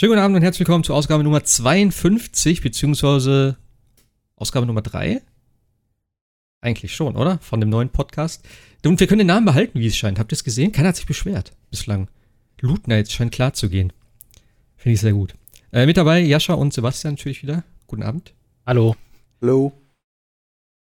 Schönen guten Abend und herzlich willkommen zur Ausgabe Nummer 52, beziehungsweise Ausgabe Nummer 3? Eigentlich schon, oder? Von dem neuen Podcast. Und wir können den Namen behalten, wie es scheint. Habt ihr es gesehen? Keiner hat sich beschwert bislang. Loot Nights scheint klar zu gehen. Finde ich sehr gut. Äh, mit dabei Jascha und Sebastian natürlich wieder. Guten Abend. Hallo. Hallo.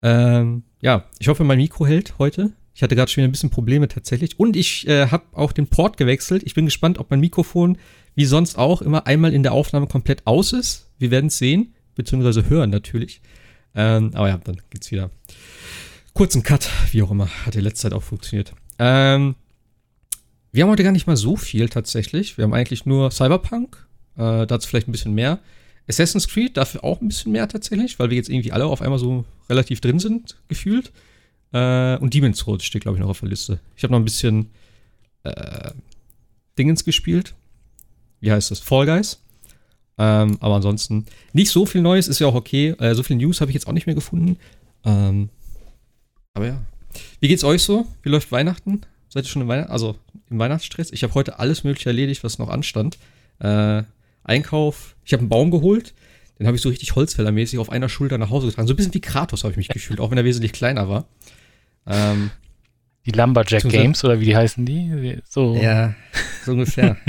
Ähm, ja, ich hoffe, mein Mikro hält heute. Ich hatte gerade schon wieder ein bisschen Probleme tatsächlich. Und ich äh, habe auch den Port gewechselt. Ich bin gespannt, ob mein Mikrofon wie sonst auch, immer einmal in der Aufnahme komplett aus ist. Wir werden es sehen, beziehungsweise hören natürlich. Ähm, aber ja, dann geht's wieder. Kurzen Cut, wie auch immer. Hat in letzter Zeit auch funktioniert. Ähm, wir haben heute gar nicht mal so viel tatsächlich. Wir haben eigentlich nur Cyberpunk. Äh, dazu vielleicht ein bisschen mehr. Assassin's Creed, dafür auch ein bisschen mehr tatsächlich, weil wir jetzt irgendwie alle auf einmal so relativ drin sind, gefühlt. Äh, und Demon's Souls steht, glaube ich, noch auf der Liste. Ich habe noch ein bisschen äh, Dingens gespielt wie heißt das, Fall Guys. Ähm, aber ansonsten nicht so viel Neues, ist ja auch okay. Äh, so viel News habe ich jetzt auch nicht mehr gefunden. Ähm, aber ja. Wie geht's euch so? Wie läuft Weihnachten? Seid ihr schon im, Weihnacht also im Weihnachtsstress? Ich habe heute alles Mögliche erledigt, was noch anstand. Äh, Einkauf. Ich habe einen Baum geholt. Den habe ich so richtig Holzfällermäßig auf einer Schulter nach Hause getragen. So ein bisschen wie Kratos habe ich mich gefühlt, auch wenn er wesentlich kleiner war. Ähm, die Lumberjack Games oder wie die heißen die? So. Ja, so ungefähr.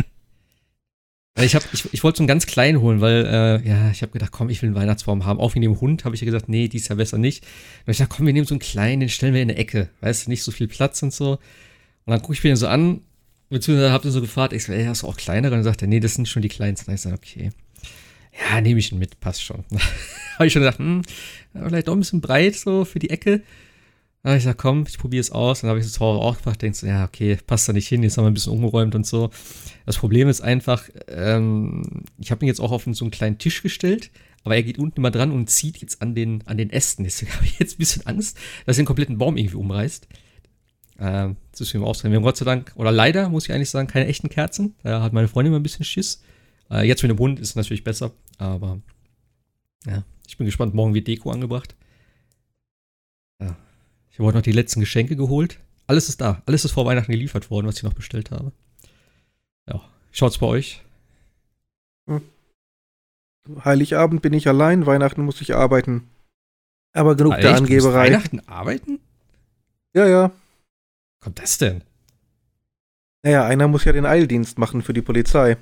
Ich, ich, ich wollte so einen ganz kleinen holen, weil, äh, ja, ich habe gedacht, komm, ich will einen Weihnachtsbaum haben. Auch wegen dem Hund habe ich ja gesagt, nee, dies ja besser nicht. Und ich dachte, komm, wir nehmen so einen kleinen, den stellen wir in eine Ecke. Weißt du, nicht so viel Platz und so. Und dann gucke ich mir den so an, beziehungsweise habe den so gefragt, ich so, ey, hast du auch kleinere? Und dann sagt er, nee, das sind schon die kleinsten. Und ich so, okay. Ja, nehme ich ihn mit, passt schon. habe ich schon gedacht, hm, vielleicht doch ein bisschen breit so für die Ecke. Dann habe ich gesagt, komm, ich probiere es aus. Dann habe ich es zu Hause auch gemacht, denkst so, ja, okay, passt da nicht hin, jetzt haben wir ein bisschen umgeräumt und so. Das Problem ist einfach, ähm, ich habe ihn jetzt auch auf so einen kleinen Tisch gestellt, aber er geht unten immer dran und zieht jetzt an den, an den Ästen. Deswegen habe ich jetzt ein bisschen Angst, dass er den kompletten Baum irgendwie umreißt. Ähm, das ist mir auch Wir haben Gott sei Dank, oder leider, muss ich eigentlich sagen, keine echten Kerzen. Da hat meine Freundin immer ein bisschen Schiss. Äh, jetzt mit dem Hund ist es natürlich besser, aber ja, ich bin gespannt. Morgen wird Deko angebracht. Ja, ich habe heute noch die letzten Geschenke geholt. Alles ist da. Alles ist vor Weihnachten geliefert worden, was ich noch bestellt habe. Ja. Schaut's bei euch? Hm. Heiligabend bin ich allein, Weihnachten muss ich arbeiten. Aber genug ah, der Angeberei. Weihnachten arbeiten? Ja, ja. Kommt das denn? Naja, einer muss ja den Eildienst machen für die Polizei.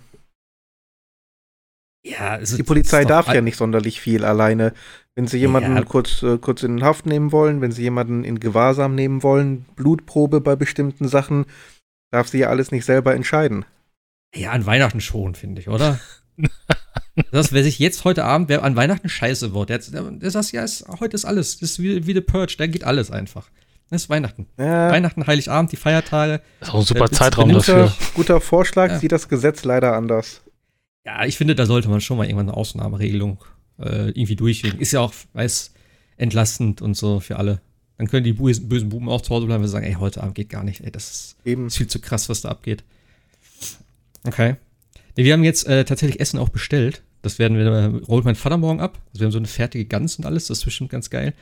Ja, also die Polizei darf ja nicht sonderlich viel alleine. Wenn sie jemanden ja. kurz, äh, kurz in Haft nehmen wollen, wenn sie jemanden in Gewahrsam nehmen wollen, Blutprobe bei bestimmten Sachen, darf sie ja alles nicht selber entscheiden. Ja, an Weihnachten schon, finde ich, oder? das, wer sich jetzt heute Abend, wer an Weihnachten scheiße wird, der, der, der sagt, ja, ist, heute ist alles. Das ist wie, wie The Purge, da geht alles einfach. Das ist Weihnachten. Ja. Weihnachten, Heiligabend, die Feiertage. Das ist auch ein super Zeitraum dafür. Guter Vorschlag, ja. sieht das Gesetz leider anders. Ja, ich finde, da sollte man schon mal irgendwann eine Ausnahmeregelung äh, irgendwie durchwinken. Ist ja auch, weiß, entlastend und so für alle. Dann können die bösen, bösen Buben auch zu Hause bleiben und sagen, ey, heute Abend geht gar nicht, ey, das ist, Eben. viel zu krass, was da abgeht. Okay. Nee, wir haben jetzt äh, tatsächlich Essen auch bestellt. Das werden wir, äh, holt mein Vater morgen ab. Also wir haben so eine fertige Gans und alles, das ist bestimmt ganz geil.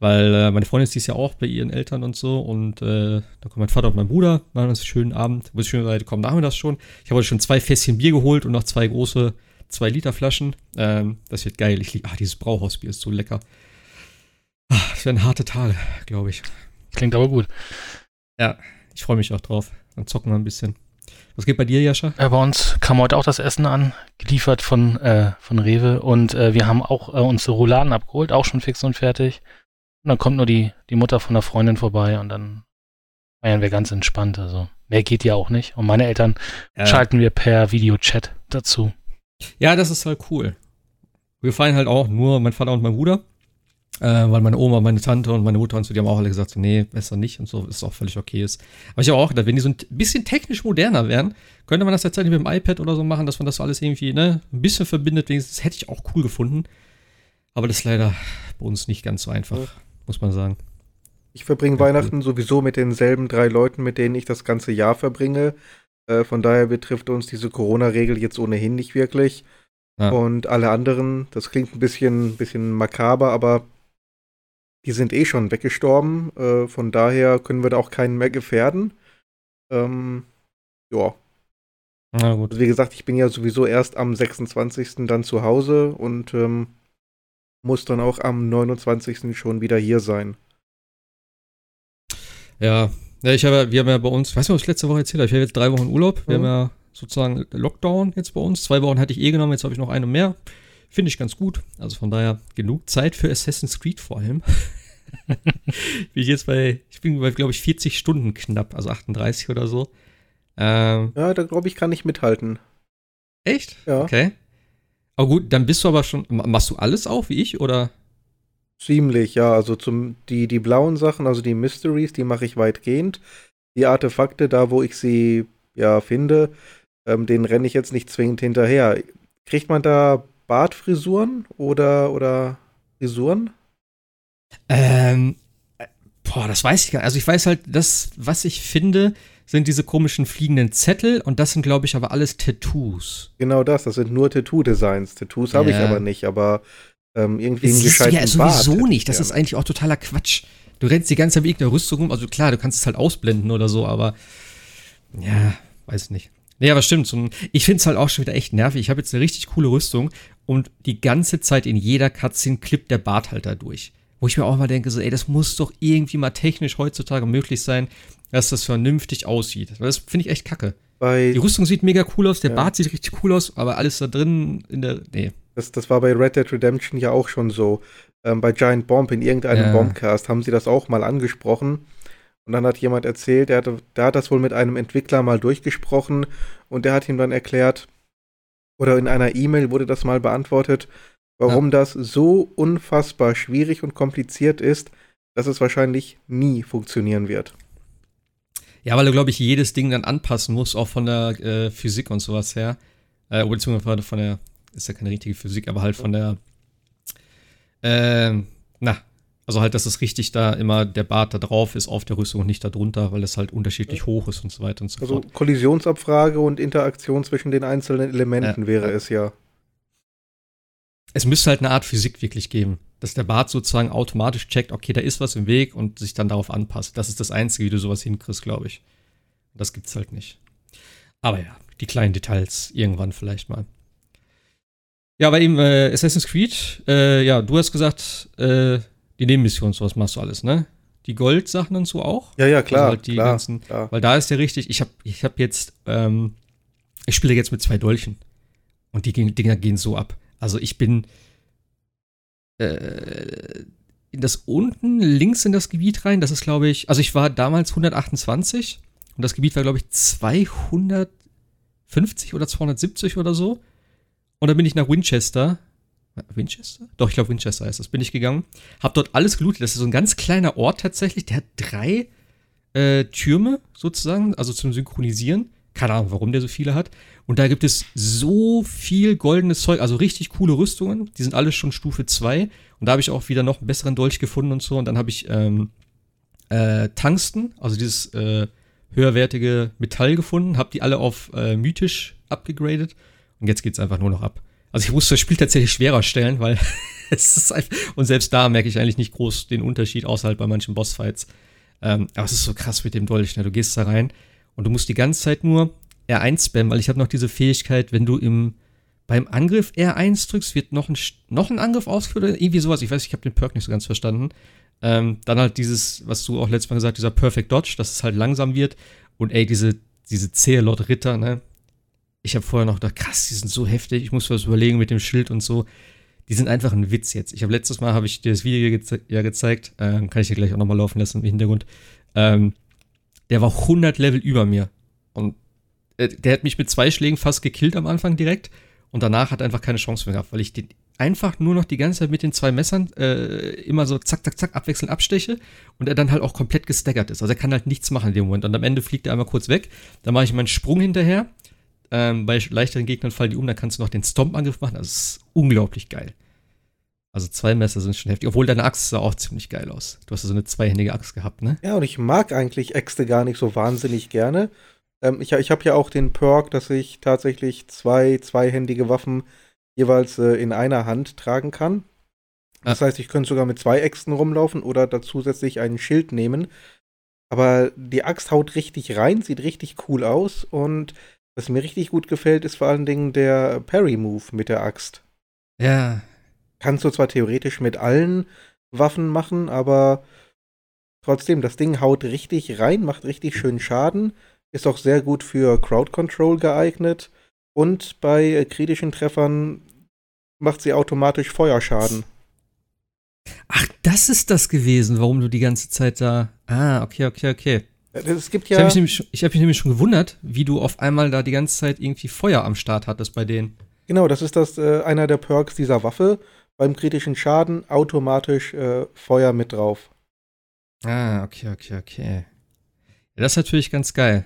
Weil äh, meine Freundin ist dies ja auch bei ihren Eltern und so. Und äh, da kommt mein Vater und mein Bruder, machen uns einen schönen Abend. Wo ich schön Seite kommen nachmittags schon. Ich habe heute schon zwei Fässchen Bier geholt und noch zwei große 2 Liter Flaschen. Ähm, das wird geil. Ich liebe, ah, dieses Brauhausbier ist so lecker. Ah, das werden harte Tage, glaube ich. Klingt aber gut. Ja, ich freue mich auch drauf. Dann zocken wir ein bisschen. Was geht bei dir, Jascha? Äh, bei uns kam heute auch das Essen an, geliefert von, äh, von Rewe. Und äh, wir haben auch äh, unsere Rouladen abgeholt, auch schon fix und fertig. Und dann kommt nur die, die Mutter von der Freundin vorbei und dann feiern wir ganz entspannt. Also mehr geht ja auch nicht. Und meine Eltern schalten wir per Videochat dazu. Ja, das ist halt cool. Wir feiern halt auch nur mein Vater und mein Bruder. Äh, weil meine Oma, meine Tante und meine Mutter und so, die haben auch alle gesagt, so, nee, besser nicht und so, ist auch völlig okay ist. Aber ich habe auch gedacht, wenn die so ein bisschen technisch moderner wären, könnte man das tatsächlich mit dem iPad oder so machen, dass man das alles irgendwie, ne, ein bisschen verbindet, wenigstens, das hätte ich auch cool gefunden. Aber das ist leider bei uns nicht ganz so einfach, ja. muss man sagen. Ich verbringe Weihnachten cool. sowieso mit denselben drei Leuten, mit denen ich das ganze Jahr verbringe. Äh, von daher betrifft uns diese Corona-Regel jetzt ohnehin nicht wirklich. Ja. Und alle anderen, das klingt ein bisschen, bisschen makaber, aber die sind eh schon weggestorben. Äh, von daher können wir da auch keinen mehr gefährden. Ähm, ja. Na gut. Also wie gesagt, ich bin ja sowieso erst am 26. dann zu Hause und ähm, muss dann auch am 29. schon wieder hier sein. Ja, ja ich habe, wir haben ja bei uns, weißt du, was ich letzte Woche erzählt habe? Ich habe jetzt drei Wochen Urlaub. Wir mhm. haben ja sozusagen Lockdown jetzt bei uns. Zwei Wochen hatte ich eh genommen, jetzt habe ich noch eine mehr. Finde ich ganz gut. Also von daher genug Zeit für Assassin's Creed vor allem. Wie ich jetzt bei, ich bin bei, glaube ich, 40 Stunden knapp, also 38 oder so. Ähm, ja, da glaube ich, kann ich mithalten. Echt? Ja. Okay. Aber gut, dann bist du aber schon, machst du alles auch wie ich oder? Ziemlich, ja. Also zum, die, die blauen Sachen, also die Mysteries, die mache ich weitgehend. Die Artefakte, da wo ich sie ja finde, ähm, den renne ich jetzt nicht zwingend hinterher. Kriegt man da Bartfrisuren oder, oder Frisuren? Ähm, boah, das weiß ich gar nicht. Also ich weiß halt, das, was ich finde, sind diese komischen fliegenden Zettel und das sind, glaube ich, aber alles Tattoos. Genau das, das sind nur Tattoo-Designs. Tattoos habe ich aber nicht, aber ähm, irgendwie einen gescheiten ja sowieso Bart nicht. Das ist eigentlich auch totaler Quatsch. Du rennst die ganze Zeit mit der Rüstung rum. Also klar, du kannst es halt ausblenden oder so, aber ja, weiß nicht. Nee, aber stimmt. Ich finde es halt auch schon wieder echt nervig. Ich habe jetzt eine richtig coole Rüstung und die ganze Zeit in jeder Cutscene klippt der Bart halt da durch. Wo ich mir auch mal denke, so, ey, das muss doch irgendwie mal technisch heutzutage möglich sein, dass das vernünftig aussieht. Das finde ich echt kacke. Bei die Rüstung sieht mega cool aus, der ja. Bart sieht richtig cool aus, aber alles da drin in der. Nee. Das, das war bei Red Dead Redemption ja auch schon so. Ähm, bei Giant Bomb in irgendeinem ja. Bombcast haben sie das auch mal angesprochen. Und dann hat jemand erzählt, der, hatte, der hat das wohl mit einem Entwickler mal durchgesprochen und der hat ihm dann erklärt, oder in einer E-Mail wurde das mal beantwortet, warum ja. das so unfassbar schwierig und kompliziert ist, dass es wahrscheinlich nie funktionieren wird. Ja, weil du, glaube ich, jedes Ding dann anpassen musst, auch von der äh, Physik und sowas her. Äh, beziehungsweise von der, ist ja keine richtige Physik, aber halt von der, äh, na, also halt, dass es richtig da immer der Bart da drauf ist auf der Rüstung und nicht da drunter, weil es halt unterschiedlich hoch ist und so weiter und so also fort. Also Kollisionsabfrage und Interaktion zwischen den einzelnen Elementen ja, wäre ja. es ja. Es müsste halt eine Art Physik wirklich geben, dass der Bart sozusagen automatisch checkt, okay, da ist was im Weg und sich dann darauf anpasst. Das ist das Einzige, wie du sowas hinkriegst, glaube ich. Das gibt's halt nicht. Aber ja, die kleinen Details irgendwann vielleicht mal. Ja, bei ihm äh, Assassin's Creed, äh, ja, du hast gesagt, äh, die Nebenmissionen, sowas machst du alles, ne? Die Goldsachen und so auch? Ja, ja, klar. Also halt die klar, ganzen, klar. Weil da ist ja richtig, ich habe ich hab jetzt, ähm, ich spiele jetzt mit zwei Dolchen. Und die Dinger gehen so ab. Also ich bin äh, in das unten links in das Gebiet rein. Das ist, glaube ich, also ich war damals 128 und das Gebiet war, glaube ich, 250 oder 270 oder so. Und dann bin ich nach Winchester Winchester? Doch, ich glaube Winchester heißt das. Bin ich gegangen, hab dort alles gelootet. Das ist so ein ganz kleiner Ort tatsächlich. Der hat drei äh, Türme sozusagen, also zum Synchronisieren. Keine Ahnung, warum der so viele hat. Und da gibt es so viel goldenes Zeug, also richtig coole Rüstungen. Die sind alle schon Stufe 2. Und da habe ich auch wieder noch einen besseren Dolch gefunden und so. Und dann habe ich ähm, äh, Tungsten, also dieses äh, höherwertige Metall gefunden, habe die alle auf äh, mythisch abgegradet. Und jetzt geht es einfach nur noch ab. Also ich musste das Spiel tatsächlich schwerer stellen, weil es ist einfach, und selbst da merke ich eigentlich nicht groß den Unterschied, außer halt bei manchen Bossfights. Ähm, aber es ist so krass mit dem Dolch, ne? Du gehst da rein und du musst die ganze Zeit nur R1 spammen, weil ich habe noch diese Fähigkeit, wenn du im beim Angriff R1 drückst, wird noch ein, noch ein Angriff ausgeführt oder irgendwie sowas. Ich weiß, ich habe den Perk nicht so ganz verstanden. Ähm, dann halt dieses, was du auch letztes Mal gesagt hast, dieser Perfect Dodge, dass es halt langsam wird. Und ey, diese, diese Cealot-Ritter, ne? Ich habe vorher noch gedacht, krass, die sind so heftig, ich muss was überlegen mit dem Schild und so. Die sind einfach ein Witz jetzt. Ich habe letztes Mal habe ich dir das Video geze ja gezeigt, ähm, kann ich dir gleich auch nochmal laufen lassen im Hintergrund. Ähm, der war 100 Level über mir und äh, der hat mich mit zwei Schlägen fast gekillt am Anfang direkt und danach hat er einfach keine Chance mehr gehabt, weil ich den einfach nur noch die ganze Zeit mit den zwei Messern äh, immer so zack, zack, zack abwechselnd absteche und er dann halt auch komplett gestaggert ist. Also er kann halt nichts machen in dem Moment. Und am Ende fliegt er einmal kurz weg. Dann mache ich meinen Sprung hinterher ähm, bei leichteren Gegnern fallen die um, dann kannst du noch den Stomp-Angriff machen. Das ist unglaublich geil. Also zwei Messer sind schon heftig. Obwohl deine Axt sah auch ziemlich geil aus. Du hast ja so eine zweihändige Axt gehabt, ne? Ja, und ich mag eigentlich Äxte gar nicht so wahnsinnig gerne. Ähm, ich ich habe ja auch den Perk, dass ich tatsächlich zwei zweihändige Waffen jeweils äh, in einer Hand tragen kann. Das ah. heißt, ich könnte sogar mit zwei Äxten rumlaufen oder da zusätzlich einen Schild nehmen. Aber die Axt haut richtig rein, sieht richtig cool aus und Was mir richtig gut gefällt, ist vor allen Dingen der Parry-Move mit der Axt. Ja. Kannst du zwar theoretisch mit allen Waffen machen, aber trotzdem, das Ding haut richtig rein, macht richtig schön Schaden, ist auch sehr gut für Crowd Control geeignet und bei äh, kritischen Treffern macht sie automatisch Feuerschaden. Ach, das ist das gewesen, warum du die ganze Zeit da. Ah, okay, okay, okay. Äh, es gibt ja. Ich habe mich, nämlich, hab mich nämlich schon gewundert, wie du auf einmal da die ganze Zeit irgendwie Feuer am Start hattest bei denen. Genau, das ist das äh, einer der Perks dieser Waffe. Beim kritischen Schaden automatisch äh, Feuer mit drauf. Ah, okay, okay, okay. Ja, das ist natürlich ganz geil.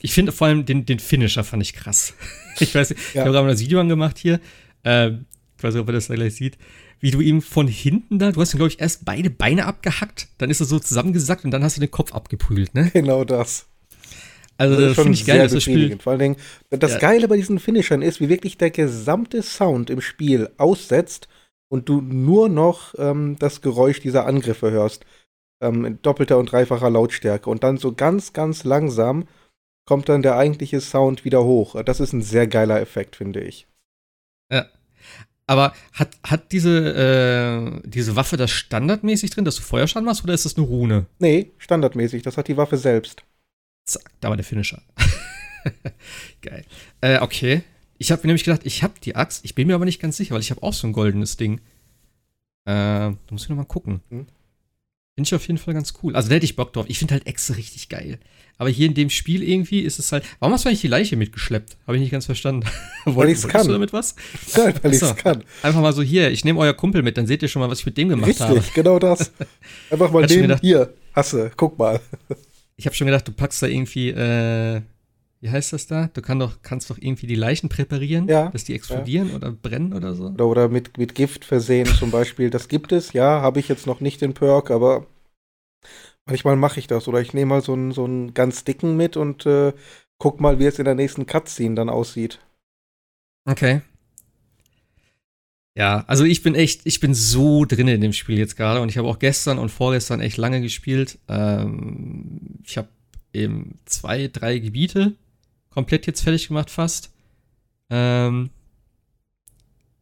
Ich finde vor allem den, den Finisher fand ich krass. ich weiß nicht, ja. ich habe gerade mal das Video angemacht hier. Ähm, ich weiß nicht, ob man das da gleich sieht wie du ihm von hinten da, du hast ihm, glaube ich, erst beide Beine abgehackt, dann ist er so zusammengesackt und dann hast du den Kopf abgeprügelt, ne? Genau das. Also, das, das finde ich geil, dass das Spiel. Vor allen Dingen, das ja. Geile bei diesen Finishern ist, wie wirklich der gesamte Sound im Spiel aussetzt und du nur noch ähm, das Geräusch dieser Angriffe hörst. Ähm, in doppelter und dreifacher Lautstärke. Und dann so ganz, ganz langsam kommt dann der eigentliche Sound wieder hoch. Das ist ein sehr geiler Effekt, finde ich. Ja. Aber hat, hat diese, äh, diese Waffe das standardmäßig drin, dass du Feuerschaden machst, oder ist das eine Rune? Nee, standardmäßig. Das hat die Waffe selbst. Zack, da war der Finisher. Geil. Äh, okay. Ich habe mir nämlich gedacht, ich habe die Axt. Ich bin mir aber nicht ganz sicher, weil ich habe auch so ein goldenes Ding. Äh, da muss ich noch mal gucken. Hm. Finde ich auf jeden Fall ganz cool. Also da hätte ich Bock drauf. Ich finde halt Echse richtig geil. Aber hier in dem Spiel irgendwie ist es halt. Warum hast du eigentlich die Leiche mitgeschleppt? Habe ich nicht ganz verstanden. weil ich kann. du damit was? Ja, weil ich kann. Einfach mal so hier, ich nehme euer Kumpel mit, dann seht ihr schon mal, was ich mit dem gemacht Richtig, habe. Richtig, genau das. Einfach mal nehmen, gedacht, hier, hasse, guck mal. Ich habe schon gedacht, du packst da irgendwie, äh, wie heißt das da? Du kann doch, kannst doch irgendwie die Leichen präparieren, ja, dass die explodieren ja. oder brennen oder so. Oder, oder mit, mit Gift versehen zum Beispiel. Das gibt es, ja, habe ich jetzt noch nicht den Perk, aber Manchmal mache ich das oder ich nehme mal so einen, so einen ganz dicken mit und äh, guck mal, wie es in der nächsten Cutscene dann aussieht. Okay. Ja, also ich bin echt, ich bin so drin in dem Spiel jetzt gerade und ich habe auch gestern und vorgestern echt lange gespielt. Ähm, ich habe eben zwei, drei Gebiete komplett jetzt fertig gemacht fast. Ähm,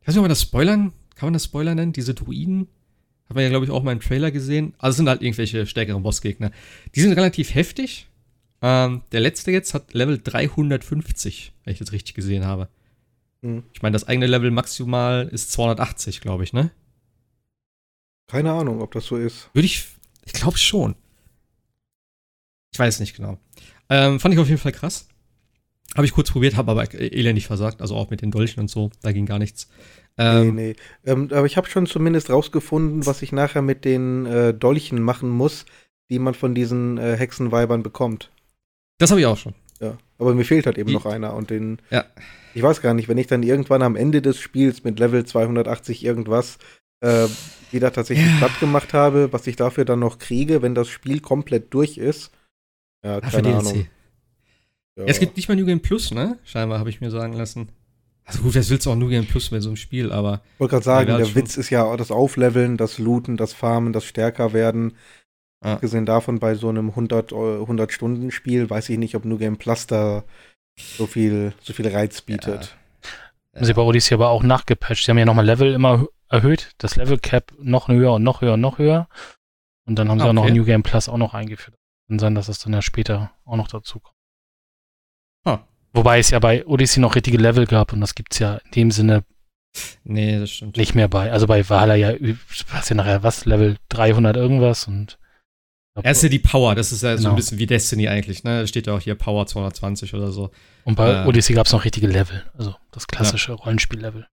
ich weiß nicht, ob man das spoilern, kann man das spoilern nennen? Diese Druiden? Hat man ja, glaube ich, auch mal im Trailer gesehen. Also es sind halt irgendwelche stärkeren Bossgegner. Die sind relativ heftig. Ähm, der letzte jetzt hat Level 350, wenn ich das richtig gesehen habe. Mhm. Ich meine, das eigene Level maximal ist 280, glaube ich, ne? Keine Ahnung, ob das so ist. Würde ich. Ich glaube schon. Ich weiß nicht genau. Ähm, fand ich auf jeden Fall krass. Habe ich kurz probiert, habe aber elendig versagt. Also auch mit den Dolchen und so. Da ging gar nichts. Ähm, nee, nee. Ähm, aber ich habe schon zumindest rausgefunden, was ich nachher mit den äh, Dolchen machen muss, die man von diesen äh, Hexenweibern bekommt. Das habe ich auch schon. Ja, aber mir fehlt halt eben die, noch einer und den. Ja. Ich weiß gar nicht, wenn ich dann irgendwann am Ende des Spiels mit Level 280 irgendwas äh, wieder tatsächlich ja. platt gemacht habe, was ich dafür dann noch kriege, wenn das Spiel komplett durch ist. Ja, keine Ahnung. Ja. Es gibt nicht mal New Game Plus, ne? Scheinbar habe ich mir sagen lassen. Also gut, das willst du auch nur gerne Plus mit so einem Spiel, aber. Ich wollte gerade sagen, der Witz ist ja das Aufleveln, das Looten, das Farmen, das stärker werden. Ah. Abgesehen davon, bei so einem 100, 100 Stunden Spiel weiß ich nicht, ob New Game Plus da so viel, so viel Reiz bietet. Ja. Haben sie bei Odyssey aber auch nachgepatcht. Sie haben ja nochmal Level immer erhöht, das Level Cap noch höher und noch höher und noch höher. Und dann haben sie okay. auch noch New Game Plus auch noch eingeführt. Kann sein, dass es dann ja später auch noch dazu kommt. Wobei es ja bei Odyssey noch richtige Level gab und das gibt es ja in dem Sinne nee, das stimmt. nicht mehr bei. Also bei Valhalla ja, was ja nachher was, Level 300 irgendwas und er ist ja die Power, das ist ja genau. so ein genau. bisschen wie Destiny eigentlich, ne? Da steht ja auch hier Power 220 oder so. Und bei äh, Odyssey gab es noch richtige Level, also das klassische ja. Rollenspiel-Level.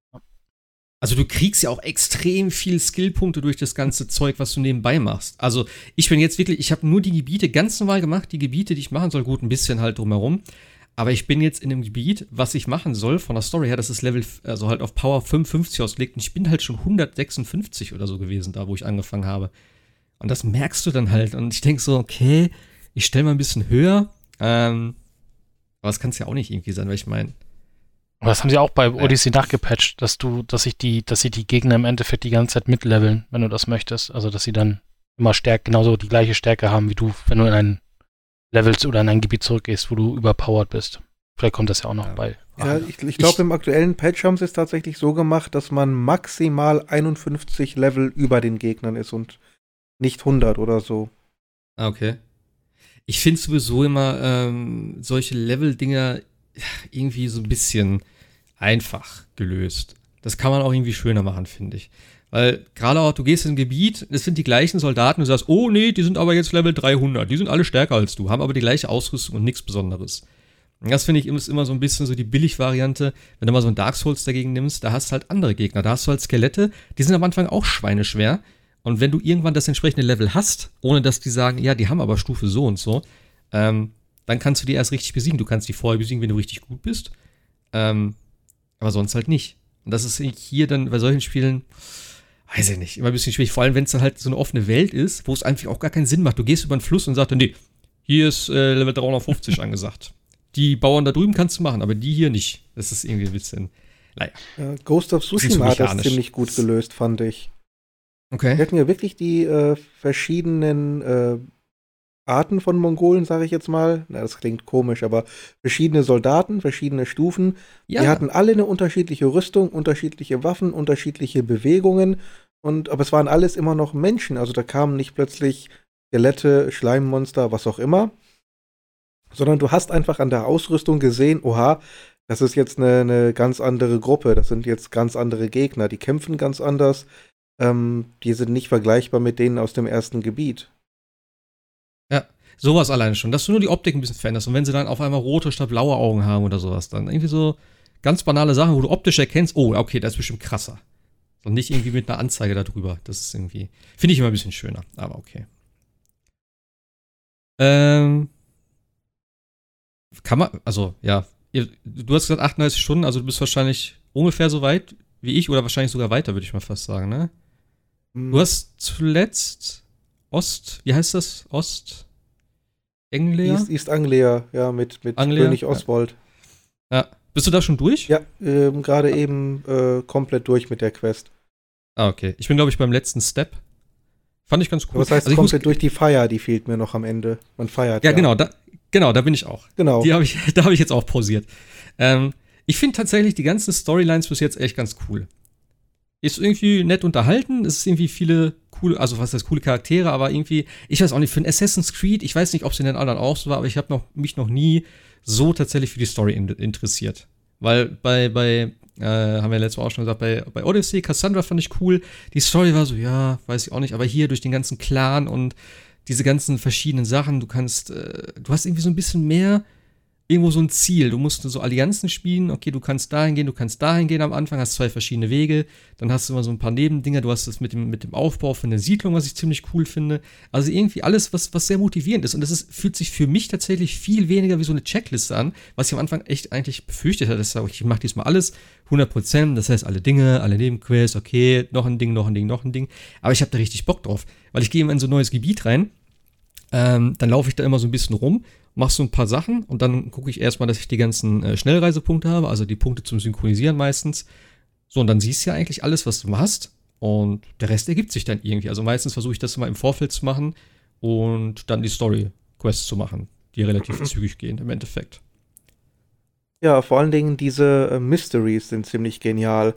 Also du kriegst ja auch extrem viel Skillpunkte durch das ganze Zeug, was du nebenbei machst. Also ich bin jetzt wirklich, ich habe nur die Gebiete ganz normal gemacht, die Gebiete, die ich machen soll, gut, ein bisschen halt drumherum. Aber ich bin jetzt in einem Gebiet, was ich machen soll, von der Story her, das ist Level, also halt auf Power 55 ausgelegt. Und ich bin halt schon 156 oder so gewesen, da wo ich angefangen habe. Und das merkst du dann halt. Und ich denke so, okay, ich stelle mal ein bisschen höher. Ähm, aber das kann es ja auch nicht irgendwie sein, weil ich meine. Aber das haben sie auch bei Odyssey ja. nachgepatcht, dass du, dass sich die, dass sie die Gegner im Endeffekt die ganze Zeit mitleveln, wenn du das möchtest. Also dass sie dann immer stärker, genauso die gleiche Stärke haben wie du, wenn du in ein Levels oder in ein Gebiet zurückgehst, wo du überpowered bist. Vielleicht kommt das ja auch noch ja. bei. Ja, ich, ich glaube, im aktuellen Patch haben sie es tatsächlich so gemacht, dass man maximal 51 Level über den Gegnern ist und nicht 100 oder so. Ah, okay. Ich finde sowieso immer ähm, solche Level-Dinger irgendwie so ein bisschen einfach gelöst. Das kann man auch irgendwie schöner machen, finde ich. Weil gerade auch, du gehst in ein Gebiet, es sind die gleichen Soldaten, du sagst, oh nee, die sind aber jetzt Level 300, die sind alle stärker als du, haben aber die gleiche Ausrüstung und nichts Besonderes. Und das finde ich ist immer so ein bisschen so die Billig-Variante, wenn du mal so ein Dark Souls dagegen nimmst, da hast du halt andere Gegner, da hast du halt Skelette, die sind am Anfang auch schweineschwer. Und wenn du irgendwann das entsprechende Level hast, ohne dass die sagen, ja, die haben aber Stufe so und so, ähm, dann kannst du die erst richtig besiegen. Du kannst die vorher besiegen, wenn du richtig gut bist. Ähm, aber sonst halt nicht. Und das ist hier dann bei solchen Spielen, weiß ich nicht, immer ein bisschen schwierig. Vor allem, wenn es dann halt so eine offene Welt ist, wo es einfach auch gar keinen Sinn macht. Du gehst über einen Fluss und sagst dann, nee, hier ist äh, Level 350 angesagt. Die Bauern da drüben kannst du machen, aber die hier nicht. Das ist irgendwie ein bisschen, naja. Äh, Ghost of Tsushima hat das ziemlich gut gelöst, fand ich. Okay. Wir hatten ja wirklich die äh, verschiedenen äh, Arten von Mongolen, sage ich jetzt mal. Na, das klingt komisch, aber verschiedene Soldaten, verschiedene Stufen. Ja. Die hatten alle eine unterschiedliche Rüstung, unterschiedliche Waffen, unterschiedliche Bewegungen. Und, aber es waren alles immer noch Menschen. Also da kamen nicht plötzlich Skelette, Schleimmonster, was auch immer. Sondern du hast einfach an der Ausrüstung gesehen, oha, das ist jetzt eine, eine ganz andere Gruppe. Das sind jetzt ganz andere Gegner. Die kämpfen ganz anders. Ähm, die sind nicht vergleichbar mit denen aus dem ersten Gebiet. Ja, sowas alleine schon, dass du nur die Optik ein bisschen veränderst und wenn sie dann auf einmal rote statt blaue Augen haben oder sowas, dann irgendwie so ganz banale Sachen, wo du optisch erkennst, oh, okay, das ist bestimmt krasser. Und nicht irgendwie mit einer Anzeige darüber. Das ist irgendwie, finde ich immer ein bisschen schöner, aber okay. Ähm, kann man, also ja, du hast gesagt 38 Stunden, also du bist wahrscheinlich ungefähr so weit wie ich oder wahrscheinlich sogar weiter, würde ich mal fast sagen, ne? Hm. Du hast zuletzt Ost, wie heißt das? Ost Anglia? East, East Anglia, ja, mit, mit Anglia? König Oswald. Ja. ja. Bist du da schon durch? Ja, ähm, gerade eben äh, komplett durch mit der Quest. Ah, okay. Ich bin, glaube ich, beim letzten Step. Fand ich ganz cool. Was heißt also komplett durch die Feier, die fehlt mir noch am Ende. Man feiert. Ja, ja. genau, da, genau, da bin ich auch. Genau. Die hab ich, da habe ich jetzt auch pausiert. Ähm, ich finde tatsächlich die ganzen Storylines bis jetzt echt ganz cool. Ist irgendwie nett unterhalten, es ist irgendwie viele coole, also was heißt coole Charaktere, aber irgendwie, ich weiß auch nicht, für ein Assassin's Creed, ich weiß nicht, ob es in den anderen auch so war, aber ich habe noch, mich noch nie so tatsächlich für die Story in, interessiert. Weil bei, bei äh, haben wir letztes Mal auch schon gesagt, bei, bei Odyssey, Cassandra fand ich cool. Die Story war so, ja, weiß ich auch nicht, aber hier durch den ganzen Clan und diese ganzen verschiedenen Sachen, du kannst, äh, du hast irgendwie so ein bisschen mehr irgendwo so ein Ziel. Du musst so Allianzen spielen. Okay, du kannst dahin gehen, du kannst dahin gehen am Anfang, hast zwei verschiedene Wege. Dann hast du immer so ein paar Nebendinger. Du hast das mit dem, mit dem Aufbau von der Siedlung, was ich ziemlich cool finde. Also irgendwie alles, was, was sehr motivierend ist. Und das ist, fühlt sich für mich tatsächlich viel weniger wie so eine Checkliste an, was ich am Anfang echt eigentlich befürchtet hatte. Das ich mache diesmal alles 100%. Das heißt, alle Dinge, alle Nebenquests, okay, noch ein Ding, noch ein Ding, noch ein Ding. Aber ich habe da richtig Bock drauf, weil ich gehe immer in so ein neues Gebiet rein. Ähm, dann laufe ich da immer so ein bisschen rum machst so ein paar Sachen und dann gucke ich erstmal, dass ich die ganzen äh, Schnellreisepunkte habe, also die Punkte zum Synchronisieren meistens. So, und dann siehst du ja eigentlich alles, was du hast. Und der Rest ergibt sich dann irgendwie. Also meistens versuche ich das mal im Vorfeld zu machen und dann die Story-Quests zu machen, die relativ zügig gehen im Endeffekt. Ja, vor allen Dingen diese äh, Mysteries sind ziemlich genial.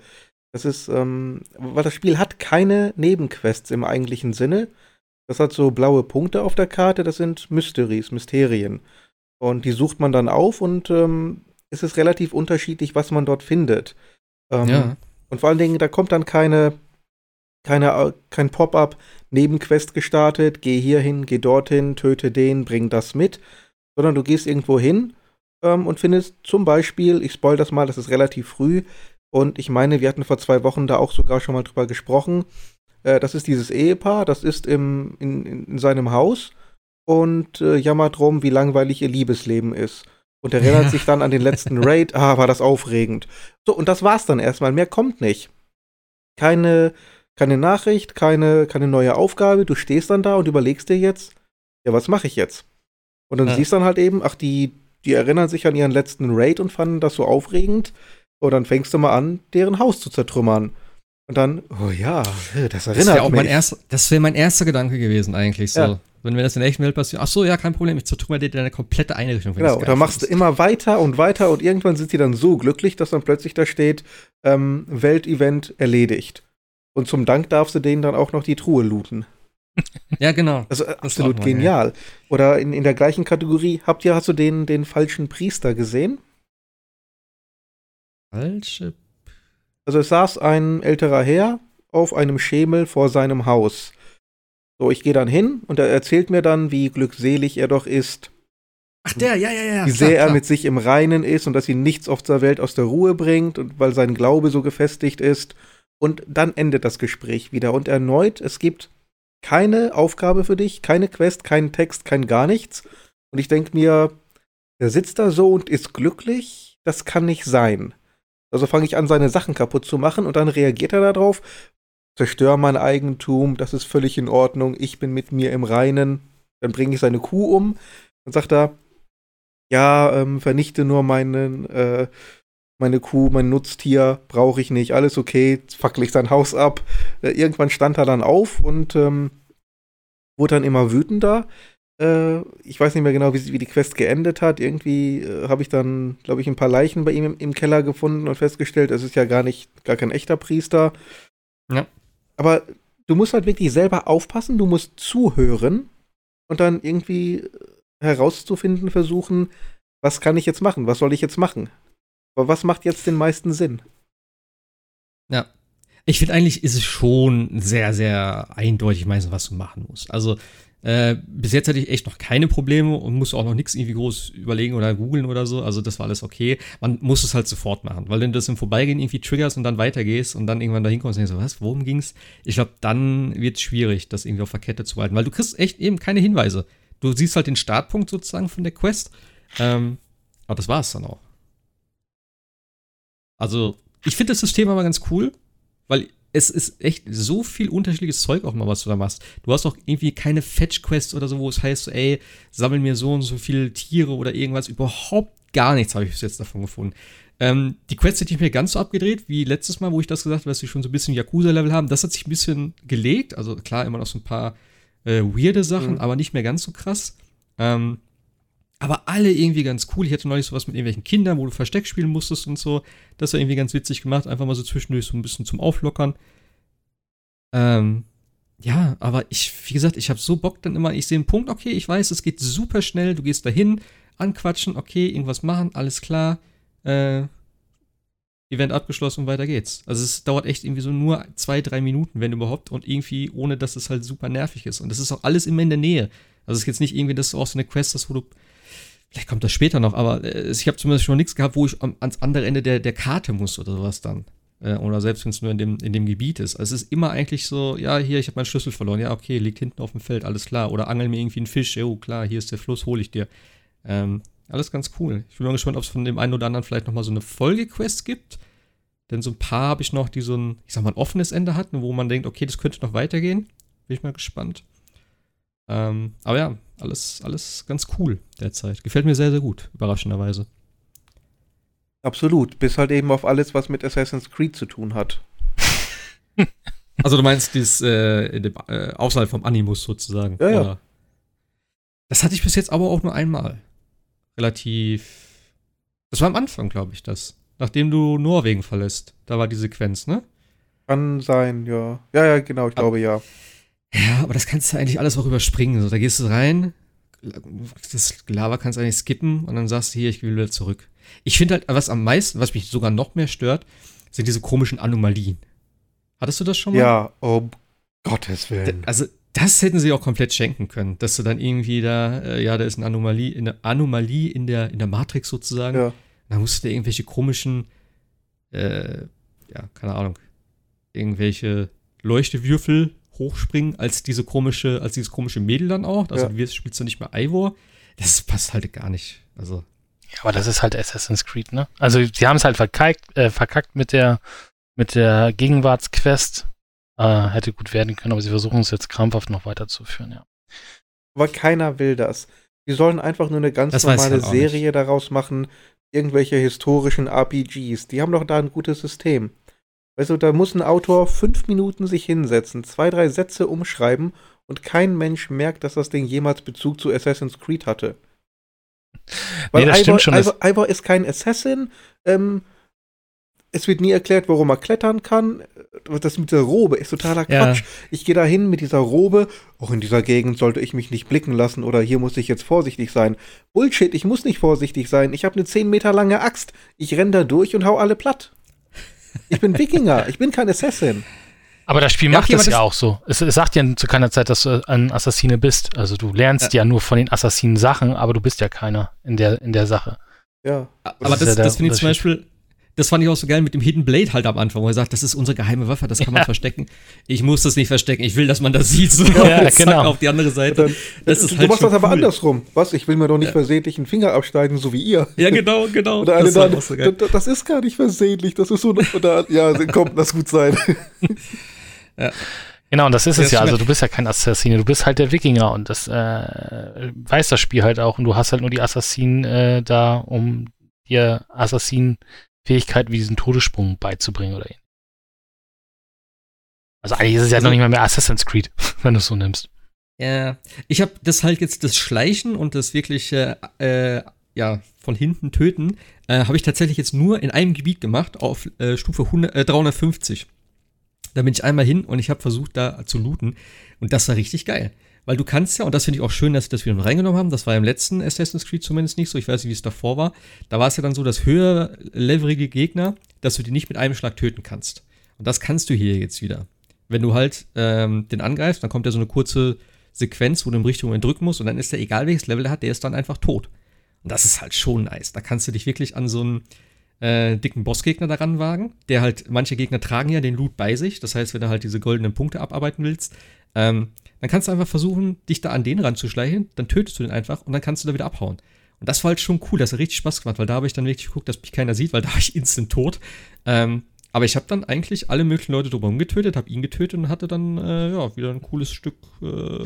Das ist, ähm, weil das Spiel hat keine Nebenquests im eigentlichen Sinne, das hat so blaue Punkte auf der Karte, das sind Mysteries, Mysterien. Und die sucht man dann auf und ähm, es ist relativ unterschiedlich, was man dort findet. Ähm, ja. Und vor allen Dingen, da kommt dann keine, keine, äh, kein Pop-up, Nebenquest gestartet, geh hier hin, geh dorthin, töte den, bring das mit, sondern du gehst irgendwo hin ähm, und findest zum Beispiel, ich spoil das mal, das ist relativ früh, und ich meine, wir hatten vor zwei Wochen da auch sogar schon mal drüber gesprochen, äh, das ist dieses Ehepaar, das ist im, in, in seinem Haus und äh, jammert rum, wie langweilig ihr Liebesleben ist. Und erinnert ja. sich dann an den letzten Raid. Ah, war das aufregend. So, und das war's dann erstmal. Mehr kommt nicht. Keine, keine Nachricht, keine, keine neue Aufgabe. Du stehst dann da und überlegst dir jetzt, ja, was mache ich jetzt? Und dann ja. siehst dann halt eben, ach, die, die erinnern sich an ihren letzten Raid und fanden das so aufregend. Und dann fängst du mal an, deren Haus zu zertrümmern. Und dann, oh ja, das erinnert das mich. Mein erster, das wäre mein erster Gedanke gewesen eigentlich. So. Ja. Wenn, wenn das in der echten Welt passiert, ach so, ja, kein Problem, ich zertrümmer dir deine komplette Einrichtung. Genau, da machst du immer weiter und weiter und irgendwann sind sie dann so glücklich, dass dann plötzlich da steht, ähm, Weltevent erledigt. Und zum Dank darfst du denen dann auch noch die Truhe looten. Ja, genau. Also absolut mal, genial. Ja. Oder in, in der gleichen Kategorie, habt ihr, hast du den, den falschen Priester gesehen? Falsche. Also es saß ein älterer Herr auf einem Schemel vor seinem Haus. So, ich gehe dann hin und er erzählt mir dann, wie glückselig er doch ist. Ach der, ja, ja, ja. Wie sehr klar, er mit sich im Reinen ist und dass ihn nichts auf der Welt aus der Ruhe bringt und weil sein Glaube so gefestigt ist. Und dann endet das Gespräch wieder. Und erneut, es gibt keine Aufgabe für dich, keine Quest, keinen Text, kein gar nichts. Und ich denke mir, der sitzt da so und ist glücklich, das kann nicht sein. Also fange ich an, seine Sachen kaputt zu machen und dann reagiert er darauf, zerstör mein Eigentum, das ist völlig in Ordnung, ich bin mit mir im Reinen. Dann bringe ich seine Kuh um und sagt er, ja, ähm, vernichte nur meinen, äh, meine Kuh, mein Nutztier, brauche ich nicht, alles okay, fackel ich sein Haus ab. Äh, irgendwann stand er dann auf und ähm, wurde dann immer wütender. Äh, ich weiß nicht mehr genau, wie, wie, die Quest geendet hat. Irgendwie äh, habe ich dann, glaube ich, ein paar Leichen bei ihm im, im, Keller gefunden und festgestellt, es ist ja gar nicht, gar kein echter Priester. Ja. Aber du musst halt wirklich selber aufpassen, du musst zuhören und dann irgendwie herauszufinden versuchen, was kann ich jetzt machen, was soll ich jetzt machen. Aber was macht jetzt den meisten Sinn? Ja. Ich finde eigentlich ist es schon sehr, sehr eindeutig meistens, was du machen musst. Also äh, bis jetzt hatte ich echt noch keine Probleme und musste auch noch nichts irgendwie groß überlegen oder googeln oder so. Also das war alles okay. Man muss es halt sofort machen, weil wenn du das im Vorbeigehen irgendwie triggerst und dann weitergehst und dann irgendwann dahin kommst und denkst was, worum ging's? Ich glaube, dann wird es schwierig, das irgendwie auf der Kette zu halten, weil du kriegst echt eben keine Hinweise. Du siehst halt den Startpunkt sozusagen von der Quest. Ähm, aber das war es dann auch. Also, ich finde das System aber ganz cool, weil es ist echt so viel unterschiedliches Zeug auch mal, was du da machst. Du hast auch irgendwie keine Fetch-Quests oder so, wo es heißt, ey, sammel mir so und so viele Tiere oder irgendwas. Überhaupt gar nichts habe ich bis jetzt davon gefunden. Ähm, die Quests hätte ich mir ganz so abgedreht, wie letztes Mal, wo ich das gesagt habe, dass sie schon so ein bisschen Yakuza-Level haben. Das hat sich ein bisschen gelegt. Also klar, immer noch so ein paar äh, weirde Sachen, mhm. aber nicht mehr ganz so krass. Ähm, aber alle irgendwie ganz cool. Ich hatte neulich sowas mit irgendwelchen Kindern, wo du Versteck spielen musstest und so. Das war irgendwie ganz witzig gemacht. Einfach mal so zwischendurch so ein bisschen zum Auflockern. Ähm, ja, aber ich, wie gesagt, ich habe so Bock dann immer, ich sehe einen Punkt, okay, ich weiß, es geht super schnell, du gehst dahin, anquatschen, okay, irgendwas machen, alles klar, äh, Event abgeschlossen weiter geht's. Also es dauert echt irgendwie so nur zwei, drei Minuten, wenn überhaupt, und irgendwie, ohne dass es halt super nervig ist. Und das ist auch alles immer in der Nähe. Also es ist jetzt nicht irgendwie, dass du auch so eine Quest hast, wo du Vielleicht kommt das später noch, aber äh, ich habe zumindest schon nichts gehabt, wo ich ans andere Ende der, der Karte muss oder sowas dann. Äh, oder selbst wenn es nur in dem, in dem Gebiet ist. Also es ist immer eigentlich so, ja, hier, ich habe meinen Schlüssel verloren. Ja, okay, liegt hinten auf dem Feld, alles klar. Oder angel mir irgendwie einen Fisch. Jo, klar, hier ist der Fluss, hole ich dir. Ähm, alles ganz cool. Ich bin mal gespannt, ob es von dem einen oder anderen vielleicht nochmal so eine Folgequest gibt. Denn so ein paar habe ich noch, die so ein, ich sag mal, ein offenes Ende hatten, wo man denkt, okay, das könnte noch weitergehen. Bin ich mal gespannt. Ähm, aber ja, alles, alles ganz cool derzeit. Gefällt mir sehr, sehr gut, überraschenderweise. Absolut, bis halt eben auf alles, was mit Assassin's Creed zu tun hat. also du meinst dieses äh, dem, äh, außerhalb vom Animus sozusagen. Ja, ja. Das hatte ich bis jetzt aber auch nur einmal. Relativ. Das war am Anfang, glaube ich, das. Nachdem du Norwegen verlässt. Da war die Sequenz, ne? Kann sein, ja. Ja, ja, genau, ich aber, glaube ja. Ja, aber das kannst du eigentlich alles auch überspringen. So, da gehst du rein, das Lava kannst du eigentlich skippen und dann sagst du hier, ich will wieder zurück. Ich finde halt, was am meisten, was mich sogar noch mehr stört, sind diese komischen Anomalien. Hattest du das schon mal? Ja, um Gottes Willen. Also, das hätten sie auch komplett schenken können, dass du dann irgendwie da, äh, ja, da ist eine Anomalie, eine Anomalie in der, in der Matrix sozusagen. Ja. Da musst du da irgendwelche komischen, äh, ja, keine Ahnung, irgendwelche Leuchtewürfel hochspringen als diese komische, als dieses komische Mädel dann auch. Also ja. du spielst du nicht mehr Ivor. Das passt halt gar nicht. Also. Ja, aber das ist halt Assassin's Creed, ne? Also sie haben es halt verkackt, äh, verkackt mit der mit der Gegenwartsquest. Äh, hätte gut werden können, aber sie versuchen es jetzt krampfhaft noch weiterzuführen, ja. Aber keiner will das. Die sollen einfach nur eine ganz das normale halt Serie nicht. daraus machen, irgendwelche historischen RPGs. Die haben doch da ein gutes System. Weißt du, da muss ein Autor fünf Minuten sich hinsetzen, zwei, drei Sätze umschreiben und kein Mensch merkt, dass das Ding jemals Bezug zu Assassin's Creed hatte. Weil nee, das Ivor, stimmt schon. Ivor, Ivor ist kein Assassin. Ähm, es wird nie erklärt, warum er klettern kann. Das mit der Robe ist totaler Quatsch. Ja. Ich gehe da hin mit dieser Robe. Auch in dieser Gegend sollte ich mich nicht blicken lassen oder hier muss ich jetzt vorsichtig sein. Bullshit, ich muss nicht vorsichtig sein. Ich habe eine 10 Meter lange Axt. Ich renn da durch und hau alle platt. Ich bin Wikinger. ich bin kein Assassin. Aber das Spiel macht es ja auch so. Es, es, sagt ja zu keiner Zeit, dass du ein Assassine bist. Also du lernst ja, ja nur von den Assassinen Sachen, aber du bist ja keiner in der, in der Sache. Ja. Aber das, das, ja das finde ich zum Beispiel, das fand ich auch so geil mit dem Hidden Blade halt am Anfang, wo er sagt, das ist unsere geheime Waffe, das kann ja. man verstecken. Ich muss das nicht verstecken, ich will, dass man das sieht. So. Ja, genau. Auf die andere Seite. Dann, das ist du halt machst das aber cool. andersrum. Was? Ich will mir doch nicht ja. versehentlich einen Finger abschneiden, so wie ihr. Ja, genau, genau. Oder eine das, dann, so das ist gar nicht versehentlich, das ist so. Oder, ja, komm, das gut sein. ja. Genau, und das ist es ja. Also du bist ja kein Assassine, du bist halt der Wikinger und das äh, weiß das Spiel halt auch und du hast halt nur die Assassinen äh, da, um dir Assassinen Fähigkeit wie diesen Todessprung beizubringen oder ähnlich. Also eigentlich ist es ja also, noch nicht mal mehr Assassin's Creed, wenn du es so nimmst. Ja, ich habe das halt jetzt, das Schleichen und das wirkliche, äh, ja, von hinten töten, äh, habe ich tatsächlich jetzt nur in einem Gebiet gemacht, auf äh, Stufe 100, äh, 350. Da bin ich einmal hin und ich habe versucht, da zu looten. Und das war richtig geil. Weil du kannst ja, und das finde ich auch schön, dass sie das wieder noch reingenommen haben, das war im letzten Assassin's Creed zumindest nicht so, ich weiß nicht, wie es davor war. Da war es ja dann so, dass höher leverige Gegner, dass du die nicht mit einem Schlag töten kannst. Und das kannst du hier jetzt wieder. Wenn du halt ähm, den angreifst, dann kommt ja so eine kurze Sequenz, wo du in Richtung drücken musst und dann ist der, egal welches Level er hat, der ist dann einfach tot. Und das ist halt schon nice. Da kannst du dich wirklich an so einen äh, dicken Bossgegner daran wagen, der halt, manche Gegner tragen ja den Loot bei sich. Das heißt, wenn du halt diese goldenen Punkte abarbeiten willst, ähm, dann kannst du einfach versuchen, dich da an den ranzuschleichen, dann tötest du den einfach und dann kannst du da wieder abhauen. Und das war halt schon cool, das hat richtig Spaß gemacht, weil da habe ich dann wirklich geguckt, dass mich keiner sieht, weil da war ich instant tot. Ähm, aber ich habe dann eigentlich alle möglichen Leute drumherum getötet, habe ihn getötet und hatte dann äh, ja, wieder ein cooles Stück äh,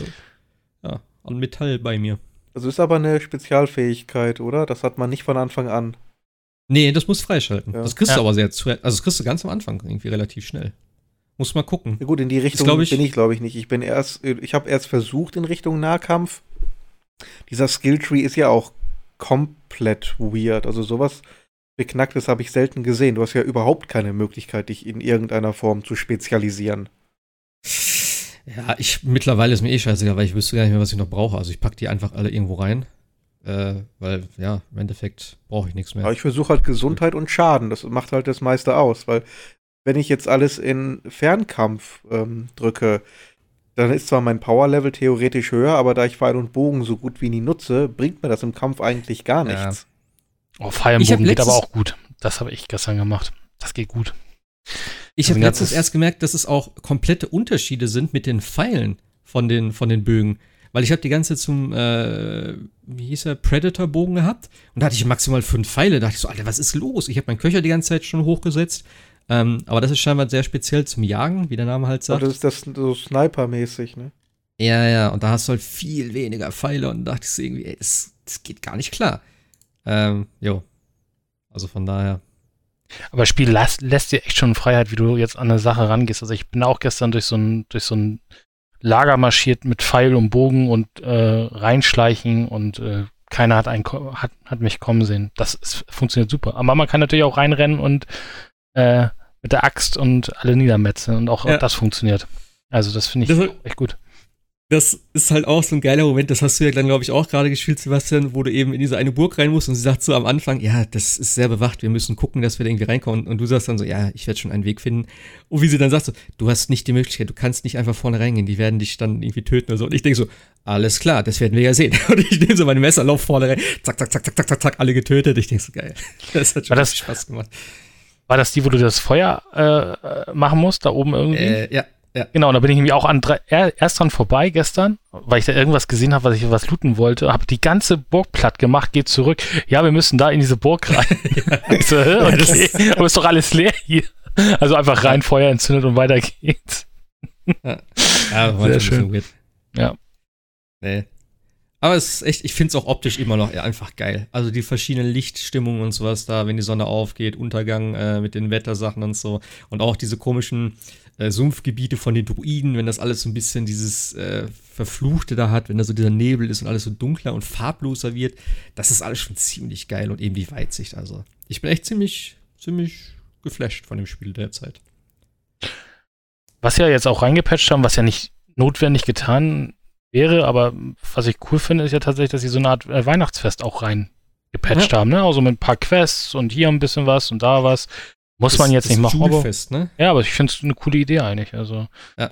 ja, an Metall bei mir. Also ist aber eine Spezialfähigkeit, oder? Das hat man nicht von Anfang an. Nee, das muss freischalten. Ja. Das kriegst ja. du aber sehr zu, also das kriegst du ganz am Anfang irgendwie relativ schnell. Muss mal gucken. Ja gut, in die Richtung ich, bin ich, glaube ich, nicht. Ich bin erst, ich habe erst versucht in Richtung Nahkampf. Dieser Skilltree ist ja auch komplett weird. Also sowas Beknacktes habe ich selten gesehen. Du hast ja überhaupt keine Möglichkeit, dich in irgendeiner Form zu spezialisieren. Ja, ich mittlerweile ist mir eh scheißegal, weil ich wüsste gar nicht mehr, was ich noch brauche. Also ich packe die einfach alle irgendwo rein. Äh, weil, ja, im Endeffekt brauche ich nichts mehr. Aber ich versuche halt Gesundheit und Schaden. Das macht halt das meiste aus, weil wenn ich jetzt alles in Fernkampf ähm, drücke, dann ist zwar mein Power-Level theoretisch höher, aber da ich Pfeil und Bogen so gut wie nie nutze, bringt mir das im Kampf eigentlich gar nichts. Ja. Oh, Pfeil und Bogen geht aber auch gut. Das habe ich gestern gemacht. Das geht gut. Ich habe letztens erst gemerkt, dass es auch komplette Unterschiede sind mit den Pfeilen von den, von den Bögen. Weil ich habe die ganze zum, äh, wie hieß er, Predator-Bogen gehabt und da hatte ich maximal fünf Pfeile. Da dachte ich so, Alter, was ist los? Ich habe meinen Köcher die ganze Zeit schon hochgesetzt ähm, aber das ist scheinbar sehr speziell zum Jagen, wie der Name halt sagt. Und das ist das so Sniper-mäßig, ne? Ja, ja, und da hast du halt viel weniger Pfeile und da dachte ich so irgendwie, ey, das, das geht gar nicht klar. Ähm, jo. Also von daher. Aber das Spiel lässt, lässt dir echt schon Freiheit, wie du jetzt an eine Sache rangehst. Also ich bin auch gestern durch so ein, durch so ein Lager marschiert mit Pfeil und Bogen und äh, reinschleichen und äh, keiner hat, einen, hat, hat mich kommen sehen. Das ist, funktioniert super. Aber man kann natürlich auch reinrennen und äh, mit der Axt und alle niedermetzeln und auch, ja. auch das funktioniert. Also das finde ich das, echt gut. Das ist halt auch so ein geiler Moment, das hast du ja dann, glaube ich, auch gerade gespielt, Sebastian, wo du eben in diese eine Burg rein musst und sie sagt so am Anfang, ja, das ist sehr bewacht, wir müssen gucken, dass wir da irgendwie reinkommen. Und du sagst dann so, ja, ich werde schon einen Weg finden. Und wie sie dann sagt so, du hast nicht die Möglichkeit, du kannst nicht einfach vorne reingehen, die werden dich dann irgendwie töten oder so. Und ich denke so, alles klar, das werden wir ja sehen. Und ich nehme so mein Messer, lauf vorne rein, zack, zack, zack, zack, zack, zack, zack, alle getötet. Ich denke so, geil. Das hat schon das, Spaß gemacht. War das die, wo du das Feuer äh, machen musst, da oben irgendwie? Äh, ja. Ja. Genau, und da bin ich nämlich auch an drei, erst dran vorbei gestern, weil ich da irgendwas gesehen habe, was ich was looten wollte, habe die ganze Burg platt gemacht, geht zurück. Ja, wir müssen da in diese Burg rein. ich so, okay, ja, aber ist doch alles leer hier. Also einfach rein, Feuer entzündet und weiter geht's. Ja, ja Sehr schön. Ja. Nee. Aber es ist echt, ich finde es auch optisch immer noch einfach geil. Also die verschiedenen Lichtstimmungen und sowas da, wenn die Sonne aufgeht, Untergang äh, mit den Wettersachen und so. Und auch diese komischen äh, Sumpfgebiete von den Druiden, wenn das alles so ein bisschen dieses äh, Verfluchte da hat, wenn da so dieser Nebel ist und alles so dunkler und farbloser wird. Das ist alles schon ziemlich geil und eben die Weitsicht. Also ich bin echt ziemlich, ziemlich geflasht von dem Spiel derzeit. Was ja jetzt auch reingepatcht haben, was ja nicht notwendig getan wäre, aber was ich cool finde, ist ja tatsächlich, dass sie so eine Art äh, Weihnachtsfest auch rein gepatcht ja. haben, ne? Also mit ein paar Quests und hier ein bisschen was und da was. Muss das, man jetzt nicht machen. Aber, ne? Ja, aber ich finde es eine coole Idee eigentlich. Also. Ja.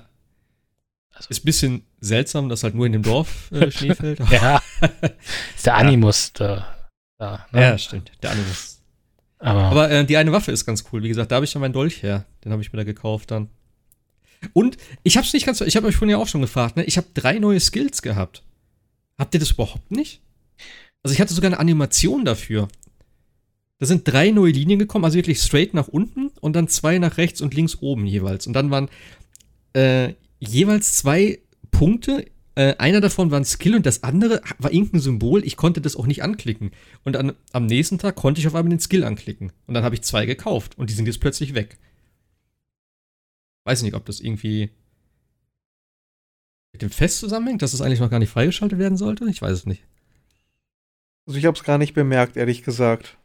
Also. Ist ein bisschen seltsam, dass halt nur in dem Dorf äh, Schnee fällt. ja. Ist der Animus ja. da. da ne? Ja, stimmt. Der Animus. Aber, aber äh, die eine Waffe ist ganz cool. Wie gesagt, da habe ich ja meinen Dolch her. Den habe ich mir da gekauft dann. Und ich habe es nicht ganz, ich habe euch vorhin ja auch schon gefragt, ne? Ich habe drei neue Skills gehabt. Habt ihr das überhaupt nicht? Also ich hatte sogar eine Animation dafür. Da sind drei neue Linien gekommen, also wirklich straight nach unten und dann zwei nach rechts und links oben jeweils. Und dann waren äh, jeweils zwei Punkte. Äh, einer davon war ein Skill und das andere war irgendein Symbol. Ich konnte das auch nicht anklicken. Und an, am nächsten Tag konnte ich auf einmal den Skill anklicken. Und dann habe ich zwei gekauft und die sind jetzt plötzlich weg. Weiß nicht, ob das irgendwie mit dem Fest zusammenhängt, dass es das eigentlich noch gar nicht freigeschaltet werden sollte. Ich weiß es nicht. Also ich habe es gar nicht bemerkt, ehrlich gesagt.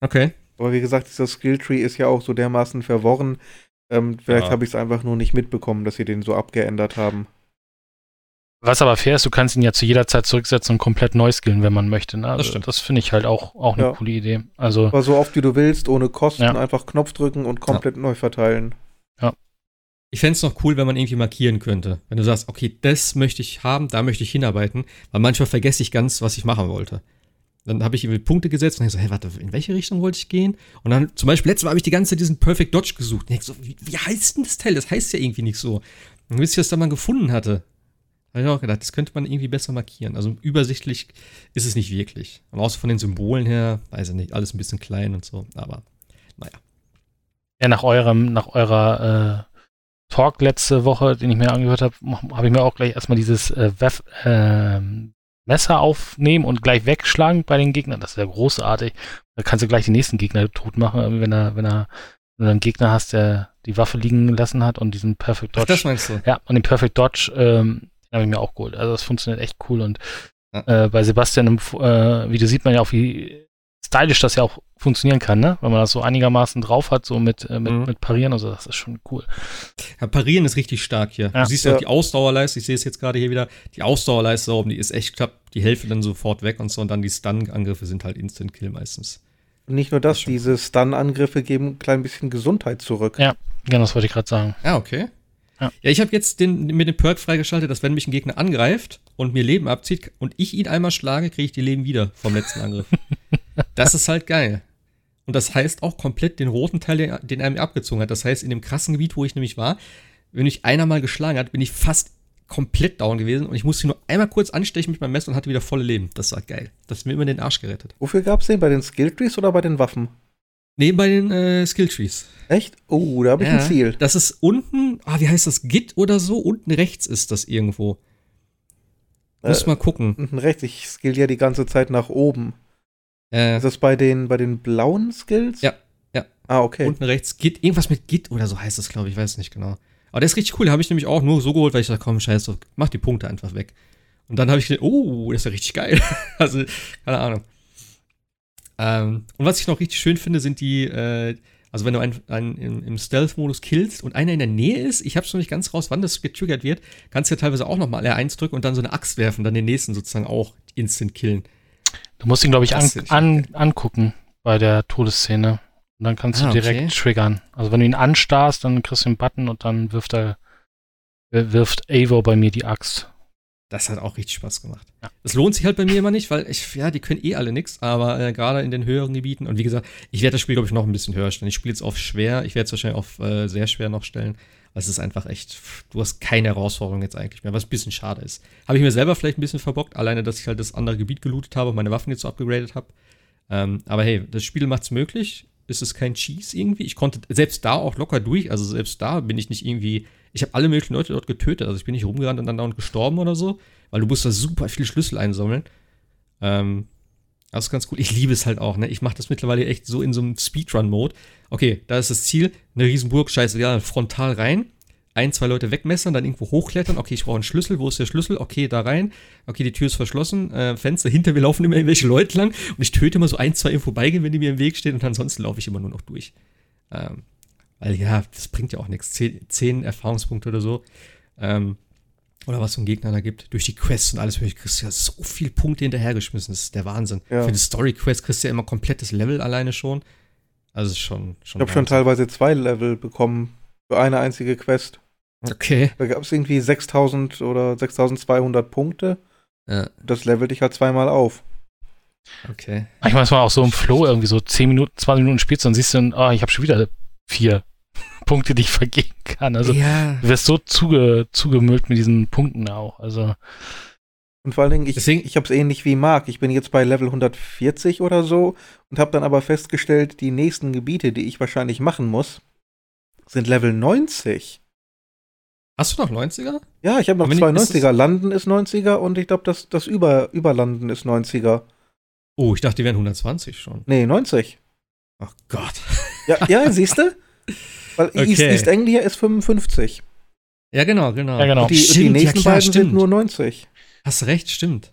Okay. Aber wie gesagt, dieser Skilltree ist ja auch so dermaßen verworren. Ähm, vielleicht ja. habe ich es einfach nur nicht mitbekommen, dass sie den so abgeändert haben. Was aber fair ist, du kannst ihn ja zu jeder Zeit zurücksetzen und komplett neu skillen, wenn man möchte. Ne? Also das. Das finde ich halt auch, auch eine ja. coole Idee. Also, aber so oft wie du willst, ohne Kosten, ja. einfach Knopf drücken und komplett neu verteilen. Ich fände es noch cool, wenn man irgendwie markieren könnte. Wenn du sagst, okay, das möchte ich haben, da möchte ich hinarbeiten, weil manchmal vergesse ich ganz, was ich machen wollte. Dann habe ich irgendwie Punkte gesetzt und dann so, hey, warte, in welche Richtung wollte ich gehen? Und dann, zum Beispiel, letztes Mal habe ich die ganze Zeit diesen Perfect Dodge gesucht. Und ich so, wie, wie heißt denn das Teil? Das heißt ja irgendwie nicht so. Und bis ich das dann mal gefunden hatte, habe ich auch gedacht, das könnte man irgendwie besser markieren. Also übersichtlich ist es nicht wirklich. Und außer von den Symbolen her, weiß ich nicht, alles ein bisschen klein und so. Aber, naja. Ja, nach eurem, nach eurer äh, Talk letzte Woche, den ich mir angehört habe, habe ich mir auch gleich erstmal dieses äh, Wef, äh, Messer aufnehmen und gleich wegschlagen bei den Gegnern. Das ist ja großartig. Da kannst du gleich die nächsten Gegner tot machen, wenn er, wenn er, wenn du einen Gegner hast, der die Waffe liegen lassen hat und diesen Perfect Dodge. Ach, das meinst du? Ja, und den Perfect Dodge, ähm, den habe ich mir auch geholt. Also das funktioniert echt cool und ja. äh, bei Sebastian im äh, Video sieht man ja auch, wie stylisch das ja auch funktionieren kann, ne? Wenn man das so einigermaßen drauf hat, so mit, äh, mit, mhm. mit Parieren und so, das ist schon cool. Ja, Parieren ist richtig stark hier. Ja. Du siehst ja auch die Ausdauerleiste, ich sehe es jetzt gerade hier wieder, die Ausdauerleiste oben, die ist echt knapp, die Hälfte dann sofort weg und so und dann die Stun-Angriffe sind halt Instant-Kill meistens. Und nicht nur das, das diese Stun-Angriffe geben ein klein bisschen Gesundheit zurück. Ja, genau, das wollte ich gerade sagen. Ja, okay. Ja, ja ich habe jetzt den, mit dem Perk freigeschaltet, dass wenn mich ein Gegner angreift und mir Leben abzieht und ich ihn einmal schlage, kriege ich die Leben wieder vom letzten Angriff. das ist halt geil. Und das heißt auch komplett den roten Teil, den, er mir abgezogen hat. Das heißt, in dem krassen Gebiet, wo ich nämlich war, wenn mich einer mal geschlagen hat, bin ich fast komplett down gewesen und ich musste nur einmal kurz anstechen mit meinem Messer und hatte wieder volle Leben. Das war geil. Das hat mir immer den Arsch gerettet. Wofür gab es den? Bei den Skilltrees oder bei den Waffen? Nee, bei den äh, Skilltrees. Echt? Oh, da habe ich ja, ein Ziel. Das ist unten, ah, wie heißt das? Git oder so? Unten rechts ist das irgendwo. Muss äh, mal gucken. Unten rechts, ich skill ja die ganze Zeit nach oben. Äh, ist das bei den, bei den blauen Skills? Ja, ja. Ah, okay. Unten rechts Git, irgendwas mit Git oder so heißt das, glaube ich, ich weiß nicht genau. Aber der ist richtig cool, den habe ich nämlich auch nur so geholt, weil ich dachte, komm, scheiße, mach die Punkte einfach weg. Und dann habe ich gedacht, oh, das ist ja richtig geil. also, keine Ahnung. Ähm, und was ich noch richtig schön finde, sind die, äh, also wenn du einen, einen im, im Stealth-Modus killst und einer in der Nähe ist, ich habe es noch nicht ganz raus, wann das getriggert wird, kannst du ja teilweise auch nochmal R1 drücken und dann so eine Axt werfen, dann den nächsten sozusagen auch instant killen. Du musst ihn, glaube ich, an, an, angucken bei der Todesszene. Und dann kannst ah, du direkt okay. triggern. Also wenn du ihn anstarrst, dann kriegst du einen Button und dann wirft er, wirft Evo bei mir die Axt. Das hat auch richtig Spaß gemacht. Ja. Das lohnt sich halt bei mir immer nicht, weil ich, ja, die können eh alle nix, aber äh, gerade in den höheren Gebieten, und wie gesagt, ich werde das Spiel, glaube ich, noch ein bisschen höher stellen. Ich spiele jetzt auf schwer, ich werde es wahrscheinlich auf äh, sehr schwer noch stellen. Es ist einfach echt, du hast keine Herausforderung jetzt eigentlich mehr, was ein bisschen schade ist. Habe ich mir selber vielleicht ein bisschen verbockt, alleine, dass ich halt das andere Gebiet gelootet habe und meine Waffen jetzt so abgegradet habe. Ähm, aber hey, das Spiel macht es möglich. Es ist kein Cheese irgendwie. Ich konnte selbst da auch locker durch. Also selbst da bin ich nicht irgendwie. Ich habe alle möglichen Leute dort getötet. Also ich bin nicht rumgerannt und dann dauernd gestorben oder so. Weil du musst da super viele Schlüssel einsammeln. Ähm, das ist ganz cool. Ich liebe es halt auch, ne? Ich mache das mittlerweile echt so in so einem Speedrun-Mode. Okay, da ist das Ziel, eine Riesenburg, scheiße, ja, frontal rein, ein, zwei Leute wegmessern, dann irgendwo hochklettern. Okay, ich brauche einen Schlüssel. Wo ist der Schlüssel? Okay, da rein. Okay, die Tür ist verschlossen. Äh, Fenster hinter mir laufen immer irgendwelche Leute lang. Und ich töte immer so ein, zwei im Vorbeigehen, wenn die mir im Weg stehen. Und ansonsten laufe ich immer nur noch durch. Ähm, weil ja, das bringt ja auch nichts. Zehn, zehn Erfahrungspunkte oder so. Ähm, oder was so ein Gegner da gibt. Durch die Quests und alles. Kriegst du ja so viele Punkte hinterhergeschmissen. Das ist der Wahnsinn. Ja. Für die Story-Quest kriegst du ja immer komplettes Level alleine schon. Also ist schon, schon. Ich habe schon teilweise zwei Level bekommen für eine einzige Quest. Okay. Da gab es irgendwie 6000 oder 6200 Punkte. Ja. Das levelt dich halt zweimal auf. Okay. Manchmal ist man auch so im Flow irgendwie so 10 Minuten, 20 Minuten spielst und siehst dann, oh, ich habe schon wieder vier Punkte, die ich vergeben kann. Also ja. du wirst so zuge, zugemüllt mit diesen Punkten auch. Also. Und vor allen Dingen, ich, ich habe es ähnlich wie Marc. Ich bin jetzt bei Level 140 oder so und habe dann aber festgestellt, die nächsten Gebiete, die ich wahrscheinlich machen muss, sind Level 90. Hast du noch 90er? Ja, ich habe noch zwei 90er. Landen ist 90er und ich glaube, das, das Über, Überlanden ist 90er. Oh, ich dachte, die wären 120 schon. Nee, 90. Ach Gott. Ja, ja siehst du? Weil okay. East, East Anglia ist 55. Ja, genau, genau. Ja, genau. Und die, stimmt, die nächsten ja, klar, beiden stimmt. sind nur 90. Hast recht, stimmt.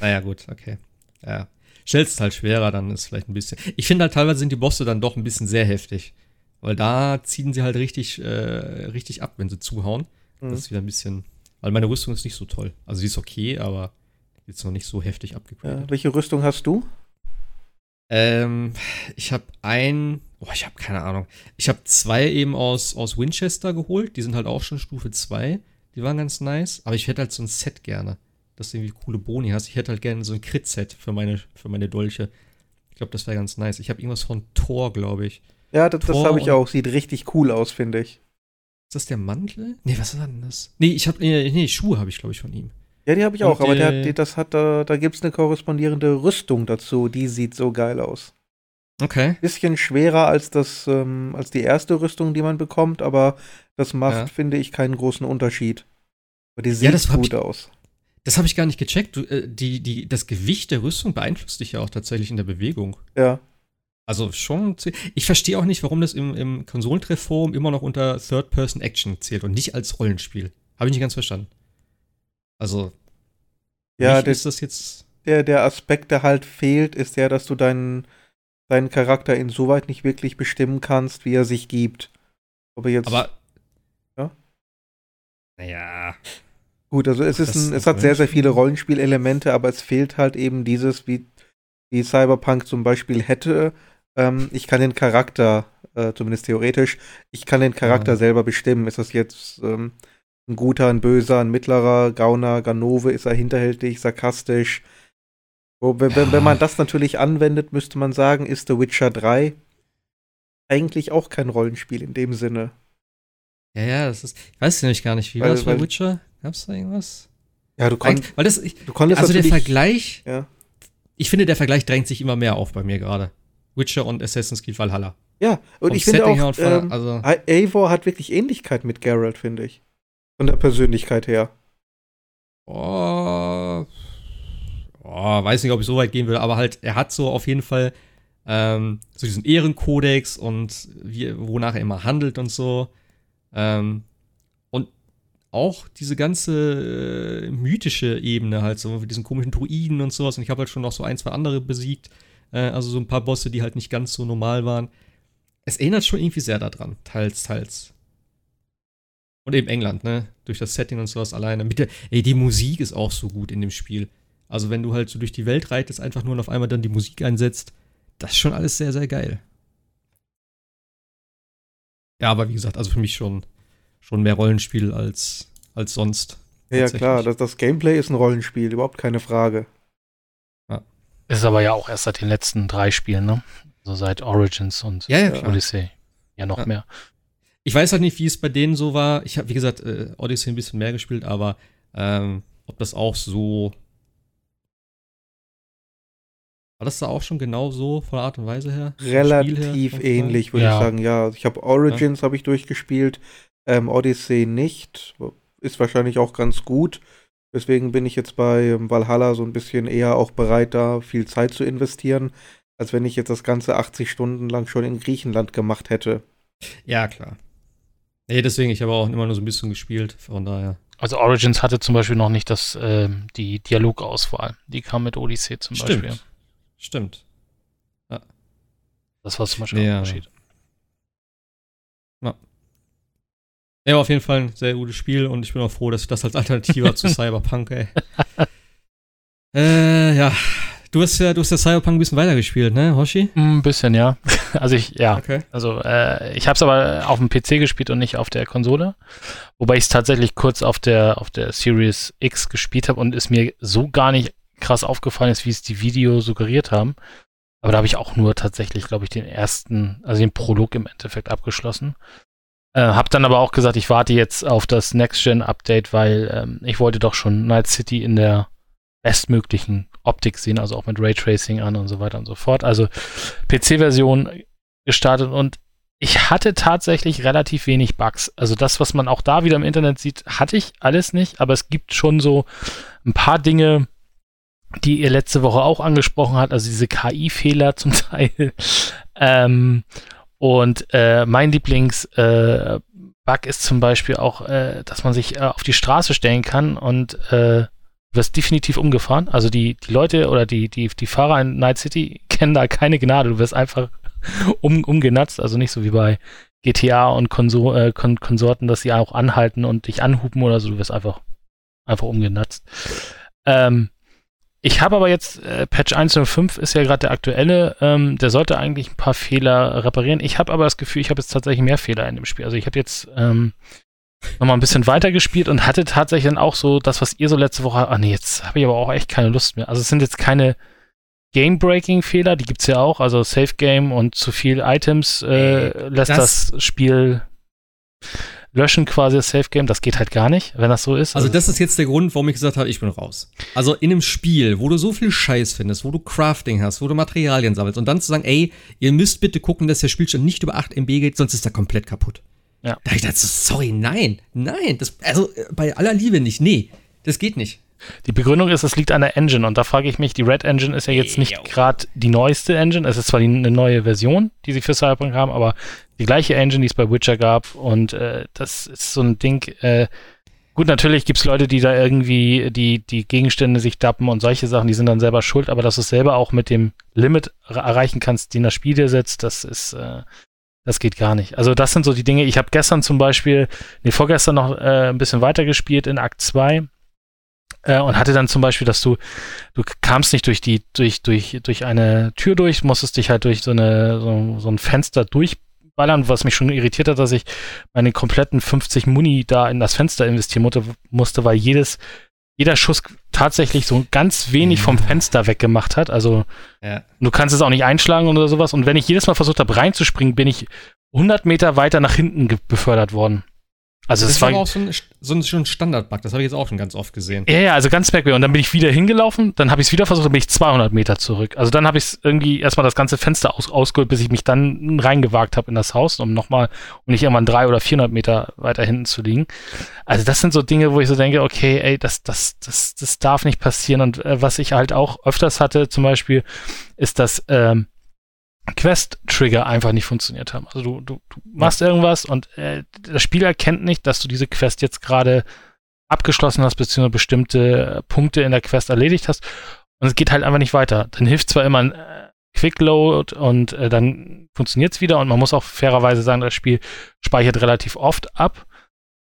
Naja, gut, okay. Ja. Stellst halt schwerer, dann ist vielleicht ein bisschen. Ich finde halt teilweise sind die Bosse dann doch ein bisschen sehr heftig. Weil da ziehen sie halt richtig, äh, richtig ab, wenn sie zuhauen. Mhm. Das ist wieder ein bisschen. Weil meine Rüstung ist nicht so toll. Also sie ist okay, aber jetzt noch nicht so heftig abgegradet. Ja, welche Rüstung hast du? Ähm, ich habe ein, oh, ich habe keine Ahnung. Ich habe zwei eben aus, aus Winchester geholt. Die sind halt auch schon Stufe 2. Die waren ganz nice. Aber ich hätte halt so ein Set gerne, dass du irgendwie coole Boni hast. Ich hätte halt gerne so ein Crit-Set für meine, für meine Dolche. Ich glaube, das wäre ganz nice. Ich habe irgendwas von Thor, glaube ich. Ja, das, das habe ich auch. Sieht richtig cool aus, finde ich. Ist das der Mantel? Nee, was ist denn das? Nee, ich habe nee, nee, Schuhe habe ich glaube ich von ihm. Ja, die habe ich auch, aber der, der, das hat da da gibt's eine korrespondierende Rüstung dazu, die sieht so geil aus. Okay. Bisschen schwerer als das ähm, als die erste Rüstung, die man bekommt, aber das macht, ja. finde ich, keinen großen Unterschied. Aber die sieht ja, gut ich, aus. Das habe ich gar nicht gecheckt. Du, äh, die, die, das Gewicht der Rüstung beeinflusst dich ja auch tatsächlich in der Bewegung. Ja. Also schon. Ich verstehe auch nicht, warum das im, im Konsolentreff-Forum immer noch unter Third-Person-Action zählt und nicht als Rollenspiel. Habe ich nicht ganz verstanden. Also. Ja, das, ist das jetzt. Der, der Aspekt, der halt fehlt, ist ja, dass du deinen, deinen Charakter insoweit nicht wirklich bestimmen kannst, wie er sich gibt. Ob er jetzt. Aber. Ja? Naja. Gut, also es ist ein, es hat sehr, sehr viele Rollenspielelemente, aber es fehlt halt eben dieses, wie, wie Cyberpunk zum Beispiel hätte, ähm, ich kann den Charakter, äh, zumindest theoretisch, ich kann den Charakter ja. selber bestimmen. Ist das jetzt ähm, ein guter, ein böser, ein mittlerer, Gauner, Ganove, ist er hinterhältig, sarkastisch? Wo, wenn, ja. wenn man das natürlich anwendet, müsste man sagen, ist The Witcher 3 eigentlich auch kein Rollenspiel in dem Sinne. Ja, ja, das ist. Ich weiß nämlich gar nicht, wie war es bei Witcher? Gab's da irgendwas? Ja, du, konntest. weil das, ich, du konntest. Also der Vergleich. Ja. Ich finde, der Vergleich drängt sich immer mehr auf bei mir gerade. Witcher und Assassin's Creed Valhalla. Ja, und Vom ich finde auch, von, ähm, also Eivor hat wirklich Ähnlichkeit mit Geralt, finde ich. Von der Persönlichkeit her. Oh, oh, weiß nicht, ob ich so weit gehen würde, aber halt, er hat so auf jeden Fall ähm, so diesen Ehrenkodex und wie, wonach er immer handelt und so. Ähm, und auch diese ganze äh, mythische Ebene halt, so mit diesen komischen Druiden und sowas. Und ich habe halt schon noch so ein, zwei andere besiegt. Äh, also so ein paar Bosse, die halt nicht ganz so normal waren. Es erinnert schon irgendwie sehr daran, teils, teils. Und eben England, ne? Durch das Setting und sowas alleine. Mit der, ey, die Musik ist auch so gut in dem Spiel. Also, wenn du halt so durch die Welt reitest, einfach nur und auf einmal dann die Musik einsetzt, das ist schon alles sehr, sehr geil. Ja, aber wie gesagt, also für mich schon, schon mehr Rollenspiel als, als sonst. Ja, klar, das, das Gameplay ist ein Rollenspiel, überhaupt keine Frage. Ist aber ja auch erst seit den letzten drei Spielen, ne? So seit Origins und ja, ja, Odyssey. Ja, noch ja. mehr. Ich weiß halt nicht, wie es bei denen so war. Ich habe, wie gesagt, äh, Odyssey ein bisschen mehr gespielt, aber ähm, ob das auch so. War das da auch schon genau so von der Art und Weise her? Relativ her, ähnlich, würde ja. ich sagen, ja. Ich habe Origins ja. habe ich durchgespielt, ähm, Odyssey nicht. Ist wahrscheinlich auch ganz gut. Deswegen bin ich jetzt bei Valhalla so ein bisschen eher auch bereit, da viel Zeit zu investieren, als wenn ich jetzt das Ganze 80 Stunden lang schon in Griechenland gemacht hätte. Ja, klar. Nee, deswegen, ich habe auch immer nur so ein bisschen gespielt, von daher. Also Origins hatte zum Beispiel noch nicht das, äh, die Dialogauswahl. Die kam mit Odyssey zum Stimmt. Beispiel. Stimmt. Ja. Das war zum Beispiel ja. ein Unterschied. Ja. ja, auf jeden Fall ein sehr gutes Spiel und ich bin auch froh, dass ich das als Alternative zu Cyberpunk, ey. äh, ja, Du hast ja, du hast ja Cyberpunk ein bisschen weitergespielt, ne, Hoshi? Ein bisschen, ja. Also ich, ja. Okay. Also äh, ich habe es aber auf dem PC gespielt und nicht auf der Konsole. Wobei ich es tatsächlich kurz auf der, auf der Series X gespielt habe und es mir so gar nicht krass aufgefallen ist, wie es die Video suggeriert haben. Aber da habe ich auch nur tatsächlich, glaube ich, den ersten, also den Prolog im Endeffekt abgeschlossen. Äh, hab dann aber auch gesagt, ich warte jetzt auf das Next-Gen-Update, weil ähm, ich wollte doch schon Night City in der bestmöglichen Optik sehen, also auch mit Raytracing an und so weiter und so fort. Also PC-Version gestartet und ich hatte tatsächlich relativ wenig Bugs. Also das, was man auch da wieder im Internet sieht, hatte ich alles nicht, aber es gibt schon so ein paar Dinge, die ihr letzte Woche auch angesprochen hat, also diese KI-Fehler zum Teil. ähm, und äh, mein Lieblings-Bug äh, ist zum Beispiel auch, äh, dass man sich äh, auf die Straße stellen kann und äh, wirst definitiv umgefahren. Also die, die Leute oder die, die, die Fahrer in Night City kennen da keine Gnade. Du wirst einfach um, umgenatzt. Also nicht so wie bei GTA und Konsor äh, Kon Konsorten, dass sie auch anhalten und dich anhupen oder so. Du wirst einfach, einfach umgenatzt. Ähm, ich habe aber jetzt, äh, Patch 1.05 ist ja gerade der aktuelle, ähm, der sollte eigentlich ein paar Fehler reparieren. Ich habe aber das Gefühl, ich habe jetzt tatsächlich mehr Fehler in dem Spiel. Also ich habe jetzt ähm, nochmal ein bisschen weiter gespielt und hatte tatsächlich dann auch so das, was ihr so letzte Woche, ah nee, jetzt habe ich aber auch echt keine Lust mehr. Also es sind jetzt keine Game-Breaking-Fehler, die gibt's ja auch, also Safe Game und zu viel Items äh, lässt das, das, Spiel löschen quasi das Safe Game, das geht halt gar nicht, wenn das so ist. Also, also das ist jetzt der Grund, warum ich gesagt habe, ich bin raus. Also in einem Spiel, wo du so viel Scheiß findest, wo du Crafting hast, wo du Materialien sammelst und dann zu sagen, ey, ihr müsst bitte gucken, dass der Spielstand nicht über 8 MB geht, sonst ist er komplett kaputt. Ja. Da ich dachte, sorry, nein, nein, das, also äh, bei aller Liebe nicht, nee, das geht nicht. Die Begründung ist, es liegt an der Engine. Und da frage ich mich, die Red Engine ist ja jetzt nicht gerade die neueste Engine, es ist zwar die, eine neue Version, die sie für Cyberpunk haben, aber die gleiche Engine, die es bei Witcher gab. Und äh, das ist so ein Ding, äh, Gut, natürlich gibt es Leute, die da irgendwie die, die Gegenstände sich dappen und solche Sachen, die sind dann selber schuld, aber dass du es selber auch mit dem Limit erreichen kannst, den das Spiel dir setzt, das ist, äh, das geht gar nicht. Also das sind so die Dinge. Ich habe gestern zum Beispiel, nee, vorgestern noch äh, ein bisschen weiter gespielt in Akt 2 äh, und hatte dann zum Beispiel, dass du, du kamst nicht durch die, durch, durch, durch eine Tür durch, musstest dich halt durch so eine, so, so ein Fenster durchballern, was mich schon irritiert hat, dass ich meine kompletten 50 Muni da in das Fenster investieren musste, weil jedes jeder Schuss tatsächlich so ganz wenig vom Fenster weggemacht hat. Also ja. du kannst es auch nicht einschlagen oder sowas. Und wenn ich jedes Mal versucht habe reinzuspringen, bin ich 100 Meter weiter nach hinten befördert worden. Also das, das war auch so ein, so ein, so ein Standardbug, das habe ich jetzt auch schon ganz oft gesehen. Ja, ja, also ganz merkwürdig. Und dann bin ich wieder hingelaufen, dann habe ich es wieder versucht, dann bin ich 200 Meter zurück. Also dann habe ich irgendwie erstmal das ganze Fenster aus, ausgeholt, bis ich mich dann reingewagt habe in das Haus, um nochmal, um nicht irgendwann 300 oder 400 Meter weiter hinten zu liegen. Also das sind so Dinge, wo ich so denke, okay, ey, das, das, das, das darf nicht passieren. Und äh, was ich halt auch öfters hatte, zum Beispiel, ist, dass ähm, Quest-Trigger einfach nicht funktioniert haben. Also du, du, du machst irgendwas und äh, das Spiel erkennt nicht, dass du diese Quest jetzt gerade abgeschlossen hast, beziehungsweise bestimmte Punkte in der Quest erledigt hast. Und es geht halt einfach nicht weiter. Dann hilft zwar immer ein äh, Quick-Load und äh, dann funktioniert es wieder und man muss auch fairerweise sagen, das Spiel speichert relativ oft ab.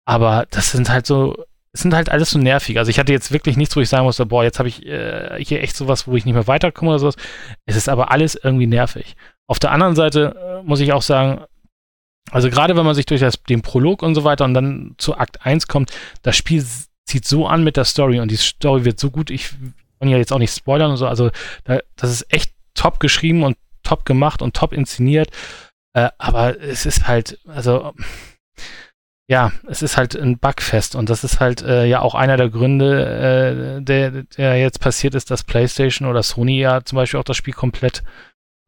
Aber das sind halt so, es sind halt alles so nervig. Also ich hatte jetzt wirklich nichts, wo ich sagen musste, boah, jetzt habe ich äh, hier echt sowas, wo ich nicht mehr weiterkomme oder sowas. Es ist aber alles irgendwie nervig. Auf der anderen Seite äh, muss ich auch sagen, also gerade wenn man sich durch das, den Prolog und so weiter und dann zu Akt 1 kommt, das Spiel zieht so an mit der Story und die Story wird so gut, ich kann ja jetzt auch nicht spoilern und so, also da, das ist echt top geschrieben und top gemacht und top inszeniert, äh, aber es ist halt, also ja, es ist halt ein Bugfest und das ist halt äh, ja auch einer der Gründe, äh, der, der jetzt passiert ist, dass PlayStation oder Sony ja zum Beispiel auch das Spiel komplett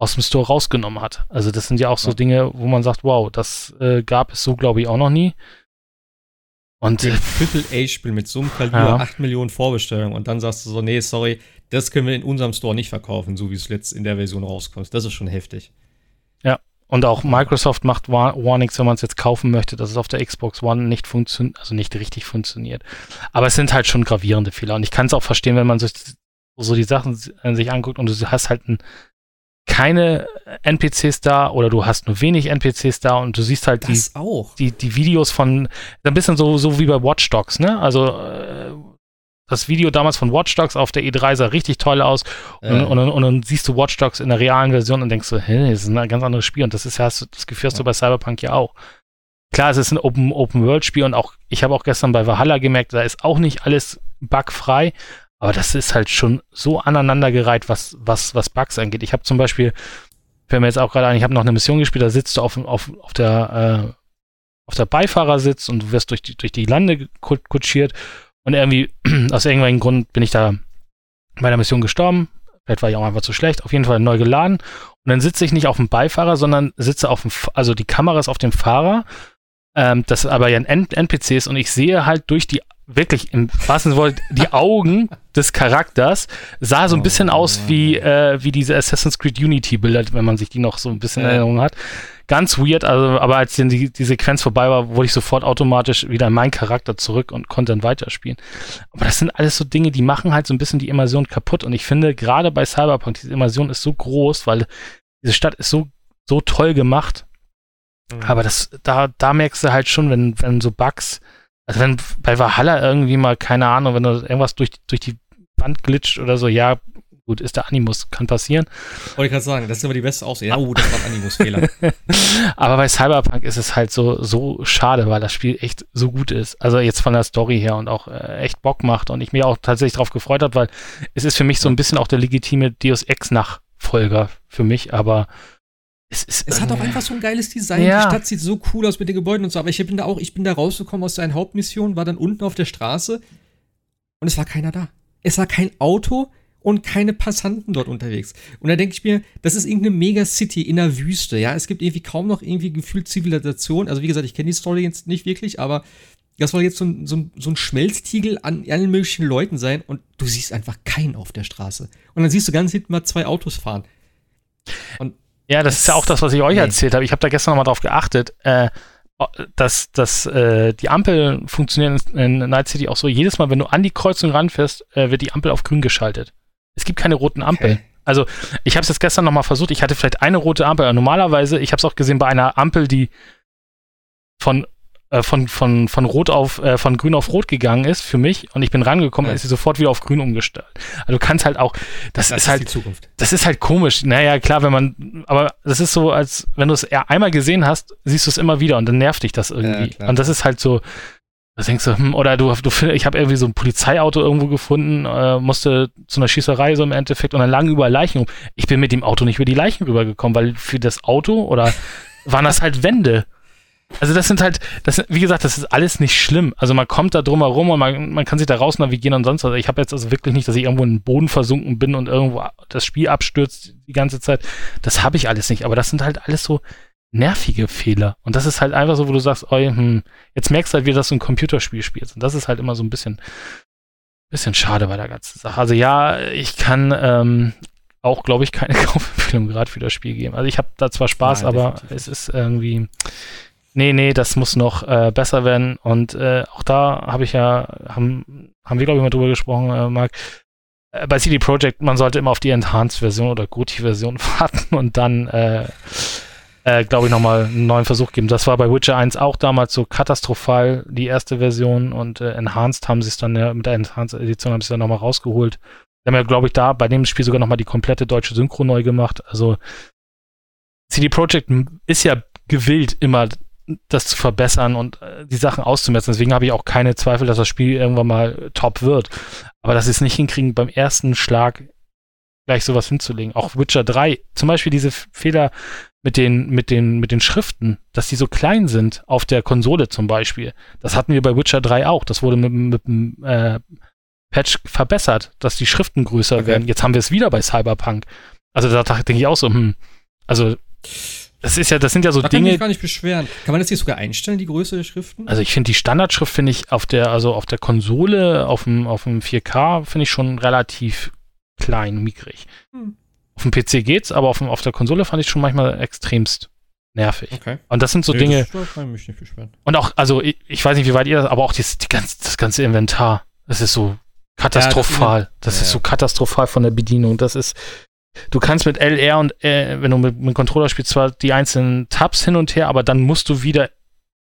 aus dem Store rausgenommen hat. Also das sind ja auch so ja. Dinge, wo man sagt, wow, das äh, gab es so, glaube ich, auch noch nie. Und ein Triple-A-Spiel mit so einem Kaliber, ja. 8 Millionen Vorbestellungen und dann sagst du so, nee, sorry, das können wir in unserem Store nicht verkaufen, so wie es jetzt in der Version rauskommt. Das ist schon heftig. Ja, und auch Microsoft macht Warnings, wenn man es jetzt kaufen möchte, dass es auf der Xbox One nicht funktioniert, also nicht richtig funktioniert. Aber es sind halt schon gravierende Fehler. Und ich kann es auch verstehen, wenn man sich so die Sachen sich anguckt und du hast halt ein keine NPCs da oder du hast nur wenig NPCs da und du siehst halt die, die, die, Videos von, ein bisschen so, so wie bei Watch Dogs, ne? Also äh, das Video damals von Watch Dogs auf der E3 sah richtig toll aus und, ja. und, und, und, dann siehst du Watch Dogs in der realen Version und denkst so, hä, das ist ein ganz anderes Spiel und das ist ja, das Gefühl hast du bei Cyberpunk ja auch. Klar, es ist ein Open, Open World Spiel und auch, ich habe auch gestern bei Valhalla gemerkt, da ist auch nicht alles bugfrei, aber das ist halt schon so aneinandergereiht, was, was, was Bugs angeht. Ich habe zum Beispiel, fällt mir jetzt auch gerade ein, ich habe noch eine Mission gespielt, da sitzt du auf, auf, auf der, äh, auf der Beifahrersitz und du wirst durch die, durch die Lande kutschiert und irgendwie, aus irgendeinem Grund bin ich da bei der Mission gestorben. Vielleicht war ich auch einfach zu schlecht. Auf jeden Fall neu geladen. Und dann sitze ich nicht auf dem Beifahrer, sondern sitze auf dem, also die Kamera ist auf dem Fahrer. Ähm, das aber ja ein NPC ist und ich sehe halt durch die wirklich im wahrsten Sinne die Augen des Charakters sah so ein bisschen oh, aus wie, äh, wie diese Assassin's Creed Unity-Bilder, wenn man sich die noch so ein bisschen in Erinnerung hat. Ganz weird, also, aber als die, die Sequenz vorbei war, wurde ich sofort automatisch wieder in meinen Charakter zurück und konnte dann weiterspielen. Aber das sind alles so Dinge, die machen halt so ein bisschen die Immersion kaputt. Und ich finde, gerade bei Cyberpunk, diese Immersion ist so groß, weil diese Stadt ist so, so toll gemacht. Mhm. Aber das, da, da merkst du halt schon, wenn, wenn so Bugs also wenn bei Valhalla irgendwie mal, keine Ahnung, wenn du irgendwas durch, durch die Wand glitscht oder so, ja, gut, ist der Animus, kann passieren. Wollte ich gerade sagen, das ist immer die beste Aussicht. Ja, oh, das war ein Animus-Fehler. Aber bei Cyberpunk ist es halt so, so schade, weil das Spiel echt so gut ist. Also jetzt von der Story her und auch äh, echt Bock macht und ich mich auch tatsächlich darauf gefreut habe, weil es ist für mich so ein bisschen auch der legitime Deus Ex-Nachfolger für mich, aber es, ist, es hat auch einfach so ein geiles Design. Ja. Die Stadt sieht so cool aus mit den Gebäuden und so. Aber ich bin da auch, ich bin da rausgekommen aus seiner Hauptmission, war dann unten auf der Straße und es war keiner da. Es war kein Auto und keine Passanten dort unterwegs. Und da denke ich mir, das ist irgendeine Megacity in der Wüste. Ja, es gibt irgendwie kaum noch irgendwie gefühlt Zivilisation. Also wie gesagt, ich kenne die Story jetzt nicht wirklich, aber das soll jetzt so ein, so, ein, so ein Schmelztiegel an allen möglichen Leuten sein und du siehst einfach keinen auf der Straße. Und dann siehst du ganz hinten mal zwei Autos fahren. Und ja, das ist ja auch das, was ich euch nee. erzählt habe. Ich habe da gestern nochmal drauf geachtet, äh, dass, dass äh, die Ampeln funktionieren in Night City auch so. Jedes Mal, wenn du an die Kreuzung ranfährst, äh, wird die Ampel auf grün geschaltet. Es gibt keine roten Ampeln. Okay. Also ich habe es jetzt gestern nochmal versucht. Ich hatte vielleicht eine rote Ampel. Normalerweise, ich habe es auch gesehen bei einer Ampel, die von äh, von, von, von Rot auf, äh, von Grün auf Rot gegangen ist für mich und ich bin rangekommen, ja. ist sie sofort wieder auf Grün umgestellt. Also du kannst halt auch, das, das ist, ist halt, die Zukunft. das ist halt komisch. Naja, klar, wenn man, aber das ist so, als wenn du es einmal gesehen hast, siehst du es immer wieder und dann nervt dich das irgendwie. Ja, und das ist halt so, da denkst du, hm, oder du, du ich habe irgendwie so ein Polizeiauto irgendwo gefunden, äh, musste zu einer Schießerei so im Endeffekt und dann lagen überall Leichen rum. Ich bin mit dem Auto nicht über die Leichen rübergekommen, weil für das Auto oder waren das halt Wände. Also das sind halt, das, wie gesagt, das ist alles nicht schlimm. Also man kommt da drum herum und man, man kann sich da raus navigieren und sonst was. Ich habe jetzt also wirklich nicht, dass ich irgendwo in den Boden versunken bin und irgendwo das Spiel abstürzt die ganze Zeit. Das habe ich alles nicht. Aber das sind halt alles so nervige Fehler. Und das ist halt einfach so, wo du sagst, oh, hm, jetzt merkst du halt wieder, dass du ein Computerspiel spielst. Und das ist halt immer so ein bisschen, bisschen schade bei der ganzen Sache. Also ja, ich kann ähm, auch, glaube ich, keine Kaufempfehlung gerade für das Spiel geben. Also ich habe da zwar Spaß, Nein, aber es ist irgendwie, nee, nee, das muss noch äh, besser werden. Und äh, auch da habe ich ja, haben, haben wir, glaube ich, mal drüber gesprochen, äh, Marc. Äh, bei CD Projekt, man sollte immer auf die Enhanced-Version oder Guti-Version warten und dann, äh, äh, glaube ich, nochmal einen neuen Versuch geben. Das war bei Witcher 1 auch damals so katastrophal, die erste Version. Und äh, Enhanced haben sie es dann, ja, mit der Enhanced-Edition haben sie es dann nochmal rausgeholt. Wir haben ja, glaube ich, da bei dem Spiel sogar nochmal die komplette deutsche Synchro neu gemacht. Also CD Projekt ist ja gewillt, immer das zu verbessern und äh, die Sachen auszumetzen. Deswegen habe ich auch keine Zweifel, dass das Spiel irgendwann mal top wird. Aber dass sie es nicht hinkriegen, beim ersten Schlag gleich sowas hinzulegen. Auch Witcher 3, zum Beispiel diese Fehler mit den, mit den, mit den Schriften, dass die so klein sind auf der Konsole zum Beispiel. Das hatten wir bei Witcher 3 auch. Das wurde mit, mit dem äh, Patch verbessert, dass die Schriften größer okay. werden. Jetzt haben wir es wieder bei Cyberpunk. Also da denke ich auch so, hm, also das ist ja, das sind ja so da Dinge. Kann ich gar nicht beschweren. Kann man das hier sogar einstellen, die Größe der Schriften? Also ich finde die Standardschrift finde ich auf der, also auf der Konsole, auf dem, auf dem 4K finde ich schon relativ klein, mickrig. Hm. Auf dem PC geht's, aber auf, dem, auf der Konsole fand ich schon manchmal extremst nervig. Okay. Und das sind so nee, Dinge. Das kann mich nicht beschweren. Und auch, also ich, ich, weiß nicht, wie weit ihr das, aber auch das, die ganz, das ganze Inventar, das ist so katastrophal. Ja, das, das ja, ist so katastrophal von der Bedienung. Das ist, du kannst mit LR und, äh, wenn du mit, mit dem Controller spielst, zwar die einzelnen Tabs hin und her, aber dann musst du wieder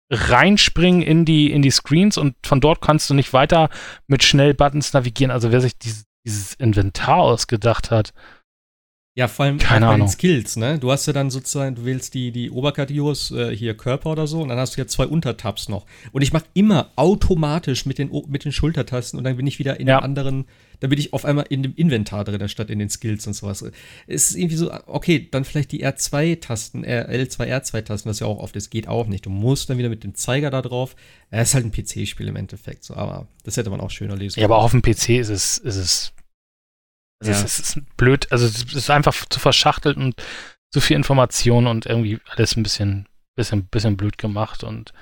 reinspringen in die, in die Screens und von dort kannst du nicht weiter mit schnell Buttons navigieren. Also wer sich dieses, dieses Inventar ausgedacht hat, ja, vor allem Keine Ahnung. den Skills, ne? Du hast ja dann sozusagen, du wählst die, die Oberkategories, äh, hier Körper oder so, und dann hast du ja zwei Untertabs noch. Und ich mache immer automatisch mit den, mit den Schultertasten und dann bin ich wieder in ja. dem anderen, dann bin ich auf einmal in dem Inventar drin, statt in den Skills und sowas. Es ist irgendwie so, okay, dann vielleicht die R2-Tasten, L2, R2-Tasten, was ja auch oft ist, geht auch nicht. Du musst dann wieder mit dem Zeiger da drauf. Es ist halt ein PC-Spiel im Endeffekt, so, aber das hätte man auch schöner lesen können. Ja, aber auf dem PC ist es, ist es ja. es, ist blöd, also es ist einfach zu verschachtelt und zu viel Information und irgendwie alles ein bisschen, bisschen, bisschen blöd gemacht und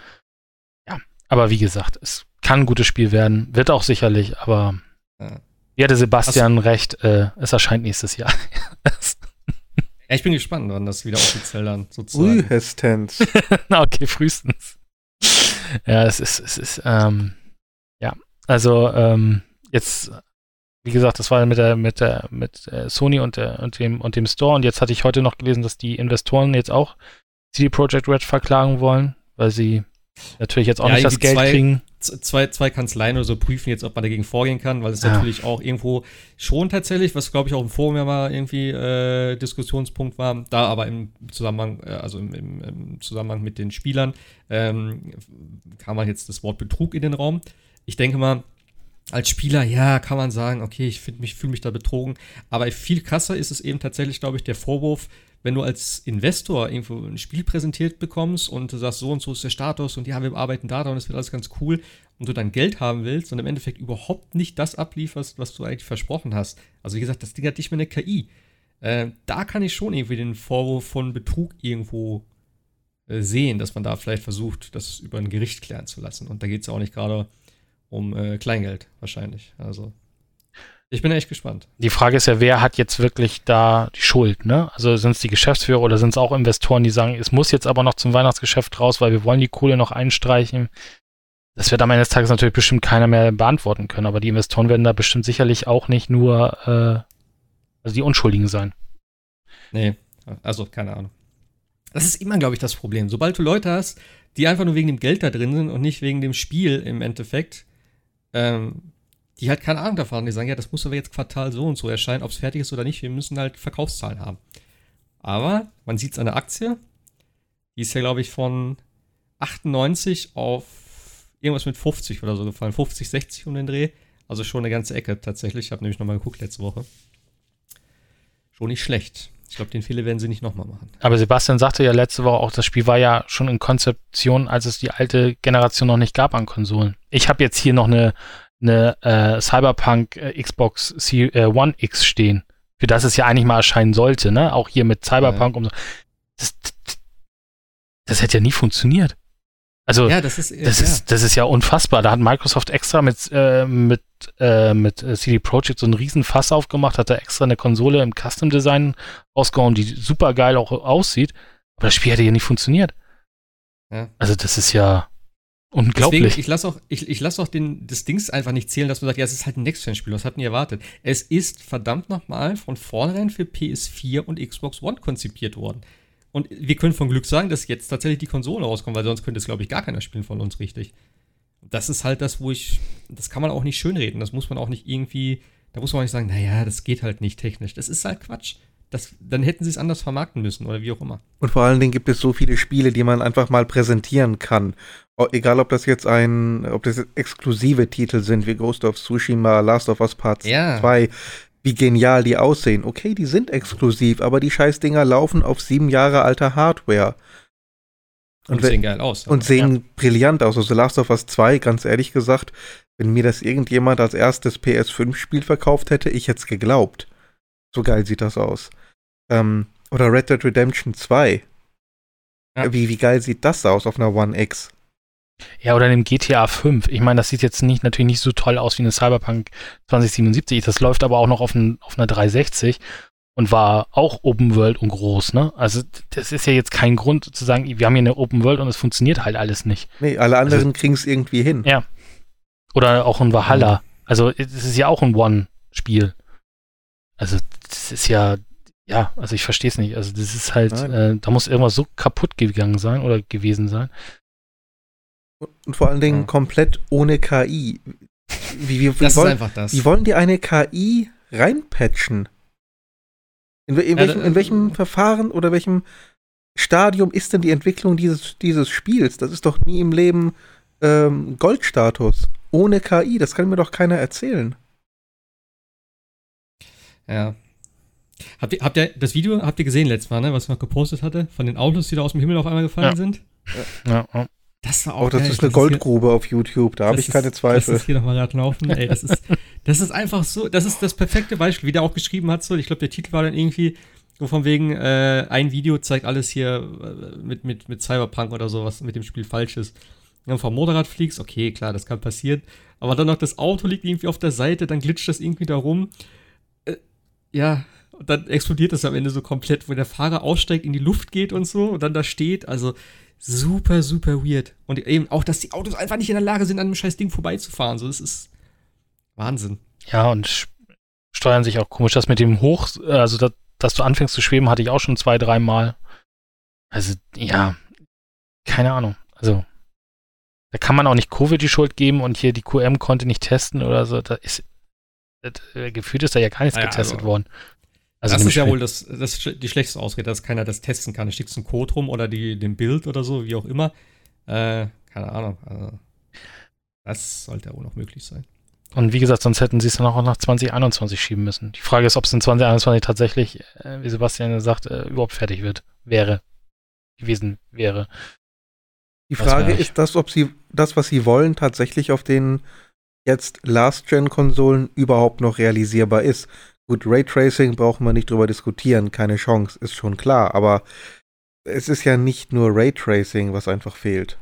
ja, aber wie gesagt, es kann ein gutes Spiel werden, wird auch sicherlich, aber ja. Wie hatte Sebastian Hast recht, äh, es erscheint nächstes Jahr. ja, ich bin gespannt, wann das wieder offiziell dann sozusagen. Frühestens. okay, frühestens. Ja, es ist, es ist, ähm, ja, also ähm, jetzt wie gesagt, das war mit der, mit der, mit äh, Sony und, der, und, dem, und dem Store. Und jetzt hatte ich heute noch gelesen, dass die Investoren jetzt auch CD Projekt Red verklagen wollen, weil sie natürlich jetzt auch ja, nicht das Geld zwei, kriegen. Zwei, zwei Kanzleien oder so prüfen jetzt, ob man dagegen vorgehen kann, weil es ja. natürlich auch irgendwo schon tatsächlich, was glaube ich auch im Forum ja mal irgendwie äh, Diskussionspunkt war, da aber im Zusammenhang, äh, also im, im, im, Zusammenhang mit den Spielern, ähm, kam man jetzt das Wort Betrug in den Raum. Ich denke mal, als Spieler, ja, kann man sagen, okay, ich mich, fühle mich da betrogen. Aber viel krasser ist es eben tatsächlich, glaube ich, der Vorwurf, wenn du als Investor irgendwo ein Spiel präsentiert bekommst und du sagst, so und so ist der Status und ja, wir arbeiten da und es wird alles ganz cool und du dann Geld haben willst und im Endeffekt überhaupt nicht das ablieferst, was du eigentlich versprochen hast. Also wie gesagt, das Ding hat nicht mehr eine KI. Äh, da kann ich schon irgendwie den Vorwurf von Betrug irgendwo äh, sehen, dass man da vielleicht versucht, das über ein Gericht klären zu lassen. Und da geht es ja auch nicht gerade um äh, Kleingeld wahrscheinlich. Also ich bin echt gespannt. Die Frage ist ja, wer hat jetzt wirklich da die Schuld, ne? Also sind es die Geschäftsführer oder sind es auch Investoren, die sagen, es muss jetzt aber noch zum Weihnachtsgeschäft raus, weil wir wollen die Kohle noch einstreichen. Das wird am Ende des Tages natürlich bestimmt keiner mehr beantworten können, aber die Investoren werden da bestimmt sicherlich auch nicht nur äh, also die Unschuldigen sein. Nee, also keine Ahnung. Das ist immer, glaube ich, das Problem. Sobald du Leute hast, die einfach nur wegen dem Geld da drin sind und nicht wegen dem Spiel im Endeffekt, ähm, die halt keine Ahnung davon haben. Die sagen, ja, das muss aber jetzt Quartal so und so erscheinen, ob es fertig ist oder nicht. Wir müssen halt Verkaufszahlen haben. Aber man sieht es an der Aktie. Die ist ja, glaube ich, von 98 auf irgendwas mit 50 oder so gefallen. 50, 60 um den Dreh. Also schon eine ganze Ecke tatsächlich. Ich habe nämlich nochmal geguckt letzte Woche. Schon nicht schlecht. Ich glaube, den Fehler werden sie nicht nochmal machen. Aber Sebastian sagte ja letzte Woche auch, das Spiel war ja schon in Konzeption, als es die alte Generation noch nicht gab an Konsolen. Ich habe jetzt hier noch eine, eine äh, Cyberpunk äh, Xbox C äh, One X stehen, für das es ja eigentlich mal erscheinen sollte, ne? Auch hier mit Cyberpunk ja. und so. Das, das, das hätte ja nie funktioniert. Also ja, das, ist, das, ja. ist, das ist ja unfassbar. Da hat Microsoft extra mit, äh, mit, äh, mit äh, CD Projekt so einen riesen Fass aufgemacht, hat da extra eine Konsole im Custom Design rausgehauen, die super geil auch aussieht. Aber das Spiel hätte ja nicht funktioniert. Ja. Also das ist ja unglaublich. Deswegen, ich lasse auch, ich, ich lass auch den, das Dings einfach nicht zählen, dass man sagt, ja, es ist halt ein Next-Gen-Spiel, was hatten ihr erwartet? Es ist verdammt nochmal von vornherein für PS4 und Xbox One konzipiert worden. Und wir können von Glück sagen, dass jetzt tatsächlich die Konsole rauskommt, weil sonst könnte es, glaube ich, gar keiner spielen von uns richtig. Das ist halt das, wo ich, das kann man auch nicht schönreden. Das muss man auch nicht irgendwie, da muss man auch nicht sagen, naja, das geht halt nicht technisch. Das ist halt Quatsch. Das, dann hätten sie es anders vermarkten müssen oder wie auch immer. Und vor allen Dingen gibt es so viele Spiele, die man einfach mal präsentieren kann. Egal, ob das jetzt ein, ob das exklusive Titel sind wie Ghost of Tsushima, Last of Us Part ja. 2 wie genial die aussehen. Okay, die sind exklusiv, aber die Scheißdinger laufen auf sieben Jahre alter Hardware. Und, und sehen geil aus. Und sehen ja. brillant aus. Also Last of Us 2, ganz ehrlich gesagt, wenn mir das irgendjemand als erstes PS5-Spiel verkauft hätte, ich hätte es geglaubt. So geil sieht das aus. Ähm, oder Red Dead Redemption 2. Ja. Wie, wie geil sieht das aus auf einer One X? Ja, oder dem GTA 5. Ich meine, das sieht jetzt nicht, natürlich nicht so toll aus wie eine Cyberpunk 2077. Das läuft aber auch noch auf, ein, auf einer 360 und war auch Open World und groß, ne? Also das ist ja jetzt kein Grund zu sagen, wir haben hier eine Open World und es funktioniert halt alles nicht. Nee, alle anderen also, kriegen es irgendwie hin. Ja. Oder auch ein Valhalla. Also es ist ja auch ein One-Spiel. Also das ist ja, ja, also ich verstehe es nicht. Also das ist halt, äh, da muss irgendwas so kaputt gegangen sein oder gewesen sein. Und vor allen Dingen ja. komplett ohne KI. Wie, wie, wie, das wollen, ist einfach das. Wie wollen die eine KI reinpatchen? In, in, welchem, in welchem Verfahren oder welchem Stadium ist denn die Entwicklung dieses, dieses Spiels? Das ist doch nie im Leben ähm, Goldstatus. Ohne KI, das kann mir doch keiner erzählen. Ja. Habt ihr, habt ihr das Video, habt ihr gesehen letztes Mal, ne, was ich noch gepostet hatte? Von den Autos, die da aus dem Himmel auf einmal gefallen ja. sind? Ja. ja. Das war auch. Oh, das geil. ist eine Goldgrube auf YouTube, da habe ich keine Zweifel. Das ist hier nochmal gerade laufen. Ey, das ist, das ist einfach so, das ist das perfekte Beispiel, wie der auch geschrieben hat. So, ich glaube, der Titel war dann irgendwie so von wegen, äh, ein Video zeigt alles hier äh, mit, mit, mit Cyberpunk oder so, was mit dem Spiel falsch ist. Wenn du vom Motorrad fliegst, okay, klar, das kann passieren. Aber dann noch das Auto liegt irgendwie auf der Seite, dann glitscht das irgendwie da rum. Äh, ja, und dann explodiert das am Ende so komplett, wo der Fahrer aussteigt, in die Luft geht und so und dann da steht. Also super, super weird. Und eben auch, dass die Autos einfach nicht in der Lage sind, an einem scheiß Ding vorbeizufahren. So, das ist Wahnsinn. Ja, und steuern sich auch komisch. Das mit dem Hoch, also das, dass du anfängst zu schweben, hatte ich auch schon zwei, dreimal. Also, ja, keine Ahnung. Also, da kann man auch nicht Covid die Schuld geben und hier die QM konnte nicht testen oder so. Da ist, das, äh, gefühlt ist da ja gar nichts ja, getestet also, worden. Also das ist ja wohl das, das die schlechteste Ausrede, dass keiner das testen kann. Da schickst einen Code rum oder die, den Bild oder so, wie auch immer. Äh, keine Ahnung. Also, das sollte ja wohl noch möglich sein. Und wie gesagt, sonst hätten sie es dann auch nach 2021 schieben müssen. Die Frage ist, ob es in 2021 tatsächlich, äh, wie Sebastian sagt, äh, überhaupt fertig wird, wäre, gewesen wäre. Die Frage ist das, ob sie das, was sie wollen, tatsächlich auf den jetzt Last-Gen-Konsolen überhaupt noch realisierbar ist. Gut, Raytracing brauchen wir nicht drüber diskutieren, keine Chance, ist schon klar, aber es ist ja nicht nur Raytracing, was einfach fehlt.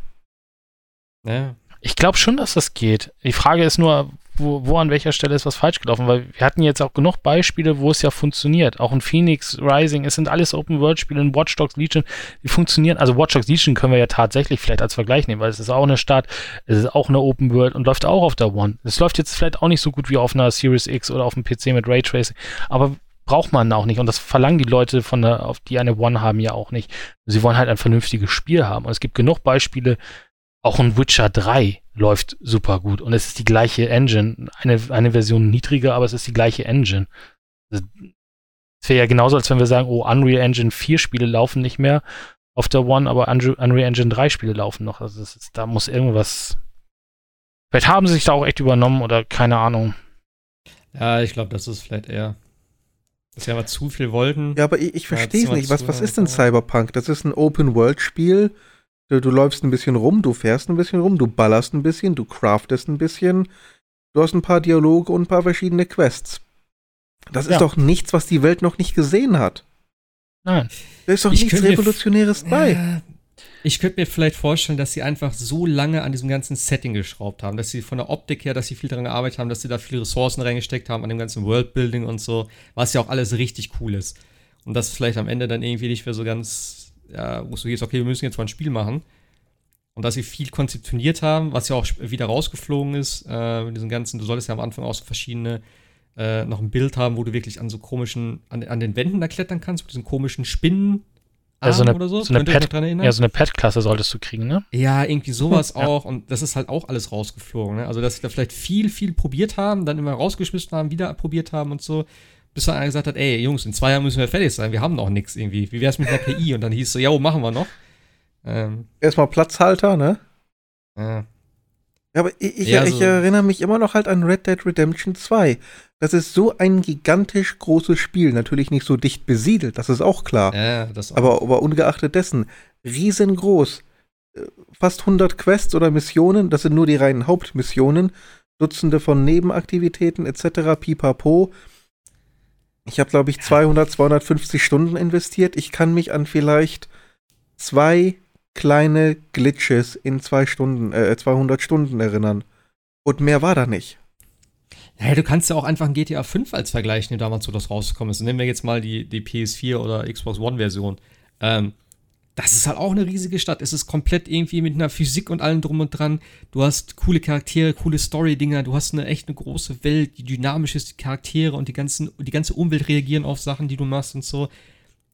Ja. Ich glaube schon, dass das geht. Die Frage ist nur, wo, wo an welcher Stelle ist was falsch gelaufen, weil wir hatten jetzt auch genug Beispiele, wo es ja funktioniert. Auch in Phoenix Rising, es sind alles Open-World-Spiele, in Watch Dogs Legion, die funktionieren. Also Watch Dogs Legion können wir ja tatsächlich vielleicht als Vergleich nehmen, weil es ist auch eine Stadt, es ist auch eine Open-World und läuft auch auf der One. Es läuft jetzt vielleicht auch nicht so gut wie auf einer Series X oder auf dem PC mit Raytracing, aber braucht man auch nicht. Und das verlangen die Leute, von der, auf die eine One haben, ja auch nicht. Sie wollen halt ein vernünftiges Spiel haben. Und es gibt genug Beispiele, auch ein Witcher 3 läuft super gut und es ist die gleiche Engine. Eine, eine Version niedriger, aber es ist die gleiche Engine. Es wäre ja genauso, als wenn wir sagen, oh, Unreal Engine 4 Spiele laufen nicht mehr auf der One, aber Unreal Engine 3 Spiele laufen noch. Also ist, da muss irgendwas. Vielleicht haben sie sich da auch echt übernommen oder keine Ahnung. Ja, ich glaube, das ist vielleicht eher. Dass wir aber zu viel wollten. Ja, aber ich, ich verstehe es nicht. Was, was ist denn Cyberpunk? Das ist ein Open-World-Spiel Du, du läufst ein bisschen rum, du fährst ein bisschen rum, du ballerst ein bisschen, du craftest ein bisschen. Du hast ein paar Dialoge und ein paar verschiedene Quests. Das ist ja. doch nichts, was die Welt noch nicht gesehen hat. Nein. Da ist doch ich nichts Revolutionäres bei. Ja, ich könnte mir vielleicht vorstellen, dass sie einfach so lange an diesem ganzen Setting geschraubt haben, dass sie von der Optik her, dass sie viel daran gearbeitet haben, dass sie da viele Ressourcen reingesteckt haben an dem ganzen Worldbuilding und so, was ja auch alles richtig cool ist. Und das vielleicht am Ende dann irgendwie nicht mehr so ganz ja, wo du gehst, okay, wir müssen jetzt mal ein Spiel machen. Und dass sie viel konzeptioniert haben, was ja auch wieder rausgeflogen ist, äh, mit diesen ganzen, du solltest ja am Anfang auch so verschiedene, äh, noch ein Bild haben, wo du wirklich an so komischen, an, an den Wänden da klettern kannst, mit diesen komischen Spinnen. Ja, so eine, so. So eine Pet, ja, so eine Pet-Klasse solltest du kriegen, ne? Ja, irgendwie sowas ja. auch. Und das ist halt auch alles rausgeflogen, ne? Also, dass sie da vielleicht viel, viel probiert haben, dann immer rausgeschmissen haben, wieder probiert haben und so bis dann einer gesagt hat, ey, Jungs, in zwei Jahren müssen wir fertig sein, wir haben noch nichts irgendwie. Wie wär's mit der KI? Und dann hieß es so, ja, machen wir noch. Ähm, Erstmal Platzhalter, ne? Ja. Ja, aber ich, ich, ja, ich so erinnere mich immer noch halt an Red Dead Redemption 2. Das ist so ein gigantisch großes Spiel. Natürlich nicht so dicht besiedelt, das ist auch klar. Ja, das auch. Aber, aber ungeachtet dessen, riesengroß. Äh, fast 100 Quests oder Missionen, das sind nur die reinen Hauptmissionen. Dutzende von Nebenaktivitäten etc. pipapo. Ich habe, glaube ich, 200, 250 Stunden investiert. Ich kann mich an vielleicht zwei kleine Glitches in zwei Stunden, äh, 200 Stunden erinnern. Und mehr war da nicht. Ja, du kannst ja auch einfach ein GTA 5 als Vergleich nehmen, damals, wo das rausgekommen ist. Nehmen wir jetzt mal die, die PS4 oder Xbox One-Version. Ähm, das ist halt auch eine riesige Stadt. Es ist komplett irgendwie mit einer Physik und allem drum und dran. Du hast coole Charaktere, coole Story-Dinger. Du hast eine echt eine große Welt, die dynamisch ist, die Charaktere und die, ganzen, die ganze Umwelt reagieren auf Sachen, die du machst und so.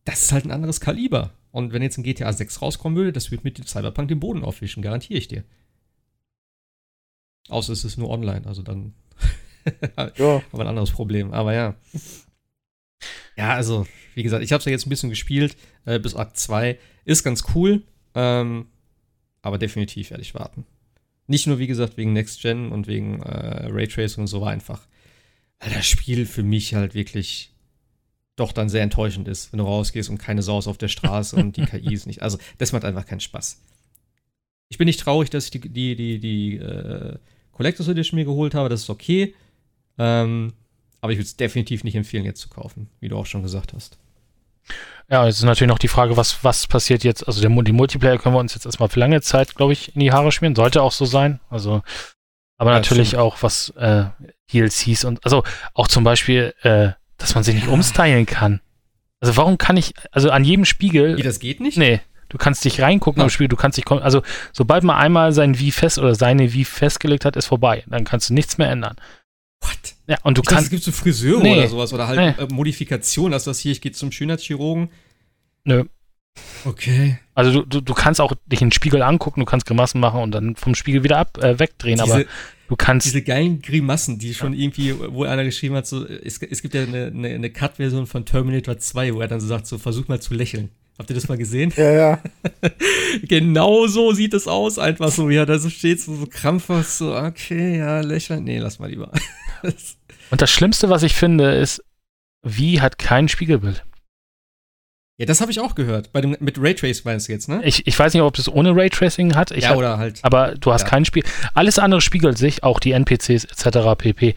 Das ist halt ein anderes Kaliber. Und wenn jetzt ein GTA 6 rauskommen würde, das wird mit dem Cyberpunk den Boden aufwischen, garantiere ich dir. Außer es ist nur online, also dann ja. aber ein anderes Problem. Aber ja. Ja, also, wie gesagt, ich habe es ja jetzt ein bisschen gespielt, äh, bis Akt 2. Ist ganz cool, ähm, aber definitiv werde ich warten. Nicht nur, wie gesagt, wegen Next Gen und wegen äh, Raytracing und so war einfach, weil das Spiel für mich halt wirklich doch dann sehr enttäuschend ist, wenn du rausgehst und keine Sau ist auf der Straße und die KI ist nicht. Also, das macht einfach keinen Spaß. Ich bin nicht traurig, dass ich die, die, die, die äh, Collectors Edition mir geholt habe, das ist okay. Ähm, aber ich würde es definitiv nicht empfehlen, jetzt zu kaufen, wie du auch schon gesagt hast. Ja, jetzt ist natürlich noch die Frage, was, was passiert jetzt. Also der, die Multiplayer können wir uns jetzt erstmal für lange Zeit, glaube ich, in die Haare schmieren. Sollte auch so sein. Also, aber ja, natürlich stimmt. auch was äh, DLCs und also auch zum Beispiel, äh, dass man sich nicht umstylen kann. Also warum kann ich, also an jedem Spiegel. Wie, das geht nicht? Nee. Du kannst dich reingucken ja. im Spiel, du kannst dich, also sobald man einmal sein Wie fest oder seine Wie festgelegt hat, ist vorbei. Dann kannst du nichts mehr ändern. What? Ja, und du ich kannst. Es gibt so Friseure nee. oder sowas oder halt nee. Äh, Modifikationen, dass das hier, ich gehe zum Schönheitschirurgen. Nö. Okay. Also du, du, du kannst auch dich in den Spiegel angucken, du kannst Grimassen machen und dann vom Spiegel wieder ab, äh, wegdrehen, diese, aber du kannst. Diese geilen Grimassen, die schon ja. irgendwie, wo einer geschrieben hat, so, es, es gibt ja eine, eine, eine Cut-Version von Terminator 2, wo er dann so sagt, so versuch mal zu lächeln. Habt ihr das mal gesehen? Ja, ja. genau so sieht es aus, einfach so, er da so steht, so, so krampfhaft, so, okay, ja, lächeln. Nee, lass mal lieber. Und das Schlimmste, was ich finde, ist, wie hat kein Spiegelbild. Ja, das habe ich auch gehört. Bei dem, mit Raytracing meinst du jetzt, ne? Ich, ich weiß nicht, ob es ohne Raytracing hat. Ich ja, hab, oder halt. Aber du hast ja. kein Spiel. Alles andere spiegelt sich, auch die NPCs etc. pp.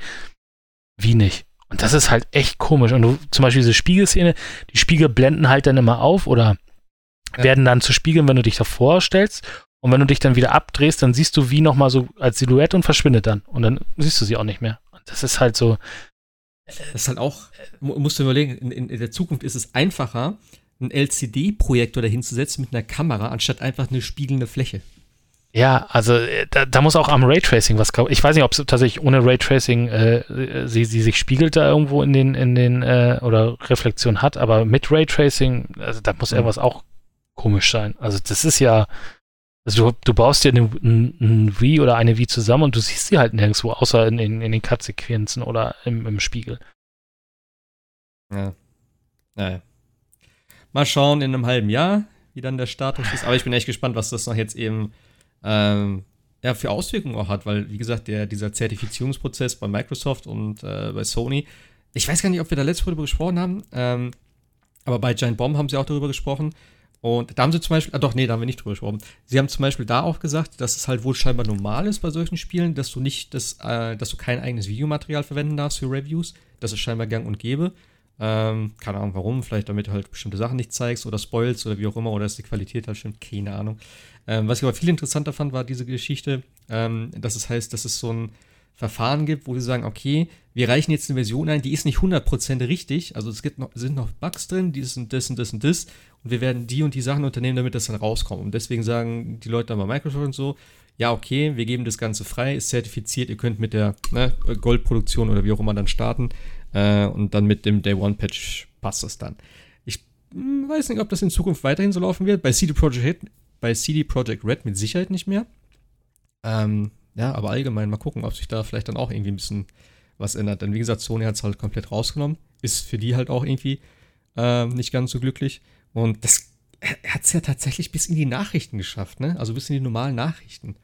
Wie nicht? Und das ist halt echt komisch. Und du, zum Beispiel diese Spiegelszene, die Spiegel blenden halt dann immer auf oder ja. werden dann zu Spiegeln, wenn du dich davor stellst. Und wenn du dich dann wieder abdrehst, dann siehst du wie nochmal so als Silhouette und verschwindet dann. Und dann siehst du sie auch nicht mehr. Und das ist halt so. Das ist halt auch, musst du überlegen, in, in der Zukunft ist es einfacher, einen LCD-Projektor dahinzusetzen mit einer Kamera, anstatt einfach eine spiegelnde Fläche. Ja, also äh, da, da, muss auch am Raytracing was kommen. Ich weiß nicht, ob es tatsächlich ohne Raytracing äh, sie, sie sich spiegelt da irgendwo in den, in den, äh, oder Reflexion hat, aber mit Raytracing, also da muss mhm. irgendwas auch komisch sein. Also das ist ja, also du, du baust dir ein, ein Wii oder eine Wii zusammen und du siehst sie halt nirgendwo, außer in, in, in den Cut-Sequenzen oder im, im Spiegel. Ja. Naja. Mal schauen in einem halben Jahr, wie dann der Status ist. Aber ich bin echt gespannt, was das noch jetzt eben ähm, ja, für Auswirkungen auch hat, weil, wie gesagt, der, dieser Zertifizierungsprozess bei Microsoft und äh, bei Sony, ich weiß gar nicht, ob wir da letztes Mal darüber gesprochen haben, ähm, aber bei Giant Bomb haben sie auch darüber gesprochen. Und da haben sie zum Beispiel, ah doch, nee, da haben wir nicht drüber gesprochen. Sie haben zum Beispiel da auch gesagt, dass es halt wohl scheinbar normal ist bei solchen Spielen, dass du nicht, das, äh, dass du kein eigenes Videomaterial verwenden darfst für Reviews. Das ist scheinbar gang und gäbe. Ähm, keine Ahnung warum, vielleicht damit du halt bestimmte Sachen nicht zeigst oder spoilst oder wie auch immer, oder dass die Qualität halt stimmt, keine Ahnung. Ähm, was ich aber viel interessanter fand, war diese Geschichte, ähm, dass es heißt, dass es so ein Verfahren gibt, wo sie sagen, okay, wir reichen jetzt eine Version ein, die ist nicht 100% richtig, also es gibt noch, sind noch Bugs drin, die sind das und das und das und wir werden die und die Sachen unternehmen, damit das dann rauskommt. Und deswegen sagen die Leute dann bei Microsoft und so, ja, okay, wir geben das Ganze frei, ist zertifiziert, ihr könnt mit der ne, Goldproduktion oder wie auch immer dann starten äh, und dann mit dem Day One Patch passt das dann. Ich mh, hm, weiß nicht, ob das in Zukunft weiterhin so laufen wird. Bei CD Projekt bei CD Projekt Red mit Sicherheit nicht mehr. Ähm, ja, aber allgemein mal gucken, ob sich da vielleicht dann auch irgendwie ein bisschen was ändert. Denn wie gesagt, Sony hat es halt komplett rausgenommen. Ist für die halt auch irgendwie ähm, nicht ganz so glücklich. Und das hat es ja tatsächlich bis in die Nachrichten geschafft, ne? Also bis in die normalen Nachrichten.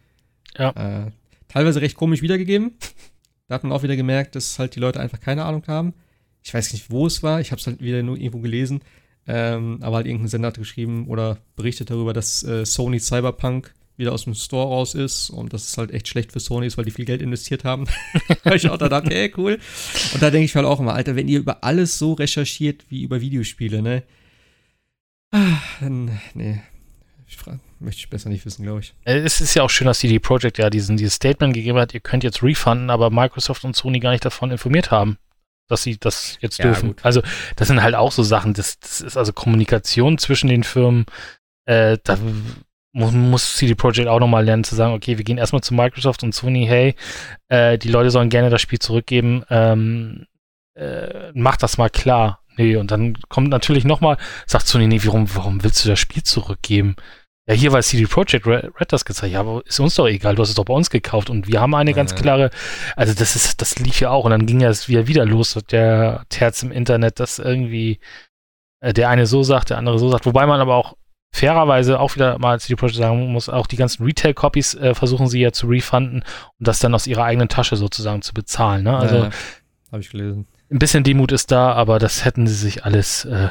Ja. Äh, teilweise recht komisch wiedergegeben. Da hat man auch wieder gemerkt, dass halt die Leute einfach keine Ahnung haben. Ich weiß nicht, wo es war. Ich habe es halt wieder nur irgendwo gelesen. Ähm, aber halt irgendein Sender hat geschrieben oder berichtet darüber, dass äh, Sony Cyberpunk wieder aus dem Store raus ist und das ist halt echt schlecht für Sony ist, weil die viel Geld investiert haben. ich auch da dachte, ey, cool. Und da denke ich halt auch immer, Alter, wenn ihr über alles so recherchiert wie über Videospiele, ne? Ah, dann, nee. Möchte ich besser nicht wissen, glaube ich. Äh, es ist ja auch schön, dass CD Projekt ja diesen, dieses Statement gegeben hat, ihr könnt jetzt refunden, aber Microsoft und Sony gar nicht davon informiert haben, dass sie das jetzt ja, dürfen. Gut. Also, das sind halt auch so Sachen, das, das ist also Kommunikation zwischen den Firmen. Äh, da muss, muss CD Projekt auch nochmal lernen zu sagen, okay, wir gehen erstmal zu Microsoft und Sony, hey, äh, die Leute sollen gerne das Spiel zurückgeben, ähm, äh, macht das mal klar. Nee, und dann kommt natürlich nochmal, sagt Sony, nee, warum, warum willst du das Spiel zurückgeben? Ja, hier war CD Projekt Red, Red das gezeigt. Ja, aber ist uns doch egal, du hast es doch bei uns gekauft und wir haben eine ganz klare, also das ist, das lief ja auch und dann ging ja es wieder, wieder los, der Terz im Internet, dass irgendwie äh, der eine so sagt, der andere so sagt, wobei man aber auch fairerweise auch wieder mal CD Projekt sagen muss, auch die ganzen Retail-Copies äh, versuchen sie ja zu refunden und das dann aus ihrer eigenen Tasche sozusagen zu bezahlen. Ne? Also ja, habe ich gelesen. Ein bisschen Demut ist da, aber das hätten sie sich alles äh,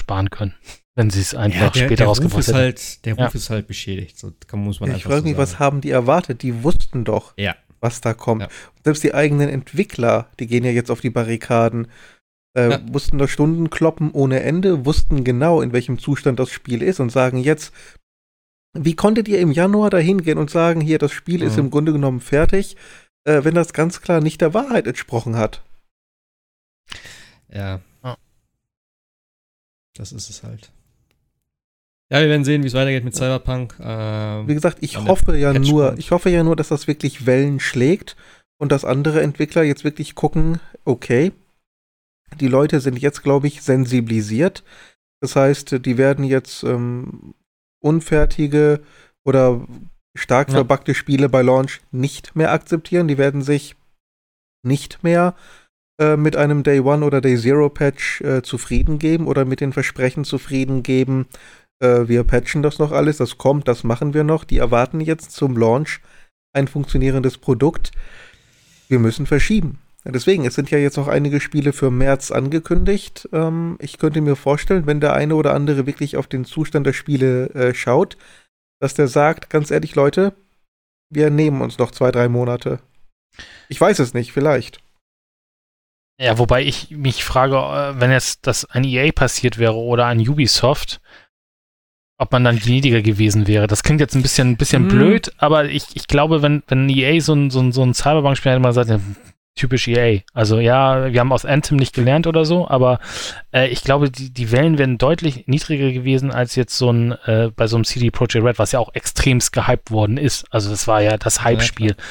sparen können, wenn sie es einfach ja, der, später rausgefunden hätten. Halt, der Ruf ja. ist halt beschädigt. So kann, muss man ja, ich frage so mich, was haben die erwartet? Die wussten doch, ja. was da kommt. Selbst die eigenen Entwickler, die gehen ja jetzt auf die Barrikaden, äh, mussten da Stunden kloppen ohne Ende, wussten genau, in welchem Zustand das Spiel ist und sagen jetzt, wie konntet ihr im Januar da hingehen und sagen, hier, das Spiel mhm. ist im Grunde genommen fertig, äh, wenn das ganz klar nicht der Wahrheit entsprochen hat? Ja. Das ist es halt. Ja, wir werden sehen, wie es weitergeht mit Cyberpunk. Ähm, wie gesagt, ich hoffe ja nur, ich hoffe ja nur, dass das wirklich Wellen schlägt und dass andere Entwickler jetzt wirklich gucken, okay, die Leute sind jetzt, glaube ich, sensibilisiert. Das heißt, die werden jetzt ähm, unfertige oder stark ja. verbackte Spiele bei Launch nicht mehr akzeptieren. Die werden sich nicht mehr äh, mit einem Day One oder Day Zero Patch äh, zufrieden geben oder mit den Versprechen zufrieden geben. Äh, wir patchen das noch alles, das kommt, das machen wir noch. Die erwarten jetzt zum Launch ein funktionierendes Produkt. Wir müssen verschieben. Deswegen, es sind ja jetzt noch einige Spiele für März angekündigt. Ähm, ich könnte mir vorstellen, wenn der eine oder andere wirklich auf den Zustand der Spiele äh, schaut, dass der sagt, ganz ehrlich, Leute, wir nehmen uns noch zwei, drei Monate. Ich weiß es nicht, vielleicht. Ja, wobei ich mich frage, äh, wenn jetzt das ein EA passiert wäre oder ein Ubisoft, ob man dann gnädiger gewesen wäre. Das klingt jetzt ein bisschen, ein bisschen mm. blöd, aber ich, ich glaube, wenn, wenn EA so ein, so ein, so ein Cyberbank-Spiel hätte, man gesagt, typisch EA. Also ja, wir haben aus Anthem nicht gelernt oder so, aber äh, ich glaube, die, die Wellen wären deutlich niedriger gewesen als jetzt so ein äh, bei so einem CD Projekt Red, was ja auch extremst gehypt worden ist. Also das war ja das Hype-Spiel. Ja,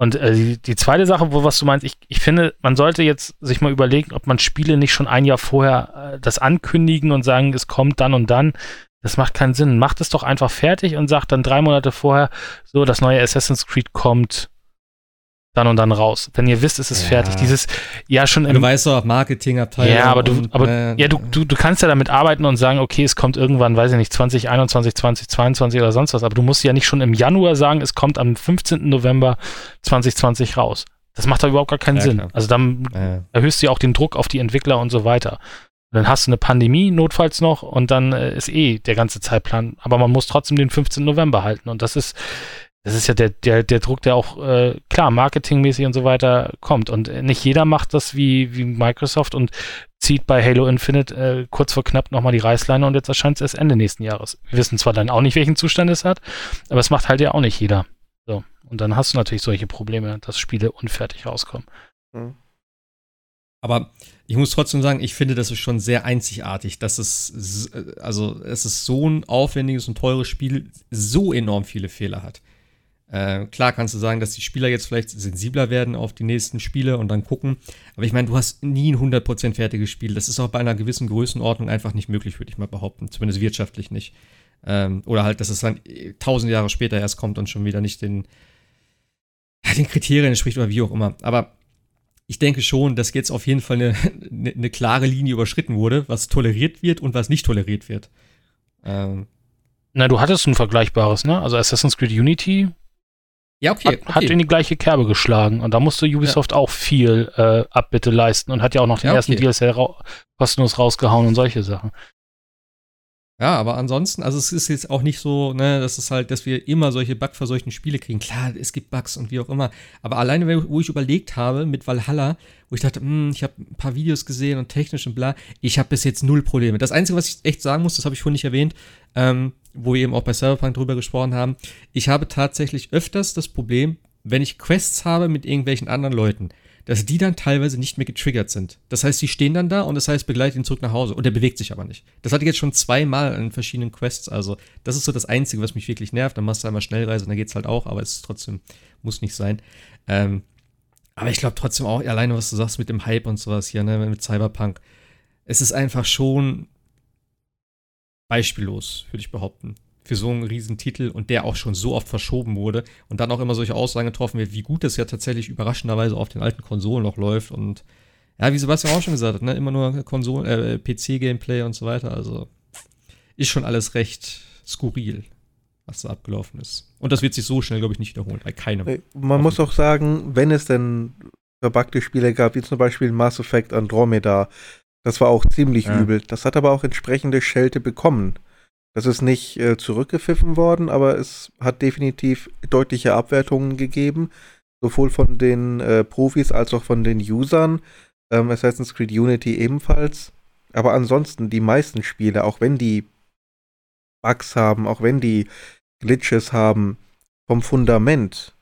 und äh, die, die zweite Sache, wo was du meinst, ich, ich finde, man sollte jetzt sich mal überlegen, ob man Spiele nicht schon ein Jahr vorher äh, das ankündigen und sagen, es kommt dann und dann. Das macht keinen Sinn. Macht es doch einfach fertig und sagt dann drei Monate vorher, so, das neue Assassin's Creed kommt dann und dann raus. Wenn ihr wisst, es ist ja. fertig. Dieses, ja, schon im. Du weißt doch, Marketingabteilung. Ja, aber du, aber, äh, ja, du, du, du kannst ja damit arbeiten und sagen, okay, es kommt irgendwann, weiß ich nicht, 2021, 2022 oder sonst was, aber du musst ja nicht schon im Januar sagen, es kommt am 15. November 2020 raus. Das macht da überhaupt gar keinen ja, Sinn. Klar. Also dann ja. erhöhst du ja auch den Druck auf die Entwickler und so weiter. Dann hast du eine Pandemie notfalls noch und dann äh, ist eh der ganze Zeitplan. Aber man muss trotzdem den 15. November halten. Und das ist, das ist ja der, der, der Druck, der auch, äh, klar, marketingmäßig und so weiter kommt. Und nicht jeder macht das wie, wie Microsoft und zieht bei Halo Infinite äh, kurz vor knapp nochmal die Reißleine und jetzt erscheint es erst Ende nächsten Jahres. Wir wissen zwar dann auch nicht, welchen Zustand es hat, aber es macht halt ja auch nicht jeder. So. Und dann hast du natürlich solche Probleme, dass Spiele unfertig rauskommen. Mhm. Aber ich muss trotzdem sagen, ich finde, das ist schon sehr einzigartig, dass es, also es ist so ein aufwendiges und teures Spiel, so enorm viele Fehler hat. Äh, klar kannst du sagen, dass die Spieler jetzt vielleicht sensibler werden auf die nächsten Spiele und dann gucken. Aber ich meine, du hast nie ein 100% fertiges Spiel. Das ist auch bei einer gewissen Größenordnung einfach nicht möglich, würde ich mal behaupten. Zumindest wirtschaftlich nicht. Ähm, oder halt, dass es dann tausend Jahre später erst kommt und schon wieder nicht den, den Kriterien entspricht oder wie auch immer. Aber ich denke schon, dass jetzt auf jeden Fall eine, eine, eine klare Linie überschritten wurde, was toleriert wird und was nicht toleriert wird. Ähm, na, du hattest ein vergleichbares, ne? Also Assassin's Creed Unity ja, okay, hat, okay. hat in die gleiche Kerbe geschlagen. Und da musste Ubisoft ja. auch viel äh, Abbitte leisten und hat ja auch noch den ja, ersten okay. DLC ra kostenlos rausgehauen und solche Sachen. Ja, aber ansonsten, also es ist jetzt auch nicht so, ne, dass es halt, dass wir immer solche bugverseuchten Spiele kriegen. Klar, es gibt Bugs und wie auch immer. Aber alleine, wo ich überlegt habe mit Valhalla, wo ich dachte, mh, hm, ich habe ein paar Videos gesehen und technisch und bla, ich habe bis jetzt null Probleme. Das Einzige, was ich echt sagen muss, das habe ich vorhin nicht erwähnt, ähm, wo wir eben auch bei Cyberpunk drüber gesprochen haben. Ich habe tatsächlich öfters das Problem, wenn ich Quests habe mit irgendwelchen anderen Leuten, dass die dann teilweise nicht mehr getriggert sind. Das heißt, sie stehen dann da und das heißt, begleitet ihn zurück nach Hause. Und er bewegt sich aber nicht. Das hatte ich jetzt schon zweimal in verschiedenen Quests. Also, das ist so das Einzige, was mich wirklich nervt. Dann machst du einmal Schnellreise und dann geht's halt auch, aber es ist trotzdem, muss nicht sein. Ähm, aber ich glaube trotzdem auch, alleine was du sagst mit dem Hype und sowas hier, ne, mit Cyberpunk. Es ist einfach schon beispiellos, würde ich behaupten für so einen riesen Titel und der auch schon so oft verschoben wurde und dann auch immer solche Aussagen getroffen wird, wie gut das ja tatsächlich überraschenderweise auf den alten Konsolen noch läuft und ja, wie Sebastian auch schon gesagt hat, ne, immer nur Konsolen, äh, PC-Gameplay und so weiter, also ist schon alles recht skurril, was da abgelaufen ist. Und das wird sich so schnell, glaube ich, nicht wiederholen, bei keinem. Man muss auch sagen, wenn es denn verbuggte Spiele gab, wie zum Beispiel Mass Effect Andromeda, das war auch ziemlich ja. übel. Das hat aber auch entsprechende Schelte bekommen. Das ist nicht äh, zurückgepfiffen worden, aber es hat definitiv deutliche Abwertungen gegeben, sowohl von den äh, Profis als auch von den Usern. Ähm, Assassin's Creed Unity ebenfalls. Aber ansonsten die meisten Spiele, auch wenn die Bugs haben, auch wenn die Glitches haben, vom Fundament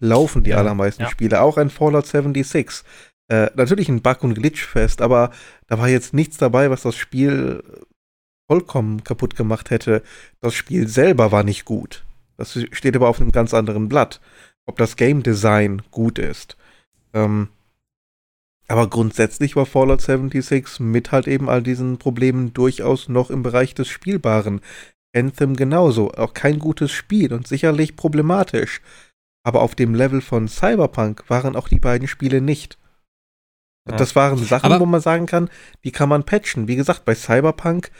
laufen die ja, allermeisten ja. Spiele. Auch ein Fallout 76. Äh, natürlich ein Bug- und Glitchfest, aber da war jetzt nichts dabei, was das Spiel vollkommen kaputt gemacht hätte. Das Spiel selber war nicht gut. Das steht aber auf einem ganz anderen Blatt. Ob das Game Design gut ist. Ähm, aber grundsätzlich war Fallout 76 mit halt eben all diesen Problemen durchaus noch im Bereich des Spielbaren. Anthem genauso. Auch kein gutes Spiel und sicherlich problematisch. Aber auf dem Level von Cyberpunk waren auch die beiden Spiele nicht. Das waren Sachen, aber wo man sagen kann, die kann man patchen. Wie gesagt, bei Cyberpunk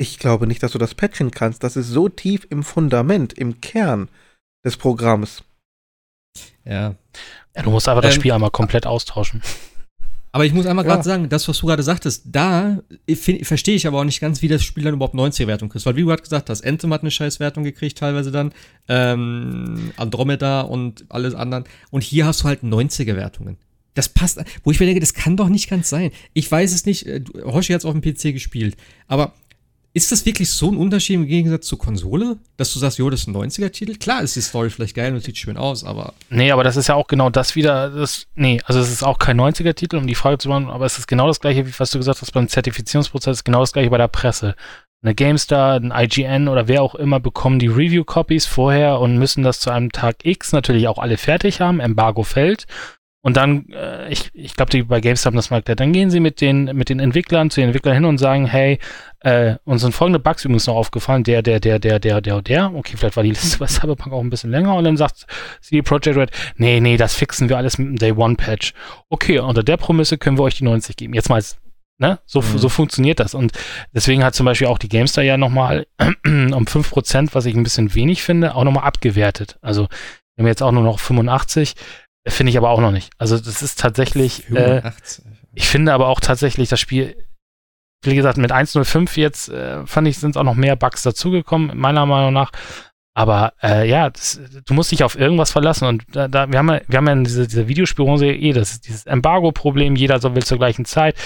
ich glaube nicht, dass du das patchen kannst. Das ist so tief im Fundament, im Kern des Programms. Ja. ja du musst aber das ähm, Spiel einmal komplett austauschen. Aber ich muss einmal gerade ja. sagen, das, was du gerade sagtest, da verstehe ich aber auch nicht ganz, wie das Spiel dann überhaupt 90er-Wertung kriegt. Weil, wie du gerade gesagt hast, Anthem hat eine Scheißwertung gekriegt, teilweise dann. Ähm, Andromeda und alles anderen. Und hier hast du halt 90er-Wertungen. Das passt, wo ich mir denke, das kann doch nicht ganz sein. Ich weiß es nicht, äh, Hoshi hat es auf dem PC gespielt, aber ist das wirklich so ein Unterschied im Gegensatz zur Konsole, dass du sagst, jo, das ist ein 90er-Titel? Klar ist die Story vielleicht geil und sieht schön aus, aber. Nee, aber das ist ja auch genau das wieder. Das, nee, also es ist auch kein 90er-Titel, um die Frage zu machen, aber es ist genau das gleiche, wie was du gesagt hast beim Zertifizierungsprozess, genau das gleiche bei der Presse. Eine GameStar, ein IGN oder wer auch immer bekommen die Review-Copies vorher und müssen das zu einem Tag X natürlich auch alle fertig haben. Embargo fällt. Und dann, äh, ich, ich glaube, die bei GameStop das mag der, dann gehen sie mit den, mit den Entwicklern zu den Entwicklern hin und sagen, hey, äh, uns sind folgende Bugs übrigens noch aufgefallen, der, der, der, der, der, der, der. Okay, vielleicht war die Liste bei Cyberpunk auch ein bisschen länger und dann sagt CD Projekt Red, nee, nee, das fixen wir alles mit dem Day One Patch. Okay, unter der Prämisse können wir euch die 90 geben. Jetzt mal, ne, so, mhm. so funktioniert das. Und deswegen hat zum Beispiel auch die GameStar ja nochmal um 5%, was ich ein bisschen wenig finde, auch nochmal abgewertet. Also, wir haben jetzt auch nur noch 85. Finde ich aber auch noch nicht. Also das ist tatsächlich. Äh, ich finde aber auch tatsächlich das Spiel, wie gesagt, mit 1.05 jetzt äh, fand ich, sind auch noch mehr Bugs dazugekommen, meiner Meinung nach. Aber äh, ja, das, du musst dich auf irgendwas verlassen. Und da, da wir haben ja, wir haben ja in dieser, dieser Videospielbranche eh das, dieses Embargo-Problem, jeder so will zur gleichen Zeit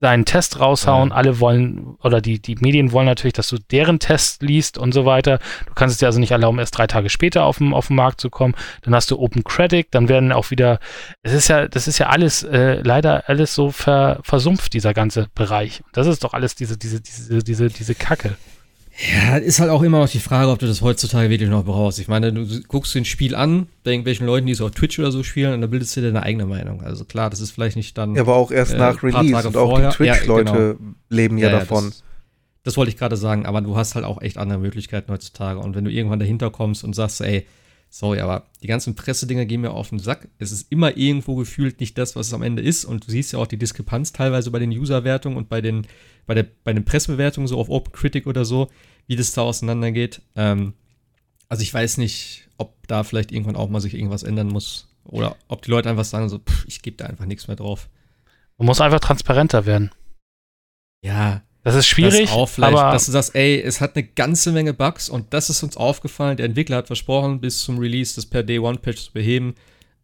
deinen Test raushauen. Ja. Alle wollen, oder die, die Medien wollen natürlich, dass du deren Test liest und so weiter. Du kannst es dir also nicht erlauben, erst drei Tage später auf den, auf den Markt zu kommen. Dann hast du Open Credit, dann werden auch wieder, es ist ja, das ist ja alles, äh, leider alles so ver, versumpft, dieser ganze Bereich. Das ist doch alles diese, diese, diese, diese, diese Kacke. Ja, ist halt auch immer noch die Frage, ob du das heutzutage wirklich noch brauchst. Ich meine, du guckst dir ein Spiel an, bei irgendwelchen Leuten, die es auf Twitch oder so spielen, und da bildest du dir deine eigene Meinung. Also klar, das ist vielleicht nicht dann. Ja, aber auch erst äh, nach Release und auch vorher. die Twitch-Leute ja, genau. leben ja, ja davon. Das, das, wollte ich gerade sagen, aber du hast halt auch echt andere Möglichkeiten heutzutage. Und wenn du irgendwann dahinter kommst und sagst, ey, sorry, aber die ganzen Pressedinger gehen mir auf den Sack. Es ist immer irgendwo gefühlt nicht das, was es am Ende ist. Und du siehst ja auch die Diskrepanz teilweise bei den User-Wertungen und bei den, bei, der, bei den Pressebewertungen, so auf Open Critic oder so wie das da auseinandergeht. Ähm, also ich weiß nicht, ob da vielleicht irgendwann auch mal sich irgendwas ändern muss. Oder ob die Leute einfach sagen, so, pff, ich gebe da einfach nichts mehr drauf. Man muss einfach transparenter werden. Ja. Das ist schwierig, das aber dass du sagst, ey, es hat eine ganze Menge Bugs und das ist uns aufgefallen. Der Entwickler hat versprochen, bis zum Release das per Day One Patch zu beheben.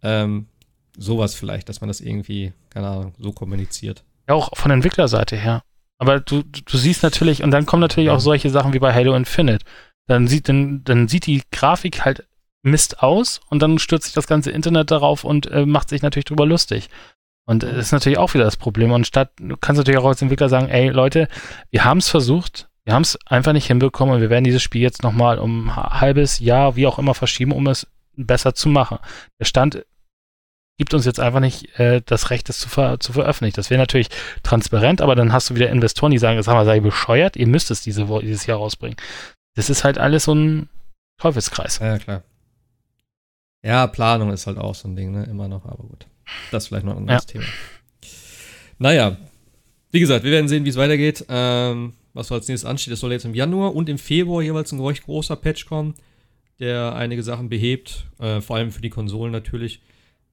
Ähm, sowas vielleicht, dass man das irgendwie, keine Ahnung, so kommuniziert. Ja, auch von Entwicklerseite her. Aber du, du siehst natürlich, und dann kommen natürlich auch solche Sachen wie bei Halo Infinite. dann sieht, dann, dann sieht die Grafik halt Mist aus und dann stürzt sich das ganze Internet darauf und äh, macht sich natürlich drüber lustig. Und das ist natürlich auch wieder das Problem. Und statt, du kannst natürlich auch als Entwickler sagen, ey Leute, wir haben es versucht, wir haben es einfach nicht hinbekommen und wir werden dieses Spiel jetzt nochmal um ein halbes Jahr, wie auch immer, verschieben, um es besser zu machen. Der Stand gibt uns jetzt einfach nicht äh, das Recht, das zu, ver zu veröffentlichen. Das wäre natürlich transparent, aber dann hast du wieder Investoren, die sagen, sag mal, sei bescheuert, ihr müsst es diese, dieses Jahr rausbringen. Das ist halt alles so ein Teufelskreis. Ja, klar. Ja, Planung ist halt auch so ein Ding, ne? Immer noch, aber gut. Das ist vielleicht noch ein anderes ja. Thema. Naja, wie gesagt, wir werden sehen, wie es weitergeht. Ähm, was als nächstes ansteht, das soll jetzt im Januar und im Februar jeweils ein recht großer Patch kommen, der einige Sachen behebt, äh, vor allem für die Konsolen natürlich.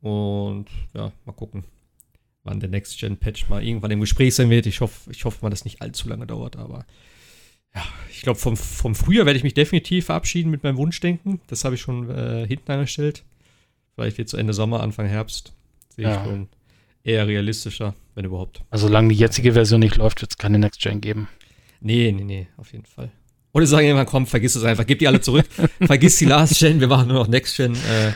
Und ja, mal gucken, wann der Next-Gen-Patch mal irgendwann im Gespräch sein wird. Ich hoffe, ich hoffe mal, dass es nicht allzu lange dauert, aber ja, ich glaube, vom, vom Frühjahr werde ich mich definitiv verabschieden mit meinem Wunschdenken. Das habe ich schon äh, hinten angestellt. Vielleicht wird es Ende Sommer, Anfang Herbst. Sehe ja. ich schon eher realistischer, wenn überhaupt. Also solange die jetzige Version nicht läuft, wird es keine Next Gen geben. Nee, nee, nee, auf jeden Fall. Oder sagen irgendwann, komm, vergiss es einfach, gib die alle zurück, vergiss die Last Gen, wir machen nur noch Next Gen. Äh,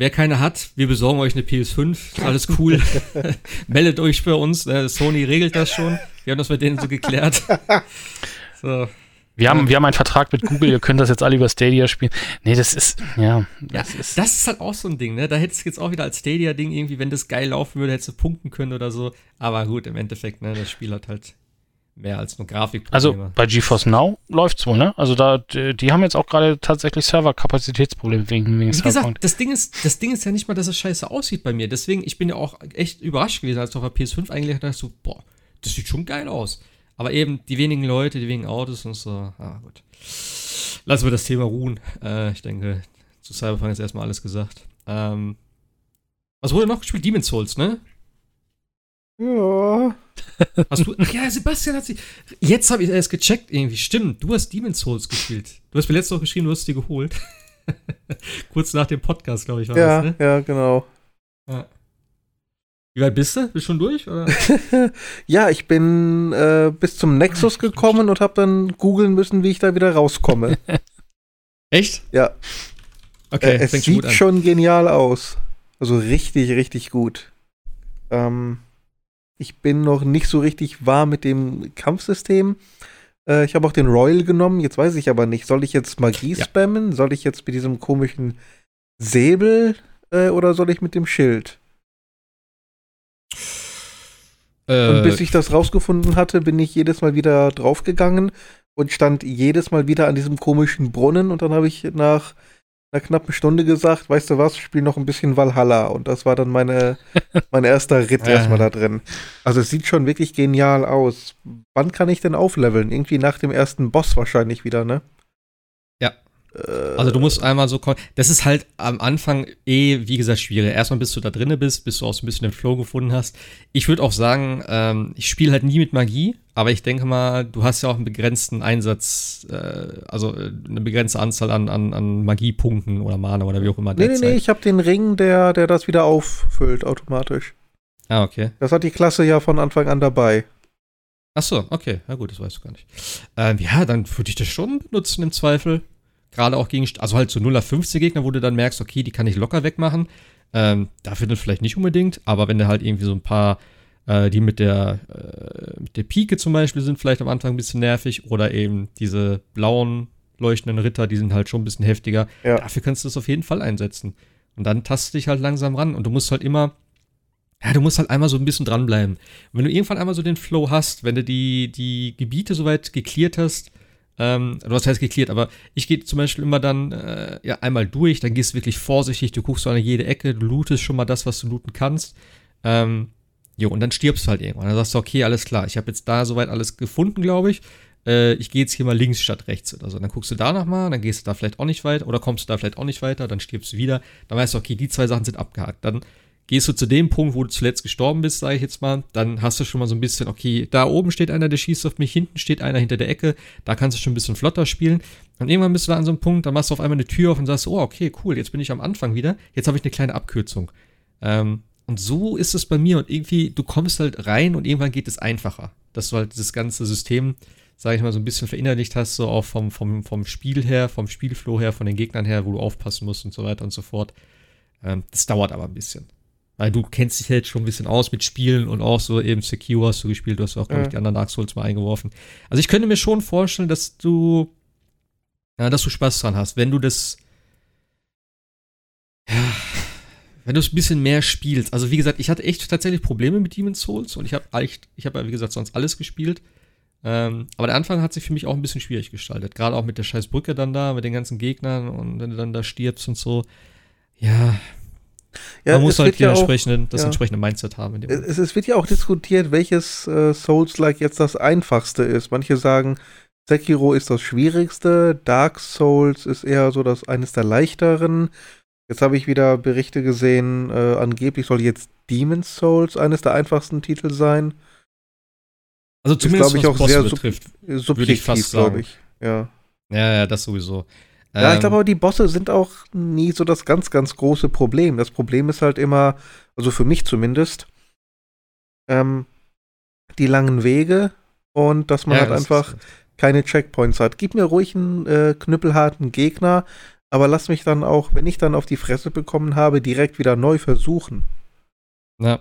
wer keine hat, wir besorgen euch eine PS5, alles cool. Meldet euch bei uns, äh, Sony regelt das schon. Wir haben das mit denen so geklärt. So, wir haben, wir haben einen Vertrag mit Google, ihr könnt das jetzt alle über Stadia spielen. Nee, das ist, ja. Das, ja, ist, das ist halt auch so ein Ding, ne? Da hättest du jetzt auch wieder als Stadia-Ding irgendwie, wenn das geil laufen würde, hättest du punkten können oder so. Aber gut, im Endeffekt, ne, das Spiel hat halt mehr als nur Grafik. Also bei GeForce Now läuft's wohl, ne? Also da, die, die haben jetzt auch gerade tatsächlich Serverkapazitätsprobleme wegen, wegen Wie gesagt, das Ding ist, das Ding ist ja nicht mal, dass es scheiße aussieht bei mir. Deswegen, ich bin ja auch echt überrascht gewesen, als ich auf der PS5 eigentlich dachte, so, boah, das sieht schon geil aus. Aber eben die wenigen Leute, die wenigen Autos und so, ah, gut. Lassen wir das Thema ruhen. Äh, ich denke, zu Cyberpunk ist erstmal alles gesagt. Ähm, was wurde noch gespielt? Demon's Souls, ne? Ja. Hast du. Ach ja, Sebastian hat sie. Jetzt habe ich erst gecheckt, irgendwie. Stimmt, du hast Demon's Souls gespielt. Du hast mir letztes Mal geschrieben, du hast die geholt. Kurz nach dem Podcast, glaube ich, war ja, das, ne? Ja, genau. Ja. Wie weit bist du? Bist du schon durch? ja, ich bin äh, bis zum Nexus gekommen und habe dann googeln müssen, wie ich da wieder rauskomme. Echt? Ja. Okay, äh, es sieht schon genial aus. Also richtig, richtig gut. Ähm, ich bin noch nicht so richtig warm mit dem Kampfsystem. Äh, ich habe auch den Royal genommen. Jetzt weiß ich aber nicht, soll ich jetzt Magie ja. spammen? Soll ich jetzt mit diesem komischen Säbel äh, oder soll ich mit dem Schild? und äh, bis ich das rausgefunden hatte, bin ich jedes Mal wieder draufgegangen und stand jedes Mal wieder an diesem komischen Brunnen und dann habe ich nach einer knappen Stunde gesagt, weißt du was, ich spiele noch ein bisschen Valhalla und das war dann meine, mein erster Ritt erstmal da drin. Also es sieht schon wirklich genial aus. Wann kann ich denn aufleveln? Irgendwie nach dem ersten Boss wahrscheinlich wieder, ne? Also du musst einmal so kommen. Das ist halt am Anfang eh, wie gesagt, schwierig. Erstmal bis du da drinne bist, bis du auch so ein bisschen den Flow gefunden hast. Ich würde auch sagen, ähm, ich spiele halt nie mit Magie, aber ich denke mal, du hast ja auch einen begrenzten Einsatz, äh, also äh, eine begrenzte Anzahl an, an, an Magiepunkten oder Mana oder wie auch immer. Nee, nee, nee, ich habe den Ring, der, der das wieder auffüllt automatisch. Ah, okay. Das hat die Klasse ja von Anfang an dabei. Ach so, okay. Ja gut, das weißt du gar nicht. Ähm, ja, dann würde ich das schon benutzen im Zweifel. Gerade auch gegen, also halt so 0 auf 15 Gegner, wo du dann merkst, okay, die kann ich locker wegmachen. Ähm, dafür dann vielleicht nicht unbedingt, aber wenn du halt irgendwie so ein paar, äh, die mit der, äh, mit der Pike zum Beispiel sind, vielleicht am Anfang ein bisschen nervig, oder eben diese blauen leuchtenden Ritter, die sind halt schon ein bisschen heftiger. Ja. Dafür kannst du es auf jeden Fall einsetzen. Und dann tastest du dich halt langsam ran und du musst halt immer, ja, du musst halt einmal so ein bisschen dranbleiben. wenn du irgendwann einmal so den Flow hast, wenn du die, die Gebiete soweit geklärt hast, ähm, du hast heißt geklärt, aber ich gehe zum Beispiel immer dann äh, ja, einmal durch, dann gehst du wirklich vorsichtig, du guckst so an jede Ecke, du lootest schon mal das, was du looten kannst. Ähm, jo, und dann stirbst du halt irgendwann. Dann sagst du, okay, alles klar, ich habe jetzt da soweit alles gefunden, glaube ich. Äh, ich gehe jetzt hier mal links statt rechts oder so. Dann guckst du da nochmal, dann gehst du da vielleicht auch nicht weiter oder kommst du da vielleicht auch nicht weiter, dann stirbst du wieder. Dann weißt du, okay, die zwei Sachen sind abgehakt. Dann Gehst du zu dem Punkt, wo du zuletzt gestorben bist, sage ich jetzt mal, dann hast du schon mal so ein bisschen, okay, da oben steht einer, der schießt auf mich, hinten steht einer hinter der Ecke, da kannst du schon ein bisschen flotter spielen. Und irgendwann bist du da an so einem Punkt, dann machst du auf einmal eine Tür auf und sagst, oh, okay, cool, jetzt bin ich am Anfang wieder, jetzt habe ich eine kleine Abkürzung. Ähm, und so ist es bei mir und irgendwie, du kommst halt rein und irgendwann geht es einfacher, dass du halt dieses ganze System sage ich mal, so ein bisschen verinnerlicht hast, so auch vom, vom, vom Spiel her, vom Spielflow her, von den Gegnern her, wo du aufpassen musst und so weiter und so fort. Ähm, das dauert aber ein bisschen. Weil du kennst dich jetzt schon ein bisschen aus mit Spielen und auch so eben Secure hast du gespielt, du hast auch, glaube ich, die anderen Dark Souls mal eingeworfen. Also ich könnte mir schon vorstellen, dass du, ja, dass du Spaß dran hast, wenn du das, ja, wenn du es ein bisschen mehr spielst. Also wie gesagt, ich hatte echt tatsächlich Probleme mit Demon's Souls und ich habe echt, ich habe ja wie gesagt sonst alles gespielt. Ähm, aber der Anfang hat sich für mich auch ein bisschen schwierig gestaltet. Gerade auch mit der scheiß Brücke dann da, mit den ganzen Gegnern und wenn du dann da stirbst und so. Ja, ja, Man muss halt ja auch, das ja. entsprechende Mindset haben. Es, es, wird ja auch diskutiert, welches äh, Souls-like jetzt das einfachste ist. Manche sagen, Sekiro ist das schwierigste, Dark Souls ist eher so das eines der leichteren. Jetzt habe ich wieder Berichte gesehen, äh, angeblich soll jetzt Demon's Souls eines der einfachsten Titel sein. Also zumindest glaube ich auch sehr betrifft, sub subjektiv, glaube ich. Ja. ja, ja, das sowieso. Ja, ich glaube ähm. aber, die Bosse sind auch nie so das ganz, ganz große Problem. Das Problem ist halt immer, also für mich zumindest, ähm, die langen Wege und dass man ja, halt das einfach keine Checkpoints hat. Gib mir ruhig einen äh, knüppelharten Gegner, aber lass mich dann auch, wenn ich dann auf die Fresse bekommen habe, direkt wieder neu versuchen. Ja.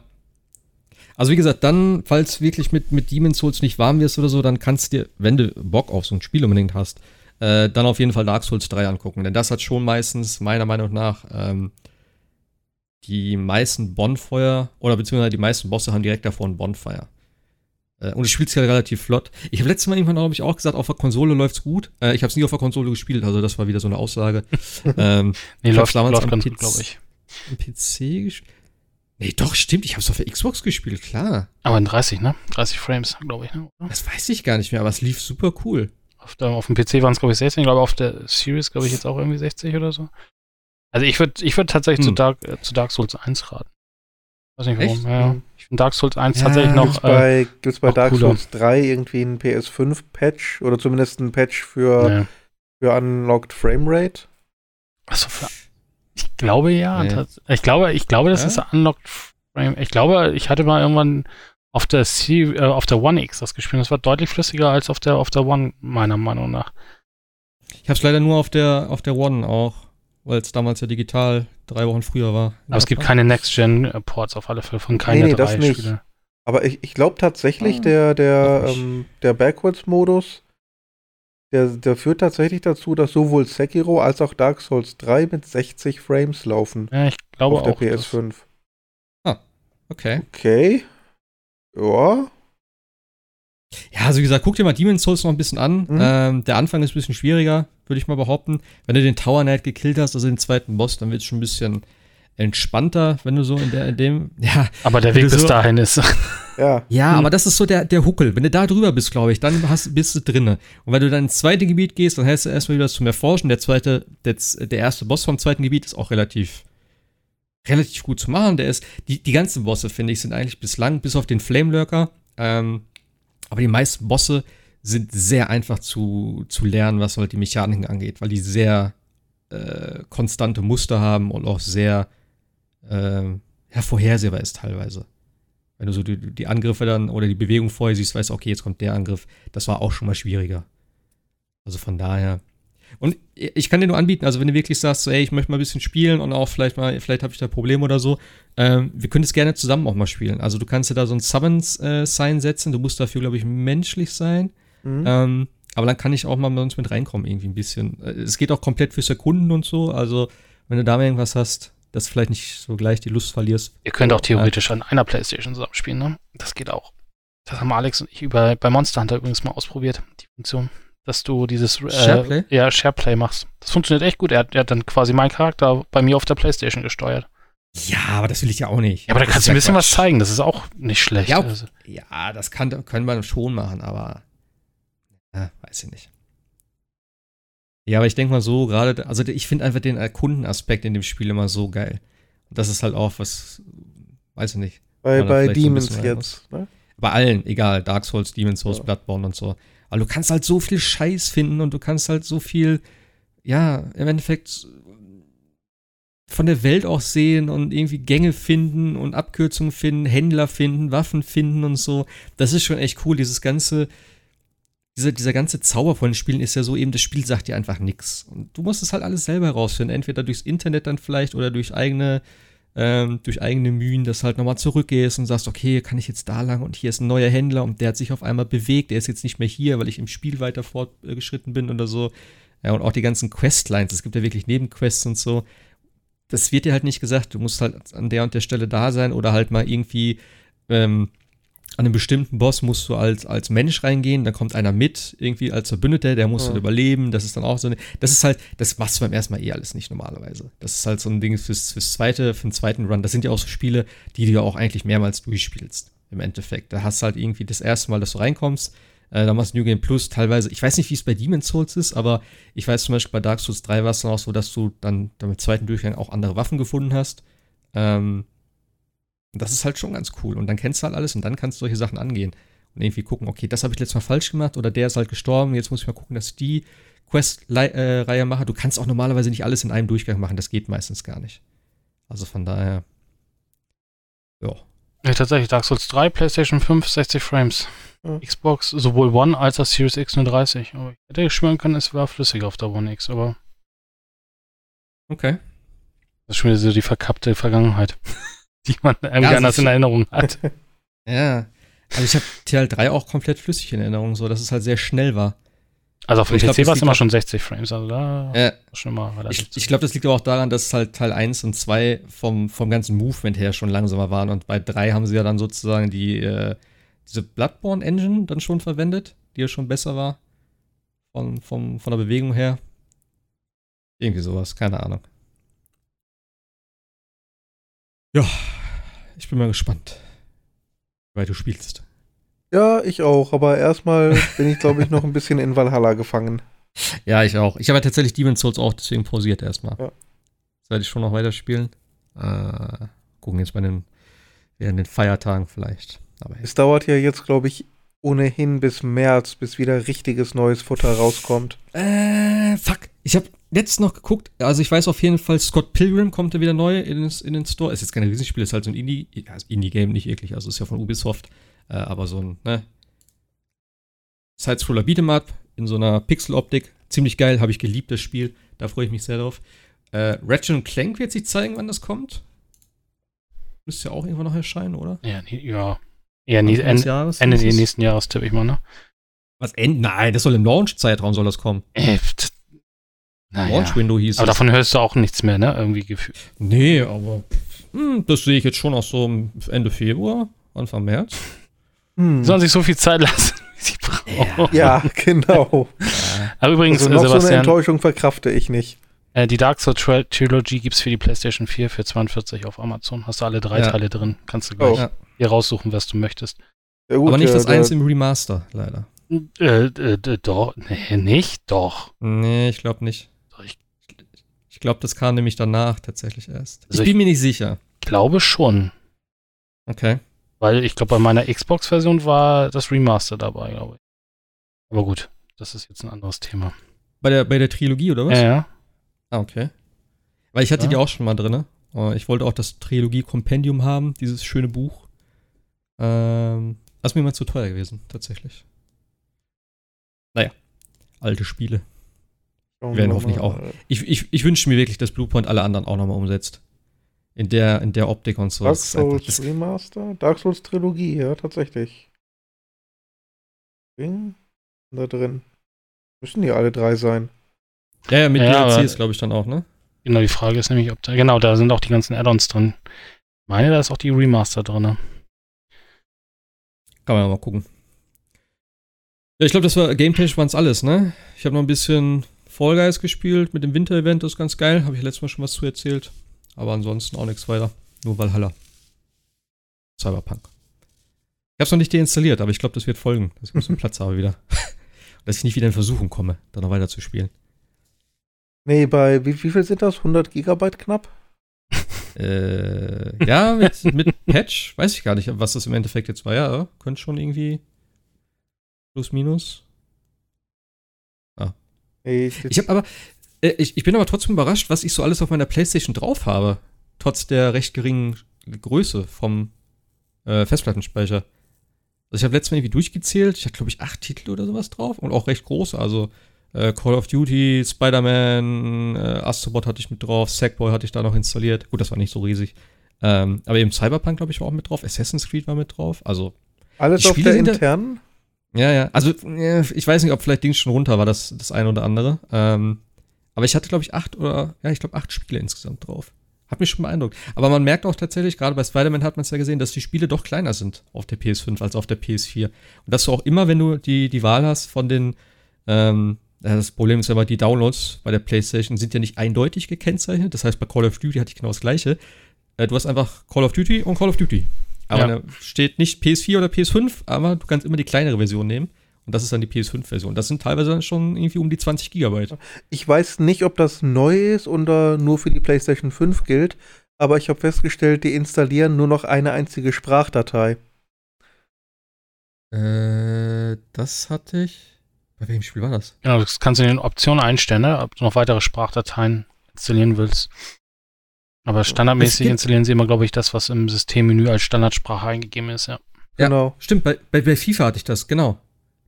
Also wie gesagt, dann, falls wirklich mit, mit Demon's Souls nicht warm wirst oder so, dann kannst du dir, wenn du Bock auf so ein Spiel unbedingt hast, äh, dann auf jeden Fall Dark Souls 3 angucken. Denn das hat schon meistens, meiner Meinung nach, ähm, die meisten Bonfeuer oder beziehungsweise die meisten Bosse haben direkt davor ein Bonfire. Äh, und es spielt sich ja relativ flott. Ich habe letztes Mal irgendwann, glaube ich, auch gesagt, auf der Konsole läuft's gut. Äh, ich habe es nie auf der Konsole gespielt, also das war wieder so eine Aussage. ähm, nee, läuft, damals läuft ganz gut, glaube ich. Am PC gespielt. Nee, doch, stimmt. Ich habe es auf der Xbox gespielt, klar. Aber in 30, ne? 30 Frames, glaube ich. Ne? Das weiß ich gar nicht mehr, aber es lief super cool. Auf, der, auf dem PC waren es, glaube ich, 16. Ich glaube, auf der Series, glaube ich, jetzt auch irgendwie 60 oder so. Also ich würde ich würd tatsächlich hm. zu, Dark, äh, zu Dark Souls 1 raten. Weiß nicht warum. Echt? Ja, hm. ich finde Dark Souls 1 ja, tatsächlich noch. Gibt's bei, äh, gibt's bei Dark cooler. Souls 3 irgendwie einen PS5-Patch oder zumindest einen Patch für, nee. für Unlocked Framerate? Achso, für. Ich glaube ja. Nee. Ich glaube, ich glaube, das ja? ist Unlocked Frame. Ich glaube, ich hatte mal irgendwann auf der, C, äh, auf der One X das gespielt. Das war deutlich flüssiger als auf der, auf der One, meiner Meinung nach. Ich habe es leider nur auf der, auf der One auch, weil es damals ja digital drei Wochen früher war. Aber es gibt keine Next-Gen-Ports auf alle Fälle von keiner nee, nee, drei Spiele. Aber ich, ich glaube tatsächlich, ah, der, der, ähm, der Backwards-Modus, der, der führt tatsächlich dazu, dass sowohl Sekiro als auch Dark Souls 3 mit 60 Frames laufen. Ja, ich glaube auf der auch, PS5. Ah, okay. Okay. Ja. Ja, also wie gesagt, guck dir mal Demon's Souls noch ein bisschen an. Mhm. Ähm, der Anfang ist ein bisschen schwieriger, würde ich mal behaupten. Wenn du den Tower Knight gekillt hast, also den zweiten Boss, dann wird es schon ein bisschen entspannter, wenn du so in, der, in dem, ja. Aber der Weg bis so, dahin ist. Ja, ja mhm. aber das ist so der, der Huckel. Wenn du da drüber bist, glaube ich, dann hast, bist du drinne. Und wenn du dann ins zweite Gebiet gehst, dann hast du erstmal wieder zum Erforschen. Der zweite, der, der erste Boss vom zweiten Gebiet ist auch relativ relativ gut zu machen. Der ist, die, die ganzen Bosse, finde ich, sind eigentlich bislang, bis auf den Flamelurker, ähm, aber die meisten Bosse sind sehr einfach zu, zu lernen, was halt die Mechaniken angeht, weil die sehr äh, konstante Muster haben und auch sehr äh, ja, vorhersehbar ist teilweise. Wenn du so die, die, Angriffe dann oder die Bewegung vorher siehst, weißt du, okay, jetzt kommt der Angriff. Das war auch schon mal schwieriger. Also von daher, und ich kann dir nur anbieten, also wenn du wirklich sagst, so, ey, ich möchte mal ein bisschen spielen und auch vielleicht mal, vielleicht habe ich da Probleme oder so, ähm, wir können es gerne zusammen auch mal spielen. Also du kannst dir da so ein Summons-Sign äh, setzen, du musst dafür, glaube ich, menschlich sein. Mhm. Ähm, aber dann kann ich auch mal bei uns mit reinkommen, irgendwie ein bisschen. Äh, es geht auch komplett für Sekunden und so, also wenn du da mal irgendwas hast, dass du vielleicht nicht so gleich die Lust verlierst. Ihr könnt auch theoretisch an einer Playstation zusammen spielen, ne? Das geht auch. Das haben Alex und ich über, bei Monster Hunter übrigens mal ausprobiert, die Funktion dass du dieses äh, Shareplay? Ja, Shareplay machst. Das funktioniert echt gut. Er hat, er hat, dann quasi meinen Charakter bei mir auf der Playstation gesteuert. Ja, aber das will ich ja auch nicht. Ja, aber da kannst du ein bisschen Quatsch. was zeigen. Das ist auch nicht schlecht. Ja, also. ja das kann, können wir schon machen, aber ja, weiß ich nicht. Ja, aber ich denke mal so, gerade, also ich finde einfach den Erkundenaspekt in dem Spiel immer so geil. Und das ist halt auch was, weiß ich nicht. Bei, bei Demons so jetzt, ne? Bei allen, egal, Dark Souls, Demons Souls, ja. Bloodborne und so. Aber du kannst halt so viel Scheiß finden und du kannst halt so viel, ja, im Endeffekt von der Welt auch sehen und irgendwie Gänge finden und Abkürzungen finden, Händler finden, Waffen finden und so. Das ist schon echt cool, dieses ganze, dieser, dieser ganze Zauber von den Spielen ist ja so eben, das Spiel sagt dir einfach nichts. Und du musst es halt alles selber herausfinden. Entweder durchs Internet dann vielleicht oder durch eigene, ähm, durch eigene Mühen, dass du halt nochmal zurückgehst und sagst, okay, kann ich jetzt da lang und hier ist ein neuer Händler und der hat sich auf einmal bewegt, der ist jetzt nicht mehr hier, weil ich im Spiel weiter fortgeschritten bin oder so. Ja, und auch die ganzen Questlines, es gibt ja wirklich Nebenquests und so. Das wird dir halt nicht gesagt, du musst halt an der und der Stelle da sein oder halt mal irgendwie ähm, an einem bestimmten Boss musst du als, als Mensch reingehen, dann kommt einer mit, irgendwie als Verbündeter, der muss ja. halt überleben. Das ist dann auch so eine. Das ist halt, das machst du beim ersten Mal eh alles nicht normalerweise. Das ist halt so ein Ding fürs, fürs zweite, für den zweiten Run. Das sind ja auch so Spiele, die du ja auch eigentlich mehrmals durchspielst, im Endeffekt. Da hast du halt irgendwie das erste Mal, dass du reinkommst, äh, dann machst du New Game Plus teilweise. Ich weiß nicht, wie es bei Demon's Souls ist, aber ich weiß zum Beispiel bei Dark Souls 3 war es dann auch so, dass du dann, dann im zweiten Durchgang auch andere Waffen gefunden hast. Ähm, das ist halt schon ganz cool. Und dann kennst du halt alles und dann kannst du solche Sachen angehen. Und irgendwie gucken, okay, das habe ich letztes Mal falsch gemacht oder der ist halt gestorben, jetzt muss ich mal gucken, dass ich die Quest-Reihe äh, mache. Du kannst auch normalerweise nicht alles in einem Durchgang machen, das geht meistens gar nicht. Also von daher, ja. Ja, tatsächlich, Dark Souls 3, PlayStation 5, 60 Frames. Ja. Xbox, sowohl One als auch Series X nur 30. Aber ich hätte schwören können, es war flüssig auf der One X, aber. Okay. Das ist schon wieder so die verkappte Vergangenheit. die man irgendwie ja, anders in Erinnerung hat. ja. Also ich habe TL3 auch komplett flüssig in Erinnerung, so dass es halt sehr schnell war. Also auf dem PC war es immer schon 60 Frames, also da ja. schon mal relativ Ich, ich glaube, das liegt aber auch daran, dass halt Teil 1 und 2 vom, vom ganzen Movement her schon langsamer waren und bei 3 haben sie ja dann sozusagen die, äh, diese Bloodborne Engine dann schon verwendet, die ja schon besser war. Von, von, von der Bewegung her. Irgendwie sowas, keine Ahnung. Ja, ich bin mal gespannt, weil du spielst. Ja, ich auch, aber erstmal bin ich, glaube ich, noch ein bisschen in Valhalla gefangen. Ja, ich auch. Ich habe ja tatsächlich Demon's Souls auch deswegen pausiert erstmal. Ja. Das werde ich schon noch weiterspielen. Äh, gucken jetzt bei den, während den Feiertagen vielleicht. Aber es dauert ja jetzt, glaube ich, ohnehin bis März, bis wieder richtiges neues Futter rauskommt. Äh, fuck. Ich habe letztens noch geguckt, also ich weiß auf jeden Fall, Scott Pilgrim kommt ja wieder neu in, in den Store. Ist jetzt kein Riesenspiel, ist halt so ein Indie, also Indie-Game, nicht wirklich, also ist ja von Ubisoft, äh, aber so ein, ne? Side-Scroller Beat'em Up in so einer Pixel-Optik. Ziemlich geil, habe ich geliebt, das Spiel. Da freue ich mich sehr drauf. Äh, Ratchet Clank wird sich zeigen, wann das kommt. Müsste ja auch irgendwann noch erscheinen, oder? Ja, ja. Ja, nie, Ende, Jahres, Ende des nächsten Jahres tippe ich mal, ne? Was, Ende? Nein, das soll im Launch-Zeitraum soll das kommen. Äh, naja. Launch-Window hieß Aber es. davon hörst du auch nichts mehr, ne? Irgendwie gefühlt. Nee, aber hm, das sehe ich jetzt schon auch so Ende Februar, Anfang März. Hm. Sollen sich so viel Zeit lassen, wie sie brauchen. Ja, genau. Aber übrigens, also noch Sebastian, so eine Enttäuschung verkrafte ich nicht. Äh, die Dark Souls Trilogy gibt es für die PlayStation 4 für 42 auf Amazon. Hast du alle drei ja. Teile drin. Kannst du gleich oh. hier raussuchen, was du möchtest. Ja, gut, Aber nicht das eins im Remaster, leider. Äh, äh, doch, nee, nicht, doch. Nee, ich glaube nicht. Ich, glaube, das kam nämlich danach tatsächlich erst. Also ich bin ich mir nicht sicher. Glaube schon. Okay. Weil ich glaube, bei meiner Xbox-Version war das Remaster dabei, glaube ich. Aber gut, das ist jetzt ein anderes Thema. Bei der, bei der Trilogie, oder was? Ja, ja. Ah, okay. Weil ich hatte ja. die auch schon mal drin. Äh, ich wollte auch das Trilogie-Kompendium haben, dieses schöne Buch. Ähm, das ist mir mal zu teuer gewesen, tatsächlich. Naja, alte Spiele. Oh, werden hoffentlich auch. Ich, ich, ich wünsche mir wirklich, dass Bluepoint alle anderen auch nochmal umsetzt. In der, in der Optik und so. Dark Souls Remaster? Dark Souls Trilogie, ja, tatsächlich. Ding da drin. Müssen die alle drei sein. Ja, ja, mit ja, DLCs, glaube ich, dann auch, ne? Genau, die Frage ist nämlich, ob da, genau, da sind auch die ganzen Add-ons drin. Ich meine, da ist auch die Remaster drin. Ne? Kann man ja mal gucken. Ja, ich glaube, das war Gameplay waren es alles, ne? Ich habe noch ein bisschen Fall Guys gespielt mit dem Winter-Event, das ist ganz geil. Habe ich letztes Mal schon was zu erzählt. Aber ansonsten auch nichts weiter. Nur Valhalla. Cyberpunk. Ich habe es noch nicht deinstalliert, aber ich glaube, das wird folgen, dass ich ein bisschen Platz habe wieder. dass ich nicht wieder in Versuchung komme, da noch weiter zu spielen. Nee, bei wie, wie viel sind das? 100 Gigabyte knapp? äh, ja, mit, mit Patch, weiß ich gar nicht, was das im Endeffekt jetzt war. Ja, könnte schon irgendwie plus minus. Ich, ich habe aber, äh, ich, ich bin aber trotzdem überrascht, was ich so alles auf meiner Playstation drauf habe. Trotz der recht geringen Größe vom äh, Festplattenspeicher. Also ich habe letztes Mal irgendwie durchgezählt, ich hatte glaube ich acht Titel oder sowas drauf und auch recht große. Also äh, Call of Duty, Spider-Man, äh, Astrobot hatte ich mit drauf, Sackboy hatte ich da noch installiert. Gut, das war nicht so riesig. Ähm, aber eben Cyberpunk, glaube ich, war auch mit drauf. Assassin's Creed war mit drauf. Also. Alles auf der internen? Ja, ja. Also, ich weiß nicht, ob vielleicht Dings schon runter war, das, das eine oder andere. Ähm, aber ich hatte, glaube ich, acht oder, ja, ich glaube, acht Spiele insgesamt drauf. Hat mich schon beeindruckt. Aber man merkt auch tatsächlich, gerade bei Spider-Man hat man es ja gesehen, dass die Spiele doch kleiner sind auf der PS5 als auf der PS4. Und dass du auch immer, wenn du die, die Wahl hast von den, ähm, das Problem ist aber, die Downloads bei der PlayStation sind ja nicht eindeutig gekennzeichnet. Das heißt, bei Call of Duty hatte ich genau das gleiche. Äh, du hast einfach Call of Duty und Call of Duty. Aber ja. da steht nicht PS4 oder PS5, aber du kannst immer die kleinere Version nehmen. Und das ist dann die PS5-Version. Das sind teilweise dann schon irgendwie um die 20 Gigabyte. Ich weiß nicht, ob das neu ist oder nur für die PlayStation 5 gilt, aber ich habe festgestellt, die installieren nur noch eine einzige Sprachdatei. Äh, das hatte ich. Bei welchem Spiel war das? Ja, das kannst du in den Optionen einstellen, ne? ob du noch weitere Sprachdateien installieren willst. Aber standardmäßig installieren sie immer, glaube ich, das, was im Systemmenü als Standardsprache eingegeben ist, ja. Ja, genau. Stimmt, bei, bei, bei FIFA hatte ich das, genau.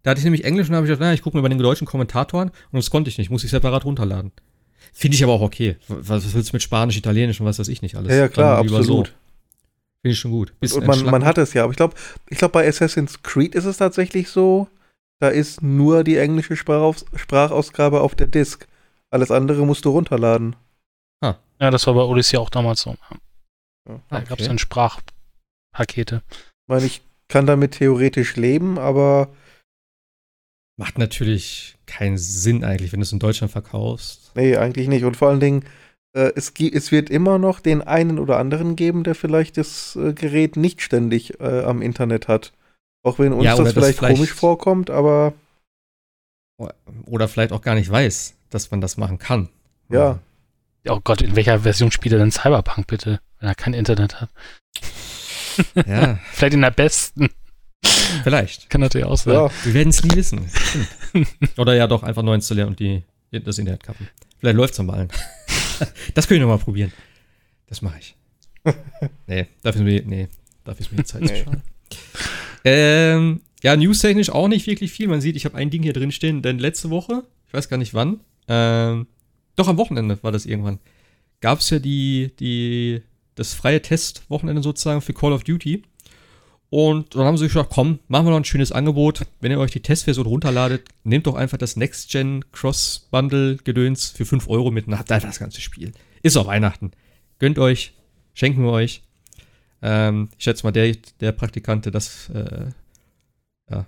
Da hatte ich nämlich Englisch und habe ich gedacht, naja, ich gucke mir bei den deutschen Kommentatoren und das konnte ich nicht, muss ich separat runterladen. Finde ich aber auch okay. Was willst du mit Spanisch, Italienisch und was weiß ich nicht alles? Ja, ja klar, absolut. So. Finde ich schon gut. und, und man, man, hat es ja, aber ich glaube, ich glaube, bei Assassin's Creed ist es tatsächlich so, da ist nur die englische Sprachaus Sprachausgabe auf der Disk. Alles andere musst du runterladen. Ja, das war bei Odyssey auch damals so. Ja. Da okay. gab es dann Sprachpakete. Ich meine, ich kann damit theoretisch leben, aber Macht natürlich keinen Sinn eigentlich, wenn du es in Deutschland verkaufst. Nee, eigentlich nicht. Und vor allen Dingen, äh, es, es, wird immer noch den einen oder anderen geben, der vielleicht das äh, Gerät nicht ständig äh, am Internet hat. Auch wenn uns ja, das, vielleicht das, vielleicht komisch vorkommt, aber. Oder vielleicht auch gar nicht weiß, dass man das machen kann. Ja. Oh Gott, in welcher Version spielt er denn Cyberpunk bitte, wenn er kein Internet hat? Ja. vielleicht in der besten. Vielleicht. Kann natürlich auch sein. Ja. Wir werden es nie wissen. Oder ja doch einfach neu installieren und die, das Internet kappen. Vielleicht läuft es dann mal. das können wir nochmal probieren. Das mache ich. nee, dafür ist mir, nee, dafür ist mir die Zeit zu schade. Ähm, ja, newstechnisch auch nicht wirklich viel. Man sieht, ich habe ein Ding hier drin stehen, denn letzte Woche, ich weiß gar nicht wann, ähm, doch am Wochenende war das irgendwann, gab es ja die, die, das freie Testwochenende sozusagen für Call of Duty. Und dann haben sie gesagt, komm, machen wir noch ein schönes Angebot. Wenn ihr euch die Testversion runterladet, nehmt doch einfach das Next-Gen Cross-Bundle-Gedöns für 5 Euro mit und habt einfach das ganze Spiel. Ist auch Weihnachten. Gönnt euch, schenken wir euch. Ähm, ich schätze mal, der, der Praktikant, der das äh, ja,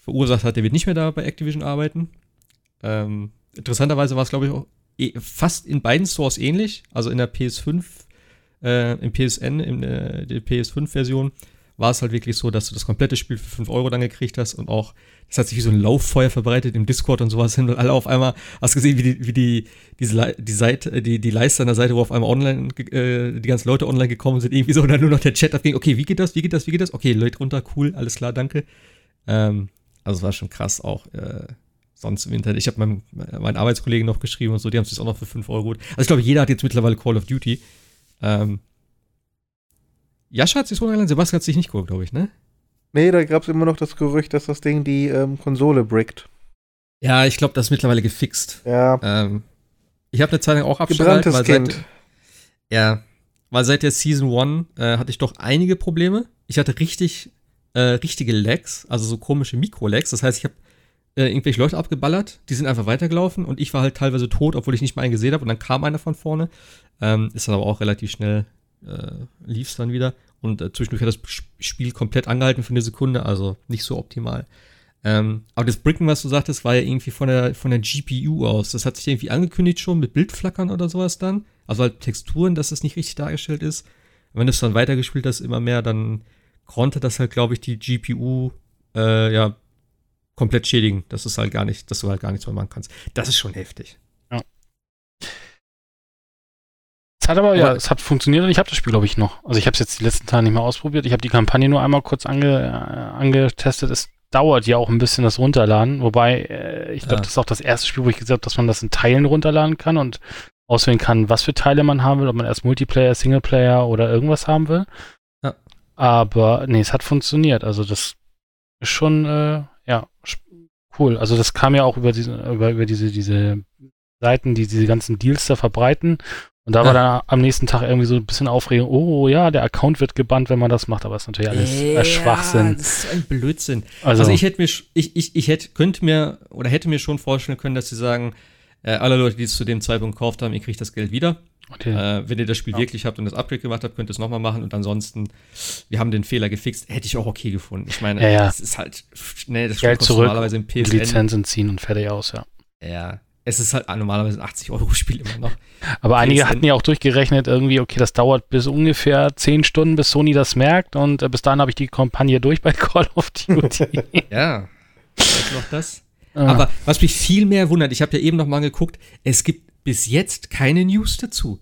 verursacht hat, der wird nicht mehr da bei Activision arbeiten. Ähm, interessanterweise war es, glaube ich, auch fast in beiden Stores ähnlich. Also in der PS5, äh, im PSN, in äh, der PS5-Version war es halt wirklich so, dass du das komplette Spiel für 5 Euro dann gekriegt hast und auch, das hat sich wie so ein Lauffeuer verbreitet im Discord und sowas hin und alle auf einmal, hast gesehen, wie die, wie die, diese, die Seite, die, die Leiste an der Seite, wo auf einmal online, äh, die ganzen Leute online gekommen sind, irgendwie so und dann nur noch der Chat abging, okay, wie geht das, wie geht das, wie geht das? Okay, Leute runter, cool, alles klar, danke. Ähm, also es war schon krass auch, äh, sonst im Internet. Ich habe meinem, meinen Arbeitskollegen noch geschrieben und so, die haben es auch noch für 5 Euro gut. Also ich glaube, jeder hat jetzt mittlerweile Call of Duty. Ähm, Jascha hat sich runtergeladen, Sebastian hat sich nicht geholt, glaube ich, ne? Nee, da gab es immer noch das Gerücht, dass das Ding die ähm, Konsole brickt. Ja, ich glaube, das ist mittlerweile gefixt. Ja. Ähm, ich habe eine Zeit lang auch abgeschaltet, weil kind. seit, ja, weil seit der Season 1 äh, hatte ich doch einige Probleme. Ich hatte richtig, äh, richtige Lags, also so komische Mikro-Lags. Das heißt, ich habe äh, irgendwelche Leute abgeballert, die sind einfach weitergelaufen und ich war halt teilweise tot, obwohl ich nicht mal einen gesehen habe und dann kam einer von vorne. Ähm, ist dann aber auch relativ schnell äh, lief es dann wieder. Und äh, zwischendurch hat das Spiel komplett angehalten für eine Sekunde, also nicht so optimal. Ähm, aber das Bricken, was du sagtest, war ja irgendwie von der, von der GPU aus. Das hat sich irgendwie angekündigt schon mit Bildflackern oder sowas dann. Also halt Texturen, dass das nicht richtig dargestellt ist. Und wenn du es dann weitergespielt hast, immer mehr, dann konnte das halt, glaube ich, die GPU äh, ja komplett schädigen. Das ist halt gar nicht, dass du halt gar nichts mehr machen kannst. Das ist schon heftig. Es hat aber, aber, ja, es hat funktioniert und ich habe das Spiel, glaube ich, noch. Also ich habe es jetzt die letzten Tage nicht mehr ausprobiert. Ich habe die Kampagne nur einmal kurz ange, äh, angetestet. Es dauert ja auch ein bisschen das Runterladen. Wobei, äh, ich glaube, ja. das ist auch das erste Spiel, wo ich gesagt habe, dass man das in Teilen runterladen kann und auswählen kann, was für Teile man haben will, ob man erst Multiplayer, Singleplayer oder irgendwas haben will. Ja. Aber nee, es hat funktioniert. Also das ist schon, äh, ja, cool. Also das kam ja auch über diese, über, über diese, diese Seiten, die diese ganzen Deals da verbreiten. Und da ja. war dann am nächsten Tag irgendwie so ein bisschen Aufregung, oh ja, der Account wird gebannt, wenn man das macht, aber es ist natürlich alles äh, ja, Schwachsinn. Das ist ein Blödsinn. Also, also, ich hätte mir, ich, ich, ich hätte, könnte mir oder hätte mir schon vorstellen können, dass sie sagen, äh, alle Leute, die es zu dem Zeitpunkt gekauft haben, ihr kriegt das Geld wieder. Okay. Äh, wenn ihr das Spiel ja. wirklich habt und das Upgrade gemacht habt, könnt ihr es nochmal machen und ansonsten, wir haben den Fehler gefixt, hätte ich auch okay gefunden. Ich meine, ja, ja. es ist halt, ne, das Geld zurück, normalerweise im PSN. Lizenzen ziehen und fertig aus, ja. Ja, es ist halt normalerweise ein 80-Euro-Spiel immer noch. Aber einige hatten ja auch durchgerechnet, irgendwie, okay, das dauert bis ungefähr 10 Stunden, bis Sony das merkt und äh, bis dahin habe ich die Kampagne durch bei Call of Duty. ja, vielleicht noch das. Ah. Aber was mich viel mehr wundert, ich habe ja eben noch mal geguckt, es gibt bis jetzt keine News dazu.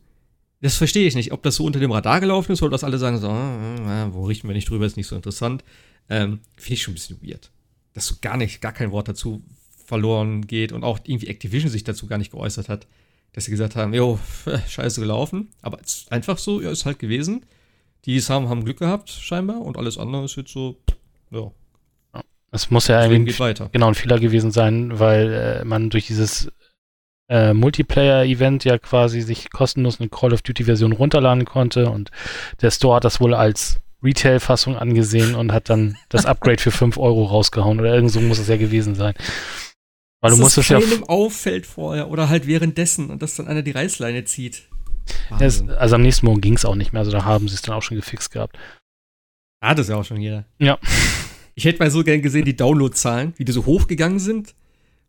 Das verstehe ich nicht, ob das so unter dem Radar gelaufen ist oder dass alle sagen so, ah, wo richten wir nicht drüber, ist nicht so interessant. Ähm, Finde ich schon ein bisschen weird. Dass so gar nicht, gar kein Wort dazu verloren geht und auch irgendwie Activision sich dazu gar nicht geäußert hat, dass sie gesagt haben, jo, scheiße gelaufen, aber es ist einfach so, ja, ist halt gewesen. Die haben, haben Glück gehabt, scheinbar, und alles andere ist jetzt so, ja. Es muss ja irgendwie genau ein Fehler gewesen sein, weil äh, man durch dieses äh, Multiplayer-Event ja quasi sich kostenlos eine Call of Duty-Version runterladen konnte und der Store hat das wohl als Retail-Fassung angesehen und hat dann das Upgrade für 5 Euro rausgehauen oder irgend so muss es ja gewesen sein. Weil du musst es ja. auffällt vorher oder halt währenddessen und dass dann einer die Reißleine zieht. Es, also am nächsten Morgen ging es auch nicht mehr, also da haben sie es dann auch schon gefixt gehabt. Hat es ja auch schon jeder. Ja. Ich hätte mal so gern gesehen, die Downloadzahlen, wie die so hochgegangen sind.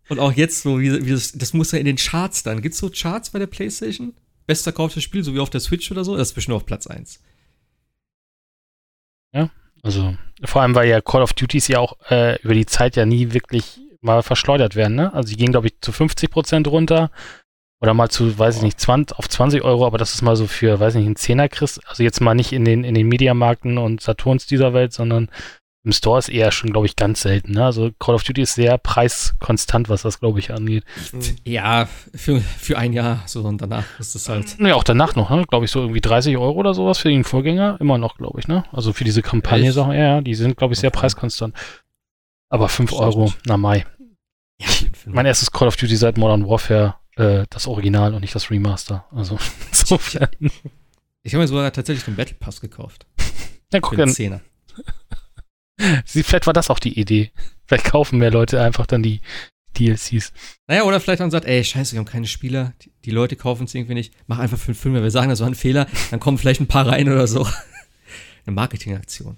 Und auch jetzt, so wie, wie das, das muss ja in den Charts dann. Gibt es so Charts bei der PlayStation? Bester kauftes Spiel, so wie auf der Switch oder so? Das ist bestimmt auf Platz 1. Ja, also vor allem, weil ja Call of Duty ja auch äh, über die Zeit ja nie wirklich mal verschleudert werden, ne? Also die gingen, glaube ich, zu 50 Prozent runter oder mal zu, weiß ich nicht, 20, auf 20 Euro, aber das ist mal so für, weiß ich nicht, ein Zehner kriegst. Also jetzt mal nicht in den, in den Mediamarkten und Saturns dieser Welt, sondern im Store ist eher schon, glaube ich, ganz selten. Ne? Also Call of Duty ist sehr preiskonstant, was das, glaube ich, angeht. Ja, für, für ein Jahr so und danach ist es halt. Ja, auch danach noch, ne? glaube ich, so irgendwie 30 Euro oder sowas für den Vorgänger. Immer noch, glaube ich, ne? Also für diese Kampagne-Sachen, ja, ja, die sind, glaube ich, sehr okay. preiskonstant. Aber 5 Euro, na Mai. Ja, mein erstes Call of Duty seit Modern Warfare, äh, das Original und nicht das Remaster. Also insofern. Ich habe mir sogar tatsächlich den Battle Pass gekauft. Ja, guck an. Sie, vielleicht war das auch die Idee. Vielleicht kaufen mehr Leute einfach dann die DLCs. Naja, oder vielleicht dann sagt, ey, scheiße, wir haben keine Spieler, die, die Leute kaufen es irgendwie nicht, mach einfach fünf Filme, wir sagen, das war ein Fehler, dann kommen vielleicht ein paar rein oder so. Eine Marketingaktion.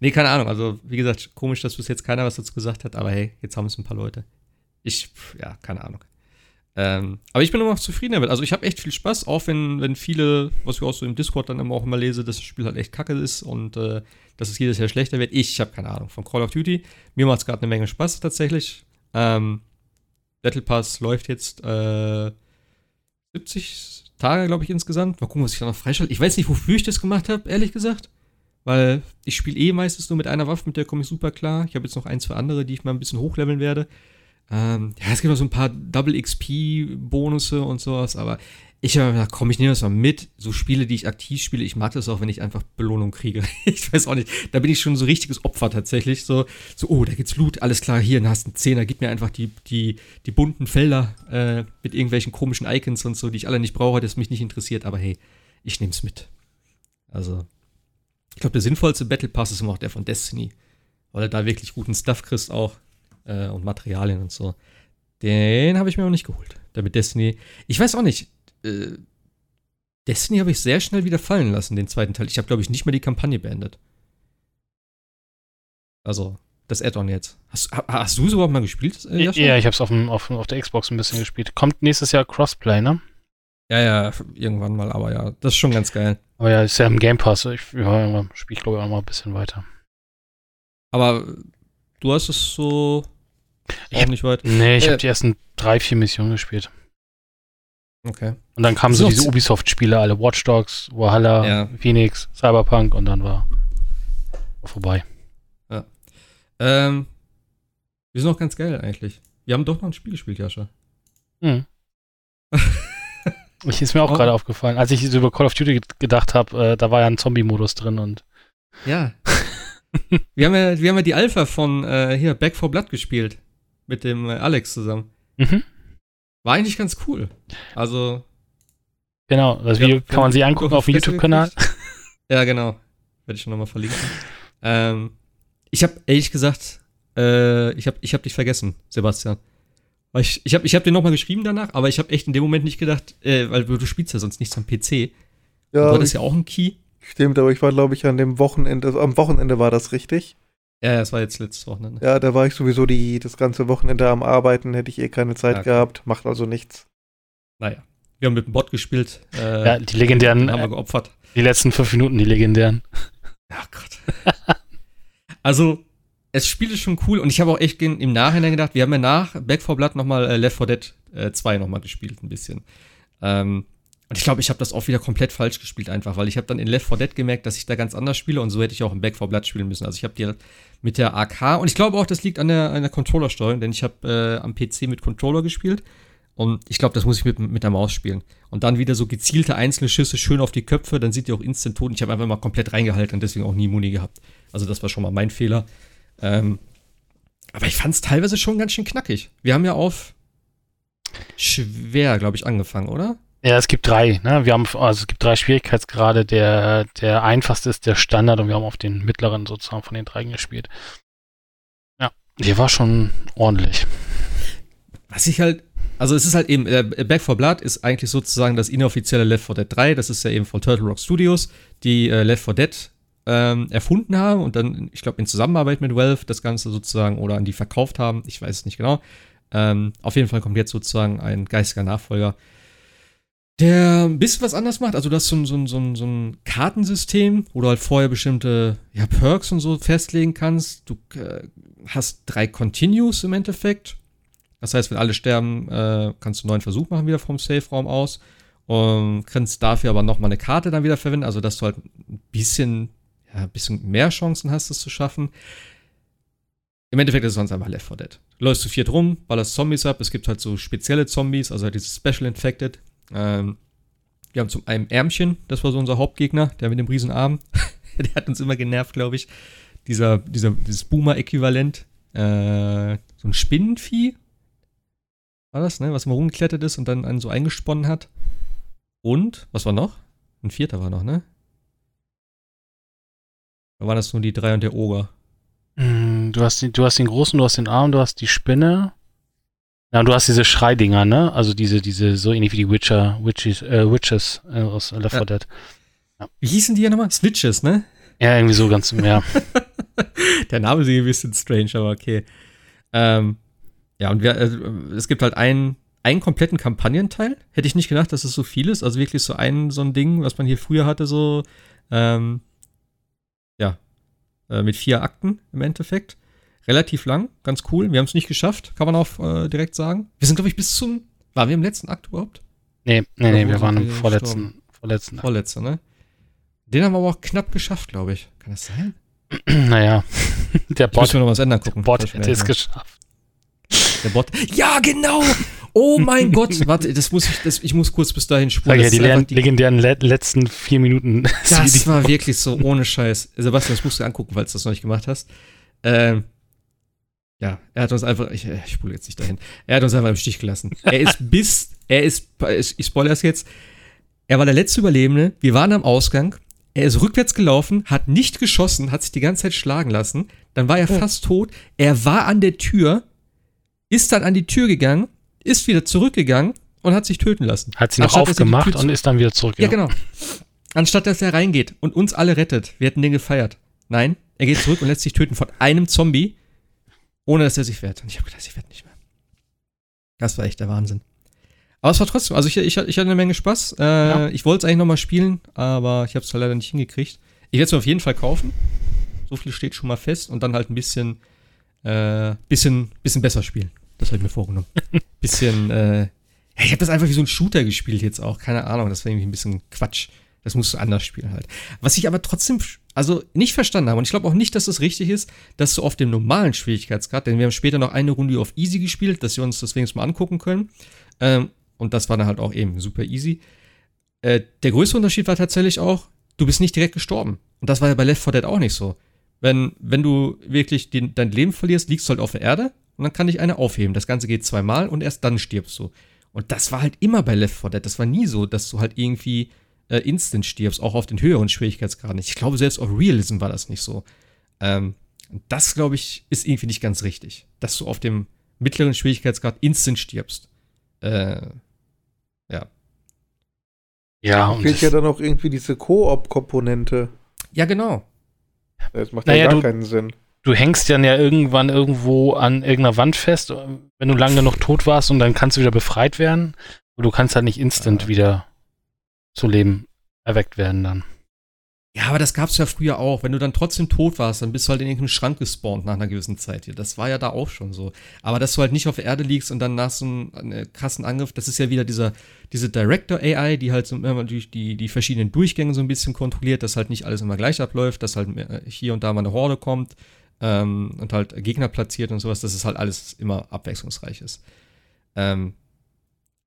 Nee, keine Ahnung. Also, wie gesagt, komisch, dass bis jetzt keiner was dazu gesagt hat, aber hey, jetzt haben es ein paar Leute. Ich, ja, keine Ahnung. Ähm, aber ich bin immer noch zufrieden damit. Also, ich habe echt viel Spaß, auch wenn, wenn viele, was ich auch so im Discord dann immer auch immer lese, dass das Spiel halt echt kacke ist und äh, dass es jedes Jahr schlechter wird. Ich habe keine Ahnung. Von Call of Duty, mir macht es gerade eine Menge Spaß tatsächlich. Ähm, Battle Pass läuft jetzt äh, 70 Tage, glaube ich, insgesamt. Mal gucken, was ich da noch freischalte. Ich weiß nicht, wofür ich das gemacht habe, ehrlich gesagt. Weil ich spiele eh meistens nur mit einer Waffe, mit der komme ich super klar. Ich habe jetzt noch ein, zwei andere, die ich mal ein bisschen hochleveln werde. Ähm, ja, es gibt noch so ein paar Double XP-Bonusse und sowas, aber ich habe gedacht, komm, ich nehme das mal mit. So Spiele, die ich aktiv spiele, ich mag das auch, wenn ich einfach Belohnung kriege. ich weiß auch nicht. Da bin ich schon so richtiges Opfer tatsächlich. So, so oh, da gibt's Loot, alles klar, hier, hast du einen Zehner, gib mir einfach die, die, die bunten Felder äh, mit irgendwelchen komischen Icons und so, die ich alle nicht brauche, das mich nicht interessiert, aber hey, ich nehme es mit. Also, ich glaube, der sinnvollste Battle Pass ist immer auch der von Destiny. Weil er da wirklich guten Stuff kriegst auch. Äh, und Materialien und so. Den habe ich mir noch nicht geholt. Der mit Destiny. Ich weiß auch nicht. Äh, Destiny habe ich sehr schnell wieder fallen lassen, den zweiten Teil. Ich habe, glaube ich, nicht mal die Kampagne beendet. Also, das Add-on jetzt. Hast, hast du es überhaupt mal gespielt? Äh, ja, ich habe es auf, auf, auf der Xbox ein bisschen gespielt. Kommt nächstes Jahr Crossplay, ne? Ja, ja, irgendwann mal, aber ja, das ist schon ganz geil. Aber ja, ist ja im Game Pass. Ich ja, spiele, glaube ich, auch mal ein bisschen weiter. Aber du hast es so ich hab, nicht weit. Nee, ich äh, habe die ersten drei, vier Missionen gespielt. Okay. Und dann kamen so diese Ubisoft-Spiele, alle Watch Dogs, Valhalla, ja. Phoenix, Cyberpunk und dann war, war vorbei. Ja. Ähm, wir sind auch ganz geil eigentlich. Wir haben doch noch ein Spiel gespielt, Jascha. Mhm. Ich ist mir auch oh. gerade aufgefallen. Als ich über Call of Duty gedacht habe, äh, da war ja ein Zombie-Modus drin und. Ja. wir, haben ja, wir haben ja die Alpha von äh, hier Back 4 Blood gespielt. Mit dem äh, Alex zusammen. Mhm. War eigentlich ganz cool. Also. Genau, das Video kann man sich angucken auf dem YouTube-Kanal. Ja, genau. Werde ich schon nochmal verlinken. Ähm, ich habe ehrlich gesagt, äh, ich habe ich hab dich vergessen, Sebastian. Ich, ich habe ich hab dir nochmal geschrieben danach, aber ich habe echt in dem Moment nicht gedacht, äh, weil du spielst ja sonst nichts am PC. Ja. Du hattest ja auch ein Key. Stimmt, aber ich war, glaube ich, an dem Wochenende, am Wochenende war das richtig. Ja, das war jetzt letztes Wochenende. Ja, da war ich sowieso die, das ganze Wochenende am Arbeiten, hätte ich eh keine Zeit ja, gehabt, macht also nichts. Naja, wir haben mit dem Bot gespielt. Äh, ja, die legendären. Haben wir geopfert. Die letzten fünf Minuten, die legendären. Ja, Gott. also, es spielt schon cool und ich habe auch echt im Nachhinein gedacht, wir haben ja nach Back 4 Blood nochmal äh, Left 4 Dead äh, 2 nochmal gespielt, ein bisschen. Ähm, und ich glaube, ich habe das auch wieder komplett falsch gespielt, einfach, weil ich habe dann in Left 4 Dead gemerkt, dass ich da ganz anders spiele und so hätte ich auch in Back 4 Blood spielen müssen. Also ich habe die mit der AK und ich glaube auch, das liegt an der, an der Controllersteuerung, denn ich habe äh, am PC mit Controller gespielt und ich glaube, das muss ich mit, mit der Maus spielen. Und dann wieder so gezielte einzelne Schüsse schön auf die Köpfe, dann sind die auch instant tot. Und ich habe einfach mal komplett reingehalten und deswegen auch nie Muni gehabt. Also das war schon mal mein Fehler. Ähm, aber ich fand es teilweise schon ganz schön knackig. Wir haben ja auf schwer, glaube ich, angefangen, oder? Ja, es gibt drei. Ne? Wir haben, also es gibt drei Schwierigkeitsgrade. Der, der einfachste ist der Standard und wir haben auf den mittleren sozusagen von den drei gespielt. Ja, der war schon ordentlich. Was ich halt, also es ist halt eben, äh, Back 4 Blood ist eigentlich sozusagen das inoffizielle Left 4 Dead 3. Das ist ja eben von Turtle Rock Studios, die äh, Left 4 Dead ähm, erfunden haben und dann, ich glaube, in Zusammenarbeit mit Valve das Ganze sozusagen oder an die verkauft haben. Ich weiß es nicht genau. Ähm, auf jeden Fall kommt jetzt sozusagen ein geistiger Nachfolger der ein bisschen was anders macht. Also du hast so ein, so so so ein Kartensystem, wo du halt vorher bestimmte ja, Perks und so festlegen kannst. Du äh, hast drei Continues im Endeffekt. Das heißt, wenn alle sterben, äh, kannst du einen neuen Versuch machen wieder vom Safe-Raum aus. Und kannst dafür aber nochmal eine Karte dann wieder verwenden, also dass du halt ein bisschen, ja, ein bisschen mehr Chancen hast, es zu schaffen. Im Endeffekt ist es sonst einfach Left 4 Dead. Du läufst zu viert rum, ballerst Zombies ab. Es gibt halt so spezielle Zombies, also halt diese Special Infected. Ähm, wir haben zum einen Ärmchen, das war so unser Hauptgegner, der mit dem riesen Arm. der hat uns immer genervt, glaube ich. Dieser, dieser, dieses Boomer-Äquivalent. Äh, so ein Spinnenvieh. War das, ne? Was immer rumgeklettert ist und dann einen so eingesponnen hat. Und, was war noch? Ein vierter war noch, ne? Da waren das nur die drei und der Oger. Mm, du hast, die, du hast den großen, du hast den Arm, du hast die Spinne. Ja, du hast diese Schreidinger, ne? Also diese, diese, so ähnlich wie die Witcher, Witches, äh, Witches äh, aus Left 4 ja. Dead. Ja. Wie hießen die ja nochmal? Snitches, ne? Ja, irgendwie so ganz, ja. Der Name ist ein bisschen strange, aber okay. Ähm, ja, und wir, also, es gibt halt einen, einen kompletten Kampagnenteil. Hätte ich nicht gedacht, dass es so viel ist. Also wirklich so ein, so ein Ding, was man hier früher hatte, so, ähm, ja, äh, mit vier Akten im Endeffekt relativ lang, ganz cool. Wir haben es nicht geschafft, kann man auch äh, direkt sagen. Wir sind, glaube ich, bis zum. Waren wir im letzten Akt überhaupt? Nee, nee, nee, wir waren im vorletzten, vorletzten Akt. Vorletzter, ne? Den haben wir aber auch knapp geschafft, glaube ich. Kann das sein? naja, der Bot. Müssen wir noch was ändern gucken. Der Bot hätte es geschafft. Der Bot. Ja, genau! Oh mein Gott! Warte, das muss ich, das, ich muss kurz bis dahin spulen. Ja, die, die legendären le letzten vier Minuten. Das war wirklich so, ohne Scheiß. Sebastian, das musst du angucken, falls du das noch nicht gemacht hast. Ähm, ja, er hat uns einfach, ich, ich spule jetzt nicht dahin, er hat uns einfach im Stich gelassen. Er ist bis, er ist, ich spoilere es jetzt, er war der letzte Überlebende, wir waren am Ausgang, er ist rückwärts gelaufen, hat nicht geschossen, hat sich die ganze Zeit schlagen lassen, dann war er oh. fast tot, er war an der Tür, ist dann an die Tür gegangen, ist wieder zurückgegangen und hat sich töten lassen. Hat sie noch Anstatt, aufgemacht und ist dann wieder zurückgegangen. Ja, genau. Anstatt dass er reingeht und uns alle rettet, wir hätten den gefeiert. Nein, er geht zurück und lässt sich töten von einem Zombie, ohne dass er sich wehrt. Und ich habe gedacht, ich werde nicht mehr. Das war echt der Wahnsinn. Aber es war trotzdem, also ich, ich, ich hatte eine Menge Spaß. Äh, ja. Ich wollte es eigentlich nochmal spielen, aber ich habe es leider nicht hingekriegt. Ich werde es mir auf jeden Fall kaufen. So viel steht schon mal fest und dann halt ein bisschen, äh, bisschen, bisschen besser spielen. Das habe ich mir vorgenommen. bisschen, äh, ja, ich habe das einfach wie so ein Shooter gespielt jetzt auch. Keine Ahnung, das war irgendwie ein bisschen Quatsch. Das musst du anders spielen halt. Was ich aber trotzdem, also nicht verstanden habe, und ich glaube auch nicht, dass es richtig ist, dass du auf dem normalen Schwierigkeitsgrad, denn wir haben später noch eine Runde auf Easy gespielt, dass wir uns das wenigstens mal angucken können. Ähm, und das war dann halt auch eben super easy. Äh, der größte Unterschied war tatsächlich auch, du bist nicht direkt gestorben. Und das war ja bei Left 4 Dead auch nicht so. Wenn, wenn du wirklich den, dein Leben verlierst, liegst du halt auf der Erde und dann kann dich einer aufheben. Das Ganze geht zweimal und erst dann stirbst du. Und das war halt immer bei Left 4 Dead. Das war nie so, dass du halt irgendwie äh, instant stirbst, auch auf den höheren Schwierigkeitsgraden nicht. Ich glaube, selbst auf Realism war das nicht so. Ähm, das, glaube ich, ist irgendwie nicht ganz richtig. Dass du auf dem mittleren Schwierigkeitsgrad instant stirbst. Äh, ja. Ja, und fehlt ja dann auch irgendwie diese Koop-Komponente. Ja, genau. Das macht naja, ja gar du, keinen Sinn. Du hängst dann ja irgendwann irgendwo an irgendeiner Wand fest, wenn du lange genug tot warst und dann kannst du wieder befreit werden. Und du kannst halt nicht instant ja. wieder zu Leben erweckt werden dann. Ja, aber das gab's ja früher auch. Wenn du dann trotzdem tot warst, dann bist du halt in irgendeinem Schrank gespawnt nach einer gewissen Zeit. Das war ja da auch schon so. Aber dass du halt nicht auf der Erde liegst und dann nach so einem äh, krassen Angriff, das ist ja wieder dieser, diese Director AI, die halt so immer durch die, die verschiedenen Durchgänge so ein bisschen kontrolliert, dass halt nicht alles immer gleich abläuft, dass halt hier und da mal eine Horde kommt ähm, und halt Gegner platziert und sowas, dass es halt alles immer abwechslungsreich ist. Ähm,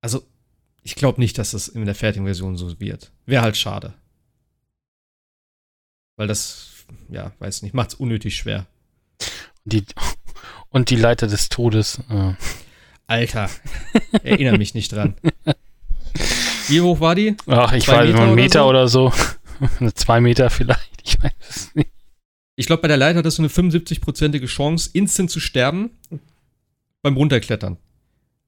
also, ich glaube nicht, dass das in der fertigen Version so wird. Wäre halt schade. Weil das, ja, weiß nicht, macht es unnötig schwer. Die, und die Leiter des Todes. Äh. Alter, erinnere mich nicht dran. Wie hoch war die? Ach, ich Zwei weiß nicht, einen Meter oder so. Oder so. Zwei Meter vielleicht, ich weiß es nicht. Ich glaube, bei der Leiter hattest du eine 75-prozentige Chance, instant zu sterben beim Runterklettern.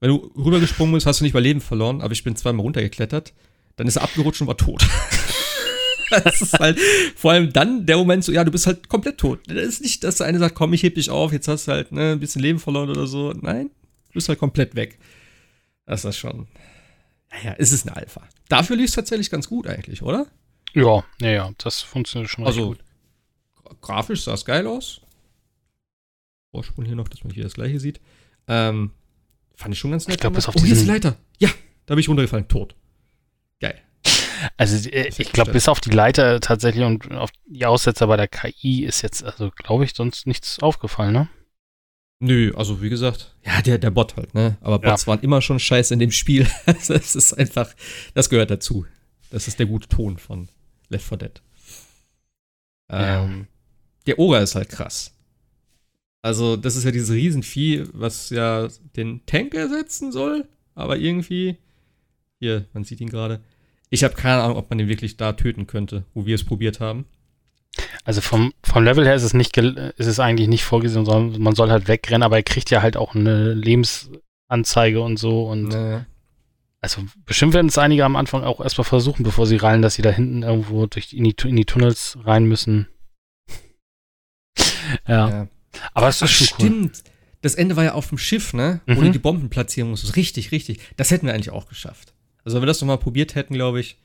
Wenn du rübergesprungen bist, hast du nicht mal Leben verloren, aber ich bin zweimal runtergeklettert. Dann ist er abgerutscht und war tot. das ist halt vor allem dann der Moment so, ja, du bist halt komplett tot. Das ist nicht, dass der eine sagt, komm, ich heb dich auf, jetzt hast du halt ne, ein bisschen Leben verloren oder so. Nein, du bist halt komplett weg. Das ist schon. Naja, es ist eine Alpha. Dafür lief es tatsächlich ganz gut eigentlich, oder? Ja, ja, ja, das funktioniert schon also, gut. Grafisch sah es geil aus. Vorsprung hier noch, dass man hier das gleiche sieht. Ähm, fand ich schon ganz nett. Ich glaube, bis auf oh, hier ist die Leiter. Ja, da bin ich runtergefallen. Tot. Geil. Also äh, ich glaube, bis auf die Leiter tatsächlich und auf die Aussetzer bei der KI ist jetzt, also glaube ich, sonst nichts aufgefallen, ne? Nö, also wie gesagt, ja, der, der Bot halt, ne? Aber Bots ja. waren immer schon scheiße in dem Spiel. das ist einfach, das gehört dazu. Das ist der gute Ton von Left 4 Dead. Ähm, der Oger ist halt krass. Also, das ist ja dieses Riesenvieh, was ja den Tank ersetzen soll, aber irgendwie, hier, man sieht ihn gerade, ich habe keine Ahnung, ob man den wirklich da töten könnte, wo wir es probiert haben. Also vom, vom Level her ist es nicht ist es eigentlich nicht vorgesehen, sondern man soll halt wegrennen, aber er kriegt ja halt auch eine Lebensanzeige und so und naja. also bestimmt werden es einige am Anfang auch erstmal versuchen, bevor sie rein, dass sie da hinten irgendwo durch in, die, in die Tunnels rein müssen. ja. ja. Aber es ist schon stimmt. Cool. Das Ende war ja auf dem Schiff, ne? Wo mhm. du die Bomben platzieren musstest. Richtig, richtig. Das hätten wir eigentlich auch geschafft. Also wenn wir das nochmal probiert hätten, glaube ich,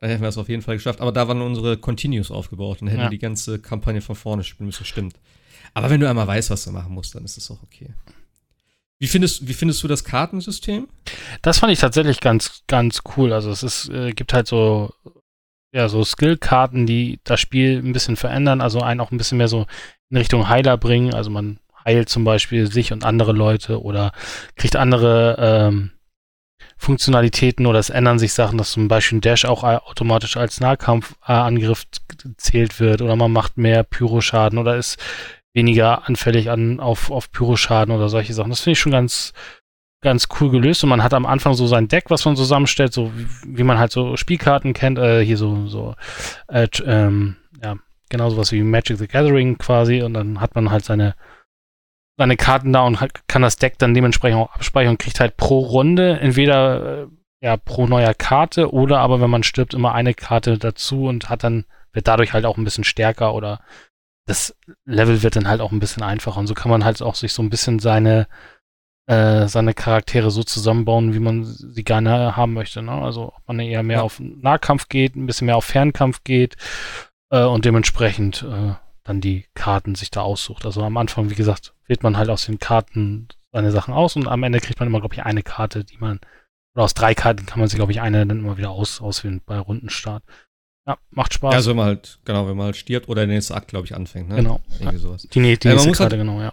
dann hätten wir es auf jeden Fall geschafft. Aber da waren unsere Continues aufgebaut und hätten ja. wir die ganze Kampagne von vorne spielen müssen, stimmt. Aber wenn du einmal weißt, was du machen musst, dann ist es auch okay. Wie findest, wie findest du das Kartensystem? Das fand ich tatsächlich ganz, ganz cool. Also es ist, äh, gibt halt so, ja, so Skillkarten, die das Spiel ein bisschen verändern, also einen auch ein bisschen mehr so in Richtung Heiler bringen. Also man heilt zum Beispiel sich und andere Leute oder kriegt andere ähm, Funktionalitäten oder es ändern sich Sachen, dass zum Beispiel ein Dash auch automatisch als Nahkampfangriff zählt wird oder man macht mehr Pyroschaden oder ist weniger anfällig an, auf, auf Pyroschaden oder solche Sachen. Das finde ich schon ganz, ganz cool gelöst und man hat am Anfang so sein Deck, was man zusammenstellt, so wie, wie man halt so Spielkarten kennt, äh, hier so, so, äh, ähm, ja, genau sowas wie Magic the Gathering quasi und dann hat man halt seine seine Karten da und kann das Deck dann dementsprechend auch abspeichern und kriegt halt pro Runde entweder äh, ja pro neuer Karte oder aber wenn man stirbt immer eine Karte dazu und hat dann wird dadurch halt auch ein bisschen stärker oder das Level wird dann halt auch ein bisschen einfacher und so kann man halt auch sich so ein bisschen seine äh, seine Charaktere so zusammenbauen, wie man sie gerne haben möchte. Ne? Also ob man eher mehr ja. auf Nahkampf geht, ein bisschen mehr auf Fernkampf geht äh, und dementsprechend äh, dann die Karten sich da aussucht. Also am Anfang, wie gesagt, wählt man halt aus den Karten seine Sachen aus und am Ende kriegt man immer, glaube ich, eine Karte, die man, oder aus drei Karten kann man sich, glaube ich, eine dann immer wieder aus, auswählen bei Rundenstart. Ja, macht Spaß. Ja, also wenn man halt, genau, wenn man halt stirbt oder der nächste Akt, glaube ich, anfängt, ne? Genau. Irgendwie sowas. Die, die nächste also Karte, halt, genau, ja.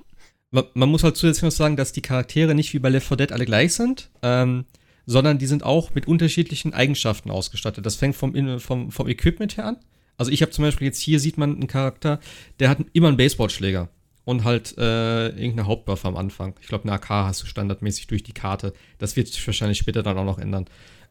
Man, man, muss halt zusätzlich noch sagen, dass die Charaktere nicht wie bei Left 4 Dead alle gleich sind, ähm, sondern die sind auch mit unterschiedlichen Eigenschaften ausgestattet. Das fängt vom, vom, vom Equipment her an. Also ich habe zum Beispiel jetzt hier sieht man einen Charakter, der hat immer einen Baseballschläger und halt äh, irgendeine Hauptwaffe am Anfang. Ich glaube, eine AK hast du standardmäßig durch die Karte. Das wird sich wahrscheinlich später dann auch noch ändern.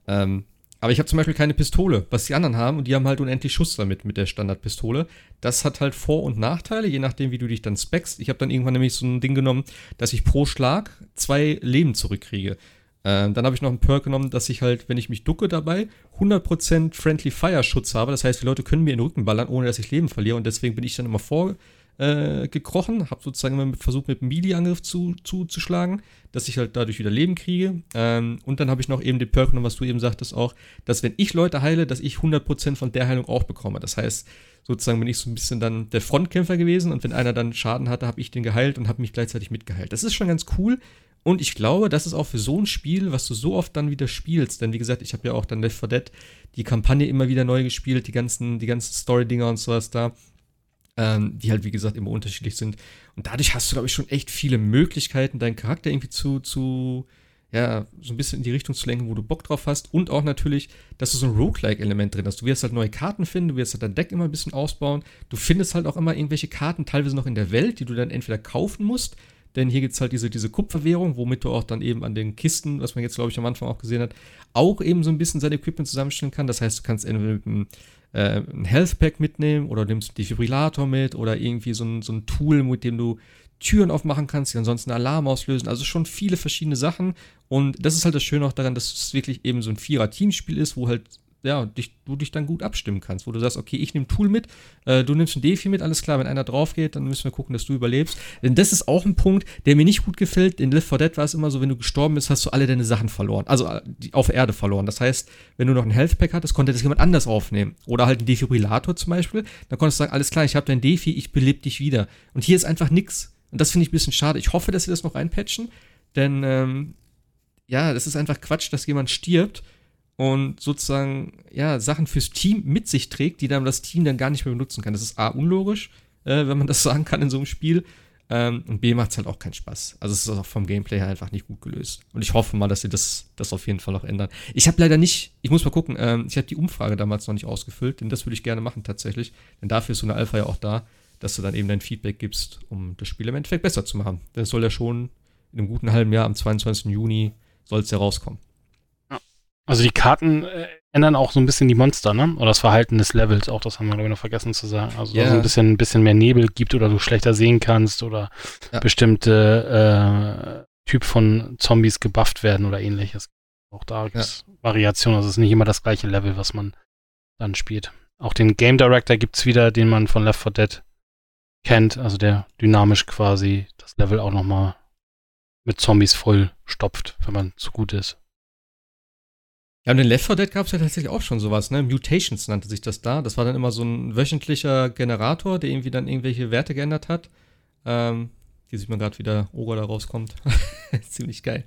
Ähm, aber ich habe zum Beispiel keine Pistole, was die anderen haben, und die haben halt unendlich Schuss damit, mit der Standardpistole. Das hat halt Vor- und Nachteile, je nachdem, wie du dich dann speckst. Ich habe dann irgendwann nämlich so ein Ding genommen, dass ich pro Schlag zwei Leben zurückkriege. Ähm, dann habe ich noch einen Perk genommen, dass ich halt, wenn ich mich ducke dabei, 100% Friendly Fire Schutz habe. Das heißt, die Leute können mir in den Rücken ballern, ohne dass ich Leben verliere. Und deswegen bin ich dann immer vor, äh, gekrochen, habe sozusagen immer versucht, mit einem Melee-Angriff zu, zu, zu schlagen, dass ich halt dadurch wieder Leben kriege. Ähm, und dann habe ich noch eben den Perk genommen, was du eben sagtest auch, dass wenn ich Leute heile, dass ich 100% von der Heilung auch bekomme. Das heißt, sozusagen bin ich so ein bisschen dann der Frontkämpfer gewesen und wenn einer dann Schaden hatte, habe ich den geheilt und habe mich gleichzeitig mitgeheilt. Das ist schon ganz cool. Und ich glaube, das ist auch für so ein Spiel, was du so oft dann wieder spielst, denn wie gesagt, ich habe ja auch dann Left 4 Dead die Kampagne immer wieder neu gespielt, die ganzen, die ganzen Story-Dinger und sowas da ähm, die halt, wie gesagt, immer unterschiedlich sind. Und dadurch hast du, glaube ich, schon echt viele Möglichkeiten, deinen Charakter irgendwie zu, zu, ja, so ein bisschen in die Richtung zu lenken, wo du Bock drauf hast. Und auch natürlich, dass du so ein Roguelike-Element drin hast. Du wirst halt neue Karten finden, du wirst halt dein Deck immer ein bisschen ausbauen. Du findest halt auch immer irgendwelche Karten, teilweise noch in der Welt, die du dann entweder kaufen musst, denn hier gibt es halt diese, diese Kupferwährung, womit du auch dann eben an den Kisten, was man jetzt, glaube ich, am Anfang auch gesehen hat, auch eben so ein bisschen sein Equipment zusammenstellen kann. Das heißt, du kannst entweder mit einem äh, ein Health Pack mitnehmen oder nimmst einen Defibrillator mit oder irgendwie so ein, so ein Tool, mit dem du Türen aufmachen kannst, die ansonsten Alarm auslösen. Also schon viele verschiedene Sachen. Und das ist halt das Schöne auch daran, dass es wirklich eben so ein Vierer-Teamspiel ist, wo halt ja, dich, du dich dann gut abstimmen kannst, wo du sagst, okay, ich nehme Tool mit, äh, du nimmst ein Defi mit, alles klar, wenn einer drauf geht, dann müssen wir gucken, dass du überlebst. Denn das ist auch ein Punkt, der mir nicht gut gefällt. In Live 4 Dead war es immer so, wenn du gestorben bist, hast du alle deine Sachen verloren. Also äh, die, auf Erde verloren. Das heißt, wenn du noch ein Health Pack hattest, konnte das jemand anders aufnehmen. Oder halt ein Defibrillator zum Beispiel. Dann konntest du sagen, alles klar, ich habe dein Defi, ich belebe dich wieder. Und hier ist einfach nix. Und das finde ich ein bisschen schade. Ich hoffe, dass sie das noch reinpatchen. Denn, ähm, ja, das ist einfach Quatsch, dass jemand stirbt und sozusagen ja Sachen fürs Team mit sich trägt, die dann das Team dann gar nicht mehr benutzen kann. Das ist A unlogisch, äh, wenn man das sagen kann in so einem Spiel. Ähm, und B macht es halt auch keinen Spaß. Also es ist auch vom Gameplay her einfach nicht gut gelöst. Und ich hoffe mal, dass sie das, das auf jeden Fall noch ändern. Ich habe leider nicht, ich muss mal gucken, ähm, ich habe die Umfrage damals noch nicht ausgefüllt, denn das würde ich gerne machen tatsächlich. Denn dafür ist so eine Alpha ja auch da, dass du dann eben dein Feedback gibst, um das Spiel im Endeffekt besser zu machen. Denn es soll ja schon in einem guten halben Jahr, am 22. Juni, soll es ja rauskommen. Also die Karten äh, ändern auch so ein bisschen die Monster, ne? Oder das Verhalten des Levels, auch das haben wir, glaube ich, noch vergessen zu sagen. Also yeah. es ein bisschen, ein bisschen mehr Nebel gibt oder du schlechter sehen kannst oder ja. bestimmte äh, Typ von Zombies gebufft werden oder ähnliches. Auch da gibt es ja. Variationen. Also es ist nicht immer das gleiche Level, was man dann spielt. Auch den Game Director gibt es wieder, den man von Left 4 Dead kennt, also der dynamisch quasi das Level auch nochmal mit Zombies voll stopft, wenn man zu gut ist. Ja, und in Left 4 Dead gab es ja tatsächlich auch schon sowas, ne? Mutations nannte sich das da. Das war dann immer so ein wöchentlicher Generator, der irgendwie dann irgendwelche Werte geändert hat. Ähm, hier sieht man gerade, wie der Ogre da rauskommt. Ziemlich geil.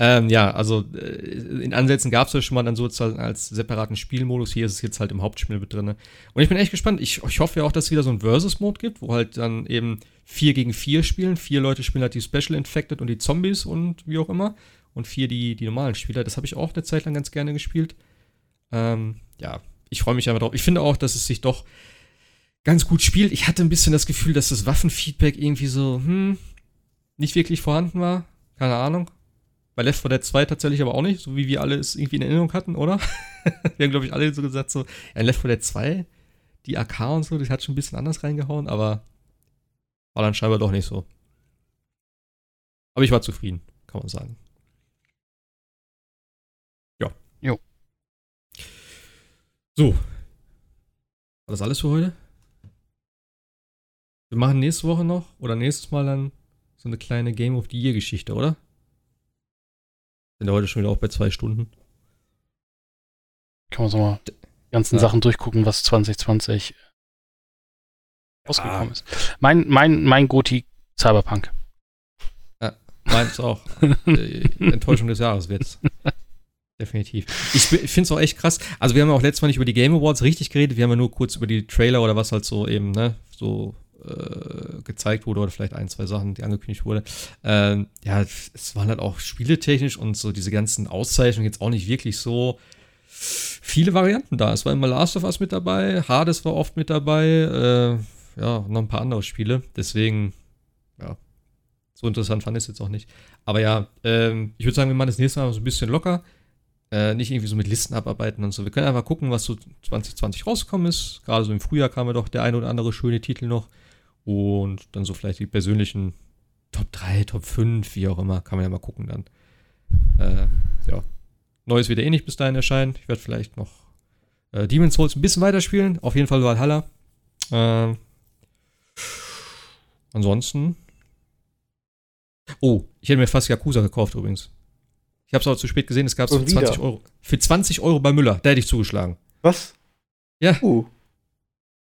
Ähm, ja, also äh, in Ansätzen gab es ja schon mal dann sozusagen als separaten Spielmodus. Hier ist es jetzt halt im Hauptspiel mit drin. Und ich bin echt gespannt. Ich, ich hoffe ja auch, dass es wieder so ein Versus-Mode gibt, wo halt dann eben 4 gegen 4 spielen. Vier Leute spielen halt die Special Infected und die Zombies und wie auch immer und vier die, die normalen Spieler. Das habe ich auch eine Zeit lang ganz gerne gespielt. Ähm, ja, ich freue mich einfach drauf. Ich finde auch, dass es sich doch ganz gut spielt. Ich hatte ein bisschen das Gefühl, dass das Waffenfeedback irgendwie so, hm, nicht wirklich vorhanden war. Keine Ahnung. Bei Left 4 Dead 2 tatsächlich aber auch nicht, so wie wir alle es irgendwie in Erinnerung hatten, oder? wir haben, glaube ich, alle so gesagt, so, ja, Left 4 Dead 2, die AK und so, das hat schon ein bisschen anders reingehauen, aber war dann scheinbar doch nicht so. Aber ich war zufrieden, kann man sagen. Jo. So. War das alles für heute? Wir machen nächste Woche noch oder nächstes Mal dann so eine kleine Game of the Year Geschichte, oder? Sind wir heute schon wieder auch bei zwei Stunden. Kann man so mal die ganzen ja. Sachen durchgucken, was 2020 rausgekommen ah. ist. Mein, mein, mein Goti Cyberpunk. Ja, meins auch. Enttäuschung des Jahres wird's. Definitiv. Ich, finde es auch echt krass. Also wir haben ja auch letztes Mal nicht über die Game Awards richtig geredet, wir haben ja nur kurz über die Trailer oder was halt so eben, ne, so äh, gezeigt wurde oder vielleicht ein, zwei Sachen, die angekündigt wurde. Ähm, ja, es waren halt auch spieletechnisch und so diese ganzen Auszeichnungen jetzt auch nicht wirklich so viele Varianten da. Es war immer Last of Us mit dabei, Hades war oft mit dabei, äh, ja, noch ein paar andere Spiele. Deswegen, ja, so interessant fand ich es jetzt auch nicht. Aber ja, ähm, ich würde sagen, wir machen das nächste Mal so ein bisschen locker. Äh, nicht irgendwie so mit Listen abarbeiten und so. Wir können einfach gucken, was so 2020 rausgekommen ist. Gerade so im Frühjahr kam ja doch der ein oder andere schöne Titel noch. Und dann so vielleicht die persönlichen Top 3, Top 5, wie auch immer, kann man ja mal gucken dann. Äh, ja. Neues wird eh nicht bis dahin erscheinen. Ich werde vielleicht noch äh, Demon's Souls ein bisschen weiterspielen. Auf jeden Fall Valhalla. Äh, ansonsten. Oh, ich hätte mir fast Yakuza gekauft übrigens. Ich habe es aber zu spät gesehen, es gab es für 20 Euro. Für 20 Euro bei Müller, da hätte ich zugeschlagen. Was? Ja. Uh.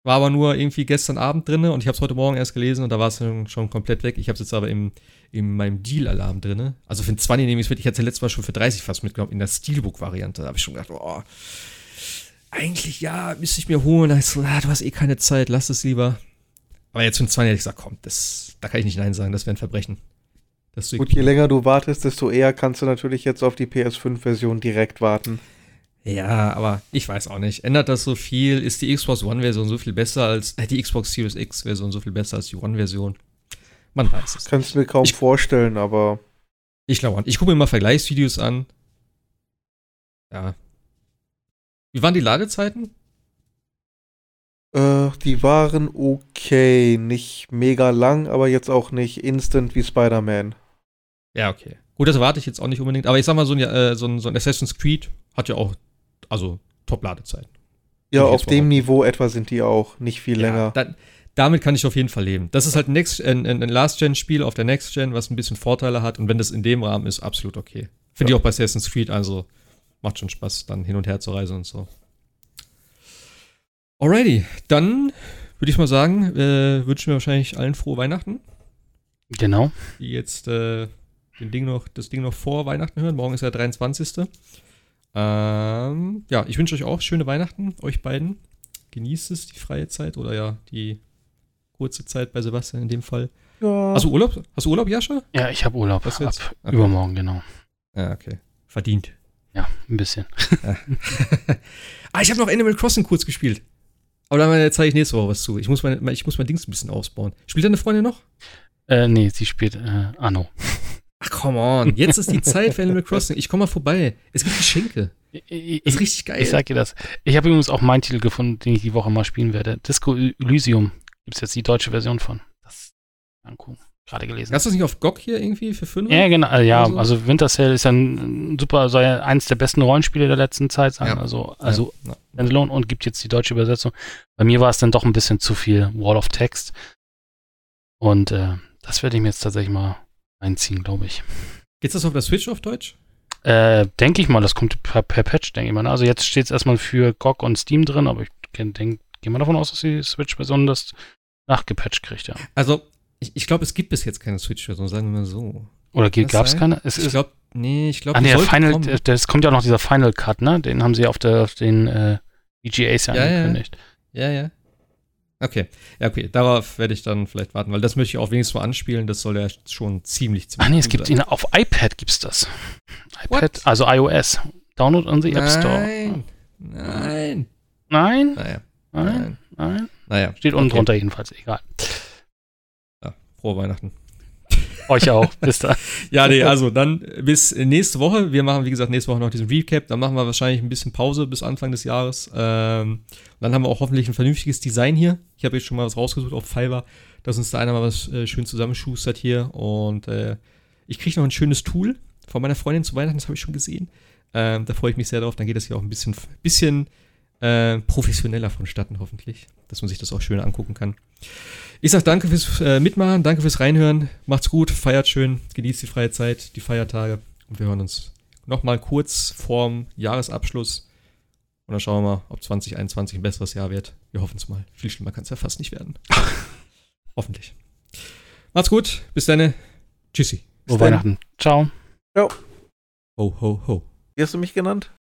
War aber nur irgendwie gestern Abend drin und ich habe es heute Morgen erst gelesen und da war es schon, komplett weg. Ich habe es jetzt aber im, in meinem Deal-Alarm drin. Also für ein 20 nehme ich es mit. Ich hatte letztes Mal schon für 30 fast mitgenommen in der Steelbook-Variante. Da habe ich schon gedacht, oh, eigentlich ja, müsste ich mir holen. Da ist so, ah, du hast eh keine Zeit, lass es lieber. Aber jetzt für ein 20 hätte ich gesagt, komm, das, da kann ich nicht Nein sagen, das wäre ein Verbrechen. Gut, je länger du wartest, desto eher kannst du natürlich jetzt auf die PS5-Version direkt warten. Ja, aber ich weiß auch nicht. Ändert das so viel? Ist die Xbox One-Version so viel besser als äh, die Xbox Series X-Version so viel besser als die One-Version? Man weiß es. Kannst mir kaum ich, vorstellen, aber. Ich glaube, ich gucke mir mal Vergleichsvideos an. Ja. Wie waren die Ladezeiten? Äh, die waren okay. Nicht mega lang, aber jetzt auch nicht instant wie Spider-Man. Ja, okay. Gut, das erwarte ich jetzt auch nicht unbedingt. Aber ich sag mal, so ein, äh, so ein, so ein Assassin's Creed hat ja auch, also Top-Ladezeiten. Ja, auf dem Niveau etwa sind die auch. Nicht viel ja, länger. Da, damit kann ich auf jeden Fall leben. Das ist halt ein, Next, ein, ein Last-Gen-Spiel auf der Next-Gen, was ein bisschen Vorteile hat. Und wenn das in dem Rahmen ist, absolut okay. Finde ja. ich auch bei Assassin's Creed, also macht schon Spaß, dann hin und her zu reisen und so. Alrighty, dann würde ich mal sagen, äh, wünschen wir wahrscheinlich allen frohe Weihnachten. Genau. Die jetzt äh, den Ding noch, das Ding noch vor Weihnachten hören. Morgen ist ja der 23. Ähm, ja, ich wünsche euch auch schöne Weihnachten, euch beiden. Genießt es, die freie Zeit oder ja, die kurze Zeit bei Sebastian in dem Fall. Ja. Hast du Urlaub? Hast du Urlaub, Jascha? Ja, ich habe Urlaub. Was jetzt? Ab okay. Übermorgen, genau. Ja, okay. Verdient. Ja, ein bisschen. ah, ich habe noch Animal Crossing kurz gespielt. Aber dann zeige ich nächste Woche was zu. Ich muss mein, ich muss mein Dings ein bisschen ausbauen. Spielt deine Freundin noch? Äh, nee, sie spielt äh, Anno. Ach, come on. Jetzt ist die Zeit für Animal Crossing. Ich komme mal vorbei. Es gibt Geschenke. Ich, ist richtig geil. Ich sag dir das. Ich habe übrigens auch meinen Titel gefunden, den ich die Woche mal spielen werde. Disco Elysium. Gibt es jetzt die deutsche Version von. Das angucken. Gerade gelesen. Hast du das nicht auf GOG hier irgendwie für 5? Ja, genau. Ja, so? also Winter Cell ist ein super, soll ja eins der besten Rollenspiele der letzten Zeit sein. Ja. Also, also ja. Standalone und gibt jetzt die deutsche Übersetzung. Bei mir war es dann doch ein bisschen zu viel Wall of Text. Und äh, das werde ich mir jetzt tatsächlich mal einziehen, glaube ich. Geht's das auf der Switch auf Deutsch? Äh, denke ich mal, das kommt per, per Patch, denke ich mal. Ne? Also jetzt steht es erstmal für GOG und Steam drin, aber ich denke, gehe mal davon aus, dass die Switch-Version das nachgepatcht kriegt, ja. Also, ich, ich glaube, es gibt bis jetzt keine Switch-Version, sagen wir mal so. Oder gab es keine? Es ich glaube, nee, ich glaube, ah, nee, Final, kommen. das kommt ja auch noch dieser Final Cut, ne? Den haben sie auf, der, auf den äh, EGAs ja, ja angekündigt. Ja, ja. ja. Okay, ja, okay, darauf werde ich dann vielleicht warten, weil das möchte ich auch wenigstens mal anspielen, das soll ja schon ziemlich, ziemlich Ah, nee, es gibt ihn, auf iPad gibt es das. iPad, What? also iOS. Download on the App Store. Nein, nein. Nein? Naja. Nein? Nein? Nein? Naja. Steht unten okay. drunter jedenfalls, egal. Ja, frohe Weihnachten. Euch auch. Bis dann. ja, nee, also dann bis nächste Woche. Wir machen, wie gesagt, nächste Woche noch diesen Recap. Dann machen wir wahrscheinlich ein bisschen Pause bis Anfang des Jahres. Ähm, dann haben wir auch hoffentlich ein vernünftiges Design hier. Ich habe jetzt schon mal was rausgesucht auf Fiverr, dass uns da einer mal was äh, schön zusammenschustert hier. Und äh, ich kriege noch ein schönes Tool von meiner Freundin zu Weihnachten, das habe ich schon gesehen. Ähm, da freue ich mich sehr drauf. Dann geht das hier auch ein bisschen, bisschen äh, professioneller vonstatten, hoffentlich. Dass man sich das auch schön angucken kann. Ich sage danke fürs äh, Mitmachen, danke fürs Reinhören. Macht's gut, feiert schön, genießt die freie Zeit, die Feiertage. Und wir hören uns nochmal kurz vorm Jahresabschluss. Und dann schauen wir mal, ob 2021 ein besseres Jahr wird. Wir hoffen es mal. Viel schlimmer kann es ja fast nicht werden. Hoffentlich. Macht's gut, bis dann. Tschüssi. Frohe Weihnachten. Ciao. Ciao. Ho, ho, ho. Wie hast du mich genannt?